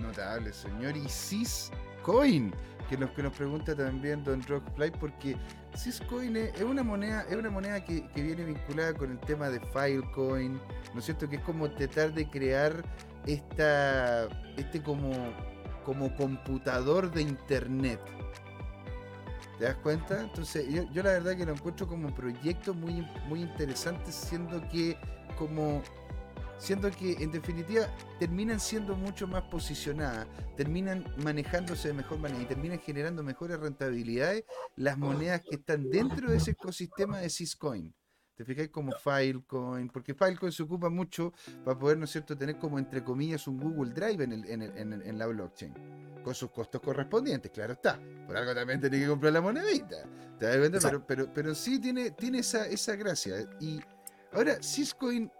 Notable, señor. Y Syscoin, que nos, que nos pregunta también Don Rockfly, porque Syscoin es, una moneda, es una moneda que, que viene vinculada con el tema de Filecoin, ¿no es cierto? Que es como tratar de crear esta, este como, como computador de internet. ¿Te das cuenta? Entonces, yo, yo la verdad que lo encuentro como un proyecto muy, muy interesante, siendo que como siendo que en definitiva terminan siendo mucho más posicionadas, terminan manejándose de mejor manera y terminan generando mejores rentabilidades las monedas que están dentro de ese ecosistema de Syscoin. ¿Te fijáis como Filecoin? Porque Filecoin se ocupa mucho para poder, ¿no es cierto?, tener como entre comillas un Google Drive en, el- en el- en el- en la blockchain. Con sus costos correspondientes, claro está. Por algo también tenés que comprar la monedita. ¿Te das cuenta? Pero, pero, pero sí tiene, tiene esa, esa gracia. Y ahora, Syscoin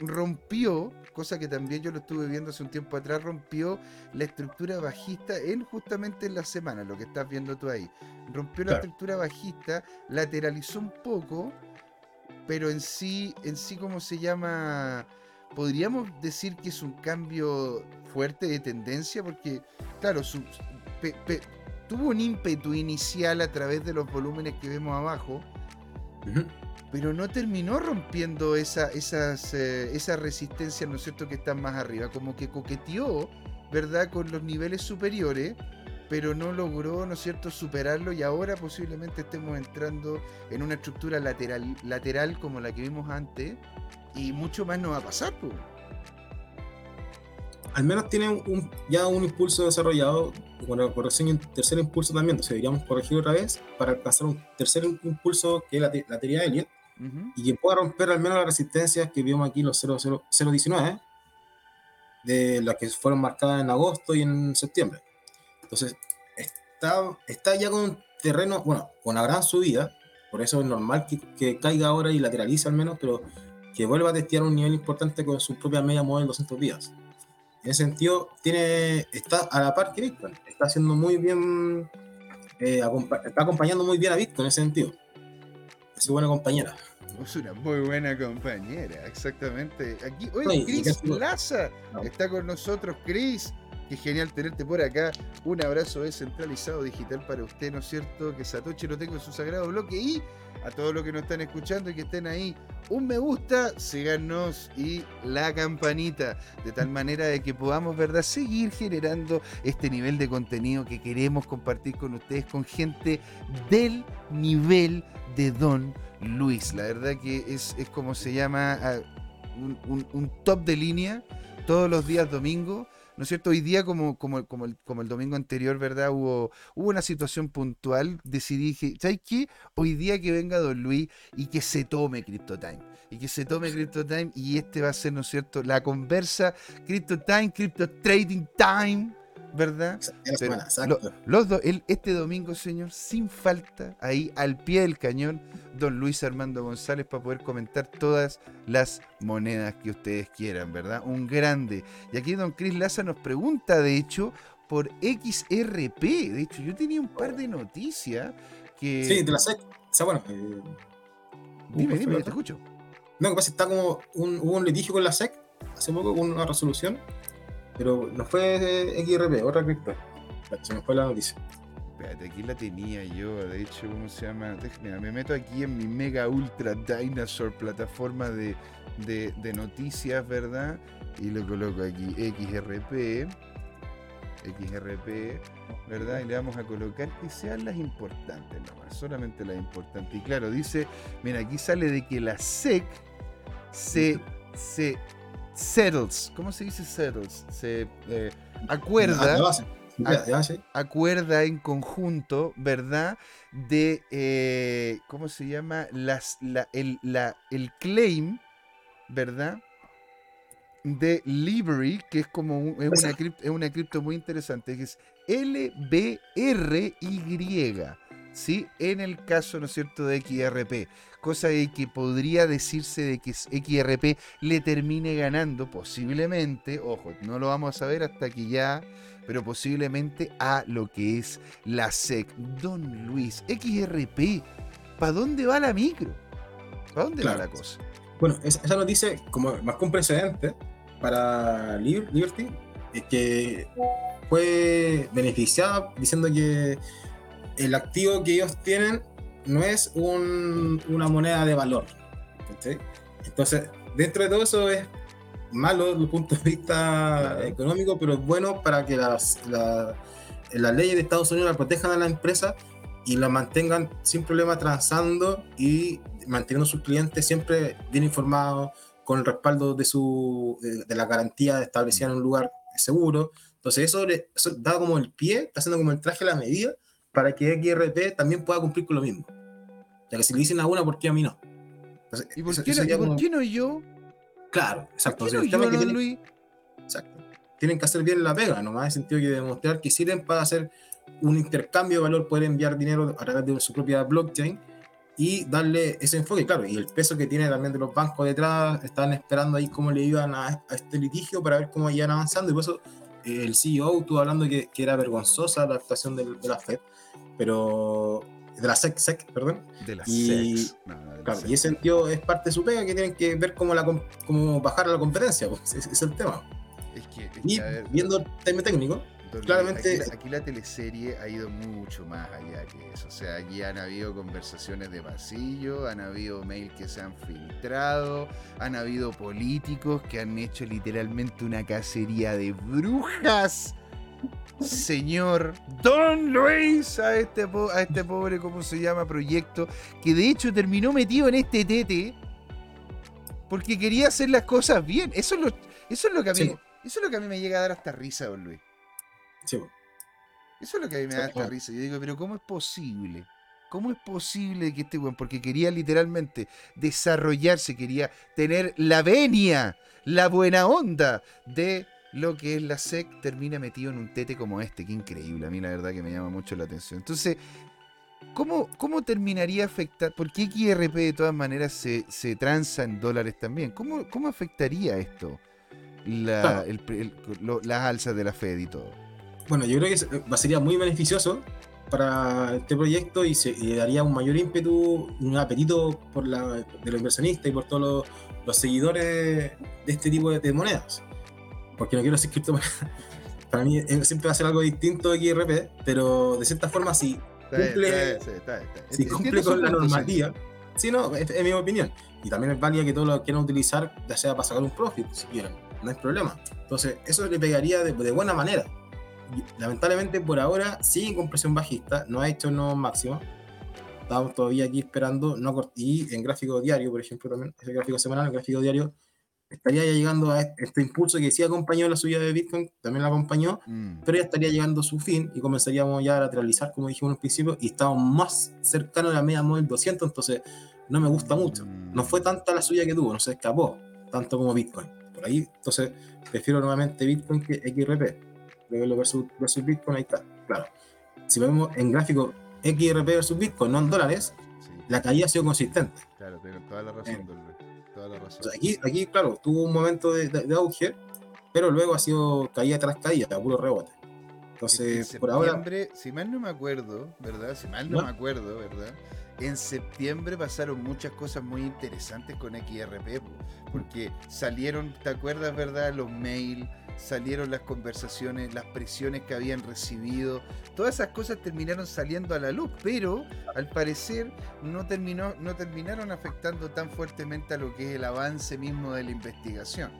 rompió cosa que también yo lo estuve viendo hace un tiempo atrás, rompió la estructura bajista en justamente en la semana, lo que estás viendo tú ahí. Rompió la estructura bajista, lateralizó un poco, pero en sí, en sí, ¿cómo se llama? Podríamos decir que es un cambio fuerte de tendencia, porque, claro, su- pe- pe- tuvo un ímpetu inicial a través de los volúmenes que vemos abajo, pero no terminó rompiendo esa, esas, eh, esas resistencias, ¿no es cierto?, que están más arriba, como que coqueteó, ¿verdad?, con los niveles superiores, pero no logró, ¿no es cierto?, superarlo y ahora posiblemente estemos entrando en una estructura lateral, lateral como la que vimos antes y mucho más no va a pasar, pues. Al menos tiene un, ya un impulso desarrollado, con la corrección y un tercer impulso también, entonces deberíamos corregir otra vez para alcanzar un tercer impulso que es la, te- la teoría de Elliot y que pueda romper al menos las resistencias que vimos aquí, los 00 019, de las que fueron marcadas en agosto y en septiembre. Entonces, está, está ya con un terreno, bueno, con una gran subida, por eso es normal que, que caiga ahora y lateralice al menos, pero que vuelva a testear un nivel importante con su propia media móvil 200 días. En ese sentido, tiene, está a la par que Bitcoin, está haciendo muy bien, eh, está acompañando muy bien a Bitcoin en ese sentido. Es su buena compañera. Es una muy buena compañera, exactamente. Aquí, oye, Chris Laza está con nosotros. Chris, qué genial tenerte por acá. Un abrazo descentralizado digital para usted, ¿no es cierto? Que Satoshi lo tenga en su sagrado bloque y a todos los que nos están escuchando y que estén ahí, un me gusta, síganos y la campanita, de tal manera de que podamos, ¿verdad?, seguir generando este nivel de contenido que queremos compartir con ustedes, con gente del nivel de Don Luis. La verdad que es, es como se llama ah, un, un- top de línea todos los días domingo. ¿No es cierto? Hoy día, como, como, como, el, como el domingo anterior, ¿verdad? Hubo, hubo una situación puntual. Decidí, dije, ¿sabes qué? Hoy día que venga Don Luis y que se tome Crypto Time. Y que se tome Crypto Time. Y este va a ser, ¿no es cierto? La conversa Crypto Time, Crypto Trading Time, ¿verdad? De la Pero semana, exacto. Los dos, el- este domingo, señor, sin falta, ahí al pie del cañón, don Luis Armando González para poder comentar todas las monedas que ustedes quieran, ¿verdad? Un grande. Y aquí don Chris Laza nos pregunta, de hecho, por XRP. De hecho, yo tenía un par de noticias que... Sí, de la SEC. O sea, bueno, eh, dime, ¿cómo fue dime, yo te escucho. No, que pasa está como un, hubo un litigio con la SEC hace poco con una resolución, pero no fue XRP, otra cripto. Se me fue la noticia. Espérate, aquí la tenía yo, de hecho, ¿cómo se llama? Déjame, me meto aquí en mi Mega Ultra Dinosaur plataforma de, de- noticias, ¿verdad? Y lo coloco aquí, XRP, XRP, ¿verdad? Y le vamos a colocar que sean las importantes nomás, solamente las importantes. Y claro, dice, mira, aquí sale de que la SEC se, se settles, ¿cómo se dice settles? Se eh, acuerda Ah, base. acuerda en conjunto, ¿verdad? De, eh, ¿cómo se llama? Las, la, el, la- el claim, ¿verdad? De Library, que es como un- es, una cripto, es una cripto muy interesante, que es LBRY, ¿sí? En el caso, ¿no es cierto?, de XRP. Cosa de que podría decirse de que XRP le termine ganando, posiblemente, ojo, no lo vamos a saber hasta que ya pero posiblemente a lo que es la SEC. Don Luis, XRP, ¿para dónde va la micro? ¿Para dónde Claro. va la cosa? Bueno, esa, esa noticia, como marcó un precedente para Lib- Liberty, es que fue beneficiada diciendo que el activo que ellos tienen no es un- una moneda de valor. ¿cachai? Entonces, dentro de todo eso es malo desde el punto de vista económico, pero es bueno para que las, la- las leyes de Estados Unidos la protejan a la empresa y la mantengan sin problema transando y manteniendo a sus clientes siempre bien informados, con el respaldo de, su, de, de la garantía establecida en un lugar seguro. Entonces eso, le, eso da como el pie, está haciendo como el traje a la medida para que XRP también pueda cumplir con lo mismo. Ya que si le dicen a una, ¿por qué a mí no? Entonces, ¿Y por, eso- qué, eso no, y por como- qué no yo? Claro, ¿Por exacto. qué O sea, no yo, que tienen- Luis? Exacto. Tienen que hacer bien la pega, nomás en el sentido que demostrar que sirven para hacer un intercambio de valor, poder enviar dinero a través de su propia blockchain y darle ese enfoque, claro, y el peso que tiene también de los bancos detrás, están esperando ahí cómo le iban a, a este litigio para ver cómo iban avanzando, y por eso eh, el CEO estuvo hablando que, que, era vergonzosa la actuación de la FED, pero de la SEC, SEC perdón. De la y, SEC. No, no, de la claro, SEC. y ese sentido es parte de su pega que tienen que ver cómo, la, cómo bajar la competencia, pues, es el tema. Es que, es que, Y a ver, viendo el tema técnico, claramente- Aquí, aquí la teleserie ha ido mucho más allá que eso. O sea, aquí han habido conversaciones de pasillo, han habido mails que se han filtrado, han habido políticos que han hecho literalmente una cacería de brujas. Señor Don Luis, a este, a este pobre, ¿cómo se llama? Proyecto, que de hecho terminó metido en este tete porque quería hacer las cosas bien. Eso es lo, eso es lo que a mí, Sí. eso es lo que a mí me llega a dar hasta risa, Don Luis. sí, Eso es lo que a mí me da hasta risa. Yo digo, pero ¿cómo es posible? ¿Cómo es posible que este weón, porque quería literalmente desarrollarse, quería tener la venia, la buena onda de lo que es la SEC, termina metido en un tete como este? Qué increíble, a mí la verdad que me llama mucho la atención. Entonces, ¿cómo, cómo terminaría afectar? Porque XRP de todas maneras se, se transa en dólares también. ¿Cómo, cómo afectaría esto? La- Claro. el pre- el- lo- las alzas de la Fed y todo. bueno, yo creo que sería muy beneficioso para este proyecto y, se, y daría un mayor ímpetu, un apetito por la, de los inversionistas y por todos los, los seguidores de este tipo de, de monedas. Porque no quiero decir criptomonedas. Para mí eh, siempre va a ser algo distinto de XRP, pero de cierta forma sí Está Cumple- está bien, está bien, bien. si Entiendo cumple con la normativa. Sí, no, es, es mi opinión. Y también es válida que todos lo quieran utilizar, ya sea para sacar un profit, si quieren. No hay problema. Entonces, eso le pegaría de, de buena manera. Y, lamentablemente, por ahora, sigue con presión bajista, no ha hecho nuevos máximos. Estamos todavía aquí esperando. No, y en gráfico diario, por ejemplo, también, ese gráfico semanal, el gráfico diario, estaría ya llegando a este impulso que sí acompañó la subida de Bitcoin, también la acompañó, Mm. pero ya estaría llegando a su fin y comenzaríamos ya a lateralizar, como dijimos al principio, y estamos más cercanos a la media móvil 200, entonces no me gusta mucho. No fue tanta la suya que tuvo, no se escapó, tanto como Bitcoin. Por ahí, entonces, prefiero nuevamente Bitcoin que XRP. Verlo versus, versus Bitcoin, ahí está, claro. Si vemos en gráfico XRP versus Bitcoin, no en dólares, Sí, la caída ha sido consistente. claro, tienes toda la razón, Luis. Toda la razón. O sea, aquí, aquí, claro, tuvo un momento de, de- de auge, pero luego ha sido caída tras caída, a puro rebote. Es que en Entonces, por ahora, si mal no me acuerdo, ¿verdad? Si mal no ¿No? me acuerdo, ¿verdad? En septiembre pasaron muchas cosas muy interesantes con XRP, po, porque salieron, ¿te acuerdas, verdad? Los mails, salieron las conversaciones, las presiones que habían recibido, todas esas cosas terminaron saliendo a la luz, pero al parecer no, terminó, no terminaron afectando tan fuertemente a lo que es el avance mismo de la investigación.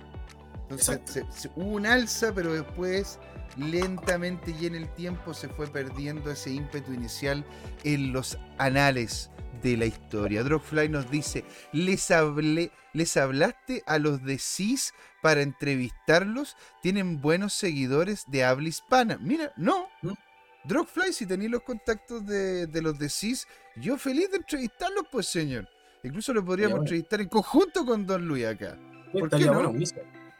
Entonces Exacto. se- se- hubo un alza, pero después lentamente y en el tiempo se fue perdiendo ese ímpetu inicial en los anales de la historia. Dropfly nos dice, ¿les, hablé, ¿les hablaste a los de CIS para entrevistarlos? Tienen buenos seguidores de habla hispana. Mira, no. ¿Mm? Dropfly, si tenéis los contactos de, de los de CIS, yo feliz de entrevistarlos, pues señor. Incluso lo podríamos bueno. entrevistar en conjunto con Don Luis acá. ¿por estaría qué no? bueno.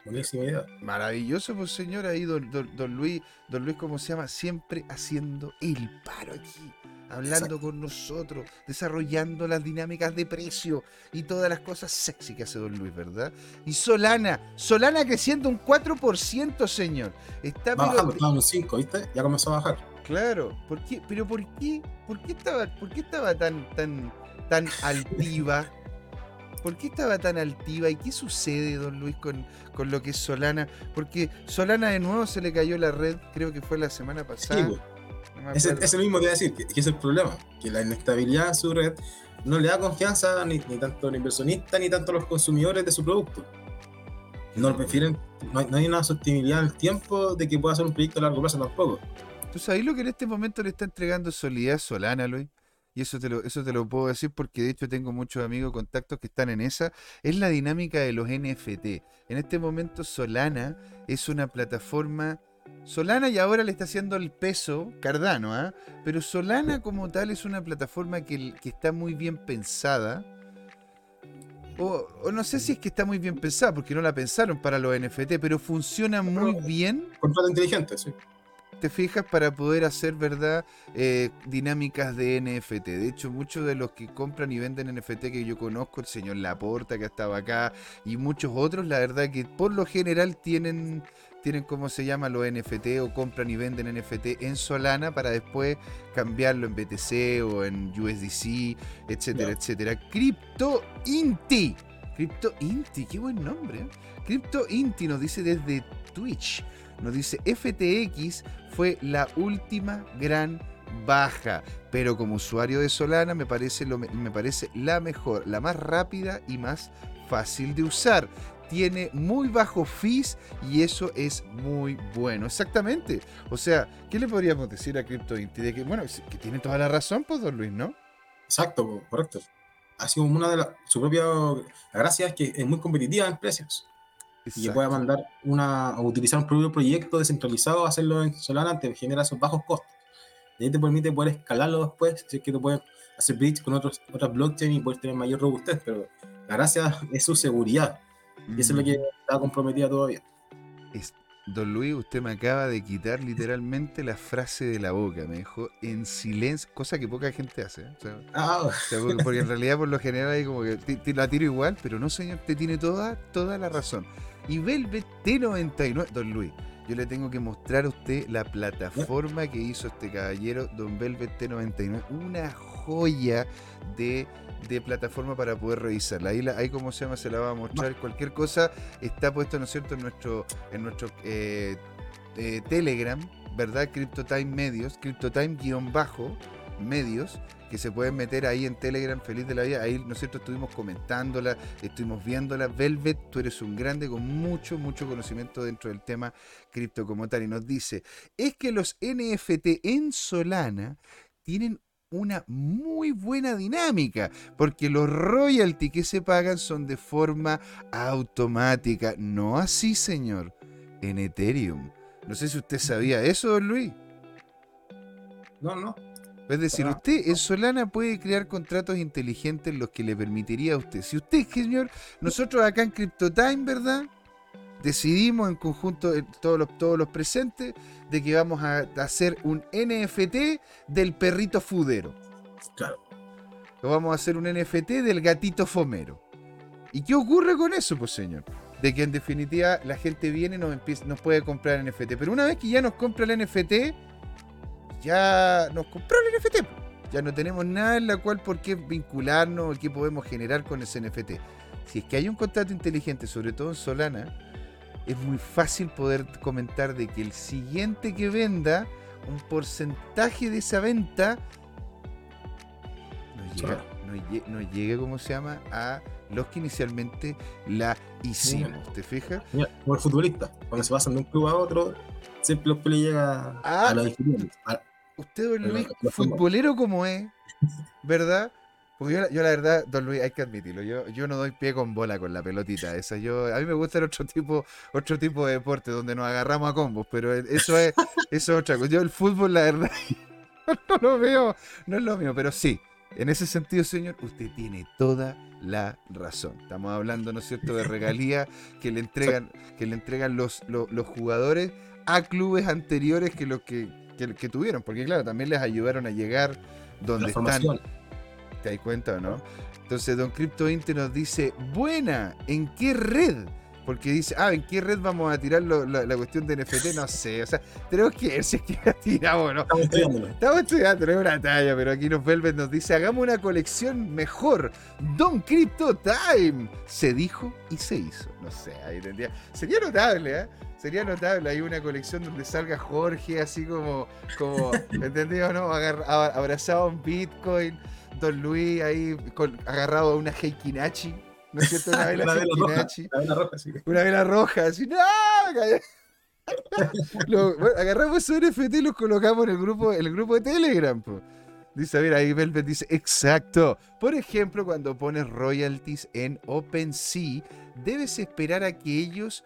Buenísima idea. Maravilloso, pues señor, ahí don, don- don Luis, don Luis, ¿cómo se llama? Siempre haciendo el paro aquí, hablando Exacto. con nosotros, desarrollando las dinámicas de precio y todas las cosas sexy que hace don Luis, ¿verdad? Y Solana, Solana creciendo un 4%, señor. Está Va pero- bajando, estaba un 5, ¿viste? Ya comenzó a bajar. Claro, ¿por qué? ¿Pero por qué? ¿Por qué estaba, por qué estaba tan, tan, tan altiva? ¿Por qué estaba tan altiva? ¿Y qué sucede, don Luis, con, con lo que es Solana? Porque Solana de nuevo se le cayó la red, creo que fue la semana Sí, pasada. pues. no acuerdo. ese mismo a decir, que, que es el problema, que la inestabilidad en su red no le da confianza ni, ni tanto al inversionista ni tanto a los consumidores de su producto. No prefieren, no hay, no hay una sostenibilidad en el tiempo de que pueda ser un proyecto a largo plazo tampoco. ¿Tú sabes lo que en este momento le está entregando solidez a Solana, Luis? Y eso te, lo, eso te lo puedo decir porque de hecho tengo muchos amigos, contactos que están en esa. Es la dinámica de los NFT. En este momento Solana es una plataforma... Solana y ahora le está haciendo el peso Cardano, ¿ah? Pero Solana como tal es una plataforma que, que está muy bien pensada. O, o no sé si es que está muy bien pensada, porque no la pensaron para los NFT, pero funciona muy bien Contrato inteligente, sí. Te fijas, para poder hacer, ¿verdad? Eh, dinámicas de NFT. De hecho, muchos de los que compran y venden NFT que yo conozco, el señor Laporta que estaba acá y muchos otros, la verdad que por lo general tienen tienen como se llama los NFT o compran y venden NFT en Solana para después cambiarlo en BTC o en USDC, etcétera, etcétera. Crypto Inti. Crypto Inti, qué buen nombre. ¿eh? Crypto Inti nos dice desde Twitch. Nos dice FTX fue la última gran baja, pero como usuario de Solana me parece, lo, me parece la mejor, la más rápida y más fácil de usar tiene muy bajo fees y eso es muy bueno. Exactamente. O sea, ¿qué le podríamos decir a CryptoInti? De que, bueno, que tiene toda la razón, pues, don Luis, ¿no? Exacto, correcto. Ha sido una de las. Su propia gracia es que es muy competitiva en precios. Y que pueda mandar una. o utilizar un propio proyecto descentralizado, hacerlo en Solana, te genera esos bajos costos. Y ahí te permite poder escalarlo después, si es que tú puedes hacer bridge con otros, otras blockchain y puedes tener mayor robustez, pero la gracia es su seguridad y eso es lo que está comprometida todavía. don Luis, usted me acaba de quitar literalmente la frase de la boca. Me dejó en silencio, cosa que poca gente hace. ¿eh? Ah. porque, en realidad, por lo general, hay como que te, la tiro igual, pero no, señor, te tiene toda, toda la razón. Y Velvet T99, don Luis, yo le tengo que mostrar a usted la plataforma que hizo este caballero, don Velvet T99. Una joya de plataforma para poder revisarla. Ahí, ahí como se llama, se la va a mostrar. Cualquier cosa está puesto, ¿no es cierto?, en nuestro, en nuestro eh, eh, Telegram, ¿verdad? CryptoTime Medios, CryptoTime-bajo medios que se pueden meter ahí en Telegram, feliz de la vida. Ahí, ¿no es cierto?, estuvimos comentándola, estuvimos viéndola. Velvet, tú eres un grande con mucho, mucho conocimiento dentro del tema cripto como tal. Y nos dice, es que los NFT en Solana tienen una muy buena dinámica, porque los royalties que se pagan son de forma automática, no así, señor, en Ethereum. No sé si usted sabía eso, don Luis. No, no. Es decir, usted en Solana puede crear contratos inteligentes los que le permitiría a usted. Si usted, señor, nosotros acá en CryptoTime, ¿verdad? decidimos en conjunto, eh, todos, los, todos los presentes, de que vamos a hacer un NFT del perrito fudero. Claro. O vamos a hacer un NFT del gatito fomero. ¿Y qué ocurre con eso, pues señor? De que en definitiva la gente viene y nos, nos puede comprar NFT. Pero una vez que ya nos compra el NFT, ya nos compró el NFT. Ya no tenemos nada en la cual por qué vincularnos o qué podemos generar con ese NFT. Si es que hay un contrato inteligente, sobre todo en Solana, es muy fácil poder comentar de que el siguiente que venda, un porcentaje de esa venta no llega, no, llega, ¿cómo se llama? A los que inicialmente la hicimos. ¿Te fijas? como el futbolista, cuando se pasan de un club a otro, siempre los le llega a, la ah, Usted, Luis, futbolero como es, ¿verdad? Porque yo, la verdad, don Luis, hay que admitirlo, yo, yo no doy pie con bola con la pelotita esa. Yo, a mí me gusta el otro tipo, otro tipo de deporte donde nos agarramos a combos, pero eso es, eso es otra cosa. Yo el fútbol, la verdad, no lo veo, no es lo mío, pero sí, en ese sentido, señor, usted tiene toda la razón. Estamos hablando, ¿no es cierto?, de regalías que le entregan, que le entregan los, los, jugadores a clubes anteriores que los que, que, tuvieron, porque claro, también les ayudaron a llegar donde están ¿Te das cuenta o no? Entonces, Don Crypto Inter nos dice, buena, ¿en qué red? Porque dice, ah, ¿en qué red vamos a tirar la, cuestión de NFT? No sé, o sea, tenemos que ver si es que la tiramos no. Estamos estudiando. Estamos estudiando, no es una talla, pero aquí nos Velvet nos dice, hagamos una colección mejor. Don Crypto Time. Se dijo y se hizo. No sé, ahí tendría. Sería notable, ¿eh? Sería notable hay una colección donde salga Jorge así como, como ¿entendido no? abrazado a un Bitcoin Don Luis ahí agarrado a una Heikinachi, ¿no es cierto? Una vela, Heikinachi. Una vela roja, sí. Una vela roja, así, ¡no! agarramos esos NFT y los colocamos en el grupo, en el grupo de Telegram. Dice, a ver, ahí Velvet dice, exacto. Por ejemplo, cuando pones royalties en OpenSea, debes esperar a que ellos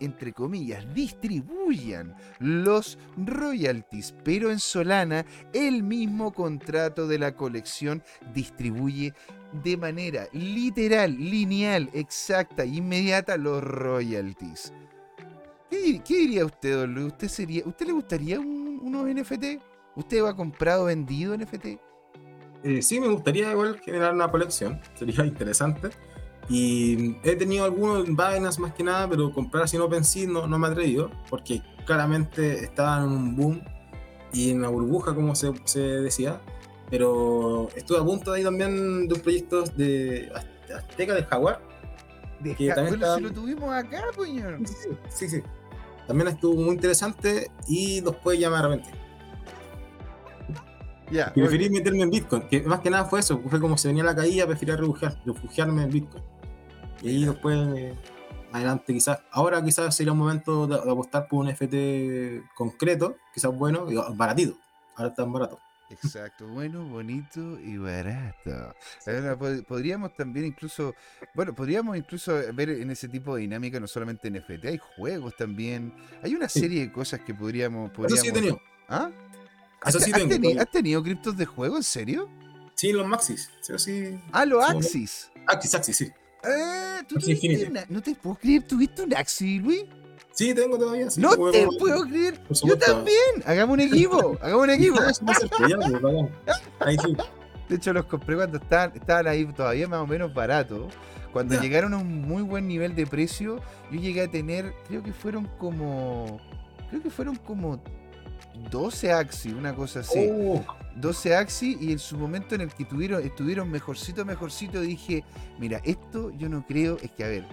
entre comillas, distribuyan los royalties, pero en Solana el mismo contrato de la colección distribuye de manera literal, lineal, exacta, inmediata los royalties. ¿Qué, diría usted, don Luis? ¿Usted, sería, ¿Usted le gustaría un unos NFT? ¿Usted ha comprado vendido NFT? Eh, sí, me gustaría igual generar una colección, sería interesante. Y he tenido algunos vainas más que nada, pero comprar en OpenSea no, no me he atrevido, porque claramente estaba en un boom y en una burbuja, como se decía. Pero estuve a punto de ahí también de un proyecto de Az- Azteca del Jaguar. De Que ja- también bueno, está- si lo tuvimos acá, puño. Sí, sí, sí, sí. También estuvo muy interesante y después ya me arrepentí. Ya, Y preferí meterme en Bitcoin, que más que nada fue eso, fue como se venía la caída, preferí refugiar- refugiarme en Bitcoin. Y ahí después, eh, adelante quizás, ahora quizás sería un momento de, de apostar por un FT concreto, quizás bueno, y baratito, ahora está barato. Exacto, bueno, bonito y barato. Ahora, pod- podríamos también incluso, bueno, podríamos incluso ver en ese tipo de dinámica no solamente NFT, hay juegos también, hay una serie de cosas que podríamos... Eso podríamos sí he tenido, ¿Ah? eso sí ¿Has, teni- has tenido criptos de juego, en serio? Sí, los Maxis, sí, sí. Ah, los Axis. Axis, Axis, sí. Eh, ¿tú Axis tuviste una- no te puedo creer, ¿tuviste un Axis, Luis? Sí, tengo todavía. Sí, no te puedo creer. Yo también. Hagamos un equipo, hagamos un equipo. Ahí sí. De hecho, los compré cuando estaban, estaban ahí todavía más o menos baratos. Cuando Ya. llegaron a un muy buen nivel de precio, yo llegué a tener, creo que fueron como. Creo que fueron como 12 Axi, una cosa así. Oh, 12 Axi y en su momento en el que tuvieron, estuvieron mejorcito, mejorcito, dije, mira, esto yo no creo, es que a ver,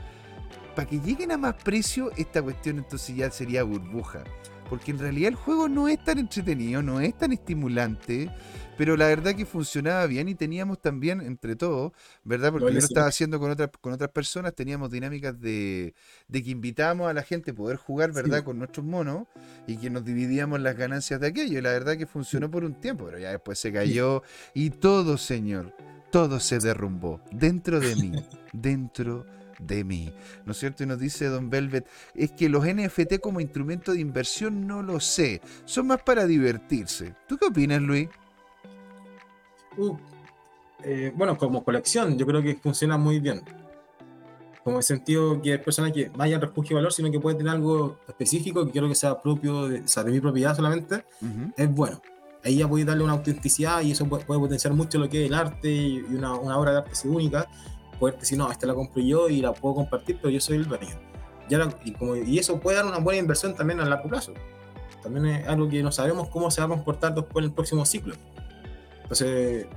para que lleguen a más precio, esta cuestión entonces ya sería burbuja. Porque en realidad el juego no es tan entretenido, no es tan estimulante, pero la verdad que funcionaba bien y teníamos también, entre todos, ¿verdad? Porque yo lo estaba haciendo con otras, con otras personas, teníamos dinámicas de, de que invitábamos a la gente a poder jugar, ¿verdad? Sí. Con nuestros monos y que nos dividíamos las ganancias de aquello. Y la verdad que funcionó por un tiempo, pero ya después se cayó y todo, señor, todo se derrumbó dentro de mí, dentro de mí. ¿No es cierto? Y nos dice Don Velvet, es que los NFT como instrumento de inversión no lo sé, son más para divertirse. ¿Tú qué opinas, Luis? Uh, eh, bueno, como colección, yo creo que funciona muy bien. Como el sentido que hay personas que vayan refugio y valor, sino que puede tener algo específico que quiero que sea propio, de, o sea, de mi propiedad solamente, es bueno. Ahí ya puede darle una autenticidad y eso puede, puede potenciar mucho lo que es el arte y y una, una obra de arte así única. Poder decir, no, esta la compro yo y la puedo compartir, pero yo soy el dueño. Ya la- y, como, y eso puede dar una buena inversión también a largo plazo. También es algo que no sabemos cómo se va a comportar después en el próximo ciclo. Entonces,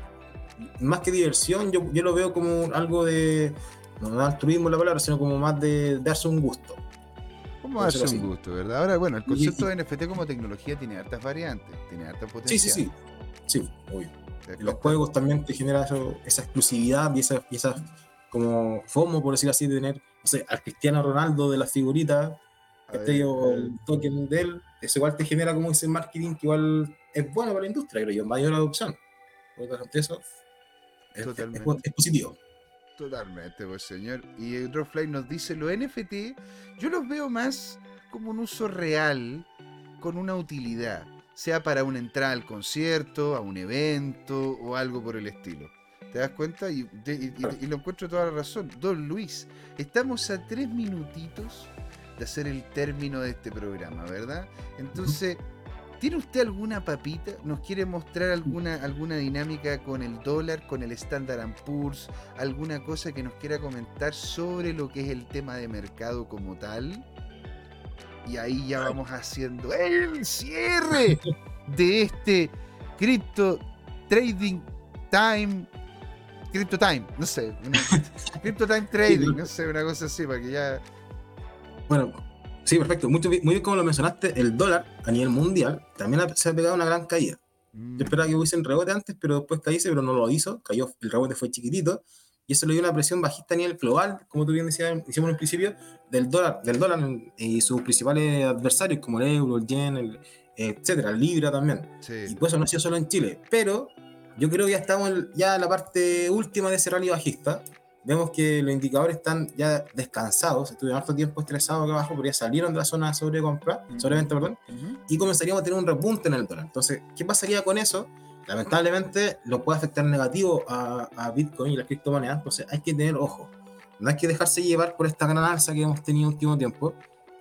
más que diversión, yo, yo lo veo como algo de, no altruismo la palabra, sino como más de darse un gusto. ¿Cómo ser un así. gusto, verdad? Ahora, bueno, el Y- concepto de NFT como tecnología tiene hartas variantes, tiene harta Sí, potencial. sí, sí. Sí, obvio. ¿Te das los juegos también te genera eso- esa exclusividad y esa, y esa como FOMO, por decir así, de tener, no sé, al Cristiano Ronaldo de las figuritas, A este, o el- token de él, eso igual te genera como ese marketing que igual es bueno para la industria, creo yo, mayor adopción. Por lo tanto, eso es, es- Totalmente. es- positivo. Totalmente, pues señor. Y Dropfly nos dice, los NFT yo los veo más como un uso real, con una utilidad, sea para una entrada al concierto, a un evento o algo por el estilo. ¿Te das cuenta? Y, lo encuentro toda la razón. Don Luis, estamos a tres minutitos de hacer el término de este programa, ¿verdad? Entonces, ¿tiene usted alguna papita? ¿Nos quiere mostrar alguna, alguna dinámica con el dólar, con el Standard Poor's? ¿Alguna cosa que nos quiera comentar sobre lo que es el tema de mercado como tal? Y ahí ya vamos haciendo el cierre de este Crypto Trading Time. Crypto Time, no sé. una- Crypto Time Trading, no sé, una cosa así, para que ya. Bueno, sí, perfecto. Mucho, muy bien como lo mencionaste, el dólar a nivel mundial también ha- se ha pegado una gran caída. Mm, Yo esperaba que hubiesen rebote antes, pero después caíse, pero no lo hizo. Cayó, el rebote fue chiquitito. Y eso le dio una presión bajista a nivel global, como tú bien decías, hicimos en el principio, del dólar, del dólar y sus principales adversarios, como el euro, el yen, el, etcétera, el libra también. Y sí. pues eso no ha sido solo en Chile. Pero yo creo que ya estamos ya en la parte última de ese rally bajista. Vemos que los indicadores están ya descansados, estuvieron harto tiempo estresados acá abajo, pero ya salieron de la zona de sobrecompra, Ujú. sobreventa, perdón Ujú. y comenzaríamos a tener un repunte en el dólar. Entonces, ¿qué pasaría con eso? Lamentablemente lo puede afectar negativo a, a Bitcoin y las criptomonedas, entonces hay que tener ojo. No hay que dejarse llevar por esta gran alza que hemos tenido en último tiempo.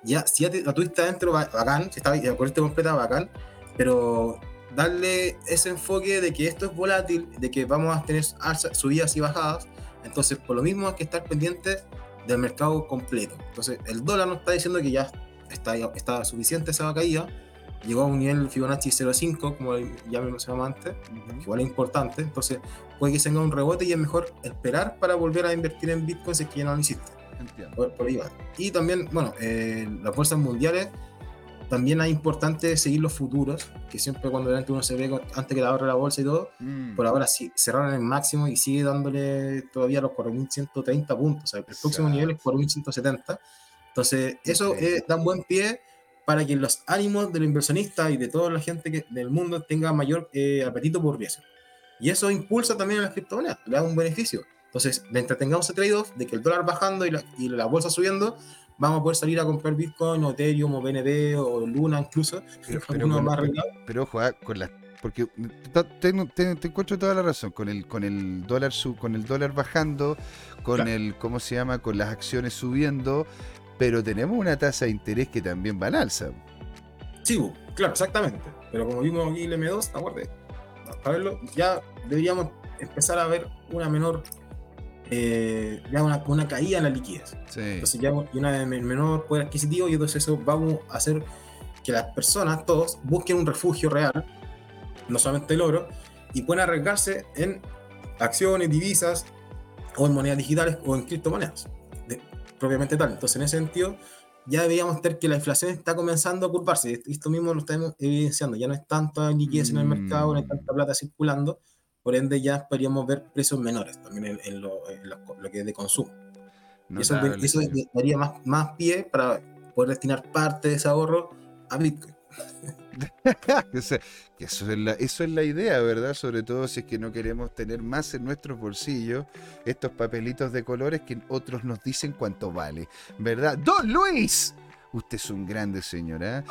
Ya, si ya te- la tuviste adentro, ba- bacán, si está la corriente completa, bacán, pero darle ese enfoque de que esto es volátil, de que vamos a tener subidas y bajadas, entonces por lo mismo hay que estar pendientes del mercado completo. Entonces el dólar nos está diciendo que ya está, está suficiente esa caída, llegó a un nivel Fibonacci 0.5, como ya me mencionaba antes, igual es importante, entonces puede que tenga un rebote y es mejor esperar para volver a invertir en Bitcoin si es que ya no lo hiciste. Por, ahí va. Y también, bueno, eh, las bolsas mundiales, también es importante seguir los futuros, que siempre cuando uno se ve antes que la abra la bolsa y todo, mm. por ahora sí, cerraron el máximo y sigue dándole todavía los 4.130 puntos, o sea, el próximo nivel es 4.170. Entonces, eso da un buen pie para que los ánimos del inversionista y de toda la gente que, del mundo tenga mayor eh, apetito por riesgo. Y eso impulsa también a las criptomonedas, le da un beneficio. Entonces, mientras tengamos ese trade-off de que el dólar bajando y la, y la, bolsa subiendo, vamos a poder salir a comprar Bitcoin o Ethereum o BNB o Luna incluso. Pero, más pero, ojo, ah, con la, porque te, encuentro toda la razón con el con el dólar con el dólar bajando, con el cómo se llama, con las acciones subiendo, pero tenemos una tasa de interés que también va al alza. Sí, claro, exactamente. Pero como vimos aquí el M2, acuérdate, para verlo, ya deberíamos empezar a ver una menor, eh, ya una, una, caída en la liquidez. Entonces ya una menor poder adquisitivo y entonces eso vamos a hacer que las personas, todos, busquen un refugio real, no solamente el oro, y puedan arriesgarse en acciones, divisas, o en monedas digitales o en criptomonedas propiamente tal. Entonces, en ese sentido, ya deberíamos ver que la inflación está comenzando a curvarse. Esto mismo lo estamos evidenciando. Ya no es tanta liquidez en el mercado, no hay tanta plata circulando. Por ende, ya podríamos ver precios menores también en, lo, que es de consumo. y eso, eso daría más, más pie para poder destinar parte de ese ahorro a Bitcoin. eso, es la, eso es la idea, ¿verdad? Sobre todo si es que no queremos tener más en nuestros bolsillos estos papelitos de colores que otros nos dicen cuánto vale, ¿verdad? Don Luis, Usted es un grande señor. ¿eh?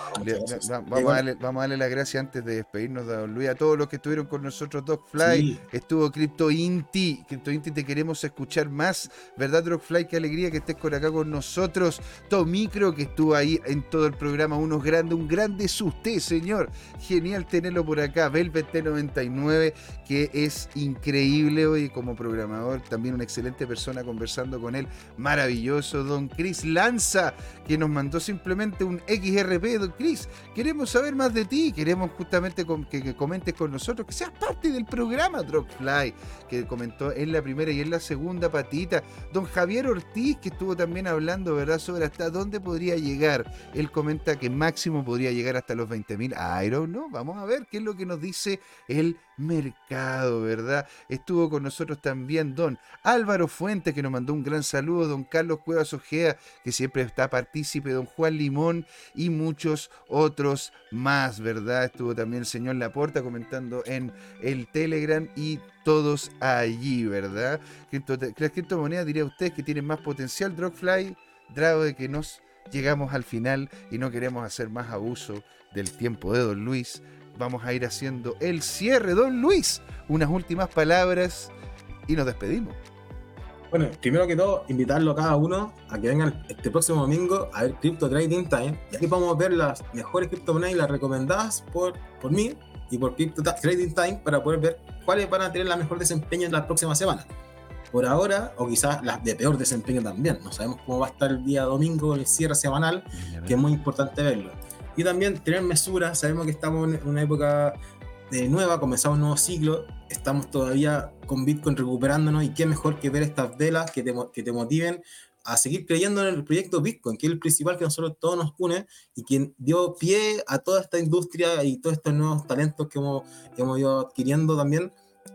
vamos, a darle, vamos, a darle, las gracias antes de despedirnos de Don Luis a todos los que estuvieron con nosotros. Dogfly, estuvo Crypto Inti. Crypto Inti, te queremos escuchar más. ¿Verdad, Dogfly? Qué alegría que estés por acá con nosotros. Tomicro, que estuvo ahí en todo el programa. Unos grandes, un grande es usted, señor. Genial tenerlo por acá. Velvet T99, que es increíble hoy como programador. También una excelente persona conversando con él. Maravilloso. Don Chris Lanza, que nos mandó simplemente un XRP, don Chris. Queremos saber más de ti, queremos justamente que, comentes con nosotros, que seas parte del programa Dropfly, que comentó en la primera y en la segunda patita. Don Javier Ortiz, que estuvo también hablando, ¿verdad?, sobre hasta dónde podría llegar. Él comenta que máximo podría llegar hasta los 20.000. I don't know, vamos a ver qué es lo que nos dice el mercado, ¿verdad? Estuvo con nosotros también don Álvaro Fuente, que nos mandó un gran saludo, don Carlos Cuevas Ojea, que siempre está partícipe, don Juan Limón y muchos otros más, ¿verdad? Estuvo también el señor Laporta comentando en el Telegram y todos allí, ¿verdad? Las criptomonedas, diría usted, que tienen más potencial, Dropfly, Drago de que nos llegamos al final y no queremos hacer más abuso del tiempo de Don Luis vamos a ir haciendo el cierre. Don Luis, unas últimas palabras y nos despedimos. Bueno, primero que todo, invitarlo a cada uno a que vengan este próximo domingo a ver Crypto Trading Time. Y aquí vamos a ver las mejores criptomonedas y las recomendadas por, por mí y por Crypto Trading Time para poder ver cuáles van a tener la mejor desempeño en las próximas semanas. Por ahora, o quizás las de peor desempeño también. No sabemos cómo va a estar el día domingo, el cierre semanal, que es muy importante verlo y también tener mesura. Sabemos que estamos en una época de nueva, comenzamos un nuevo ciclo, estamos todavía con Bitcoin recuperándonos y qué mejor que ver estas velas que te, que te motiven a seguir creyendo en el proyecto Bitcoin, que es el principal que nosotros todos nos une y quien dio pie a toda esta industria y todos estos nuevos talentos que hemos, que hemos ido adquiriendo también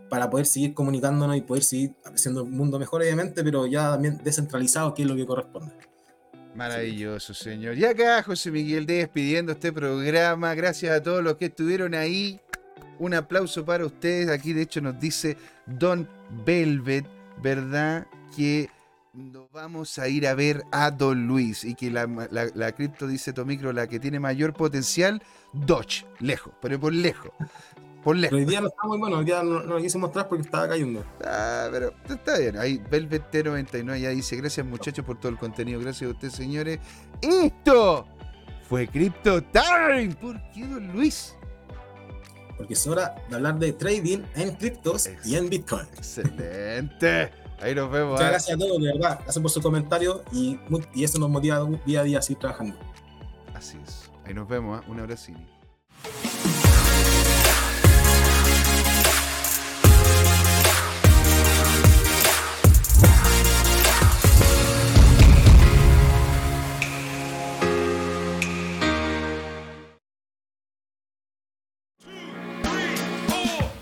para poder seguir comunicándonos y poder seguir haciendo un mundo mejor, obviamente, pero ya también descentralizado, que es lo que corresponde. Maravilloso, señor. Y acá José Miguel despidiendo este programa. Gracias a todos los que estuvieron ahí. Un aplauso para ustedes. Aquí, de hecho, nos dice Don Velvet, ¿verdad? Que nos vamos a ir a ver a Don Luis y que la, la, cripto, dice Tomicro, la que tiene mayor potencial, Dodge, lejos, pero por lejos. Por lejos. hoy día no está muy bueno, hoy día no, lo quise mostrar porque estaba cayendo. Ah, pero está bien. Ahí Velvet 99 ya dice, gracias muchachos por todo el contenido. Gracias a ustedes, señores. Esto fue Crypto Time. ¿Por qué, don Luis? porque es hora de hablar de trading en criptos y en Bitcoin. Excelente. Ahí nos vemos. Muchas ¿eh? gracias a todos, de verdad. Gracias por su comentario y, y eso nos motiva día a día a seguir trabajando. Así es. Ahí nos vemos. ¿eh? Un abrazo.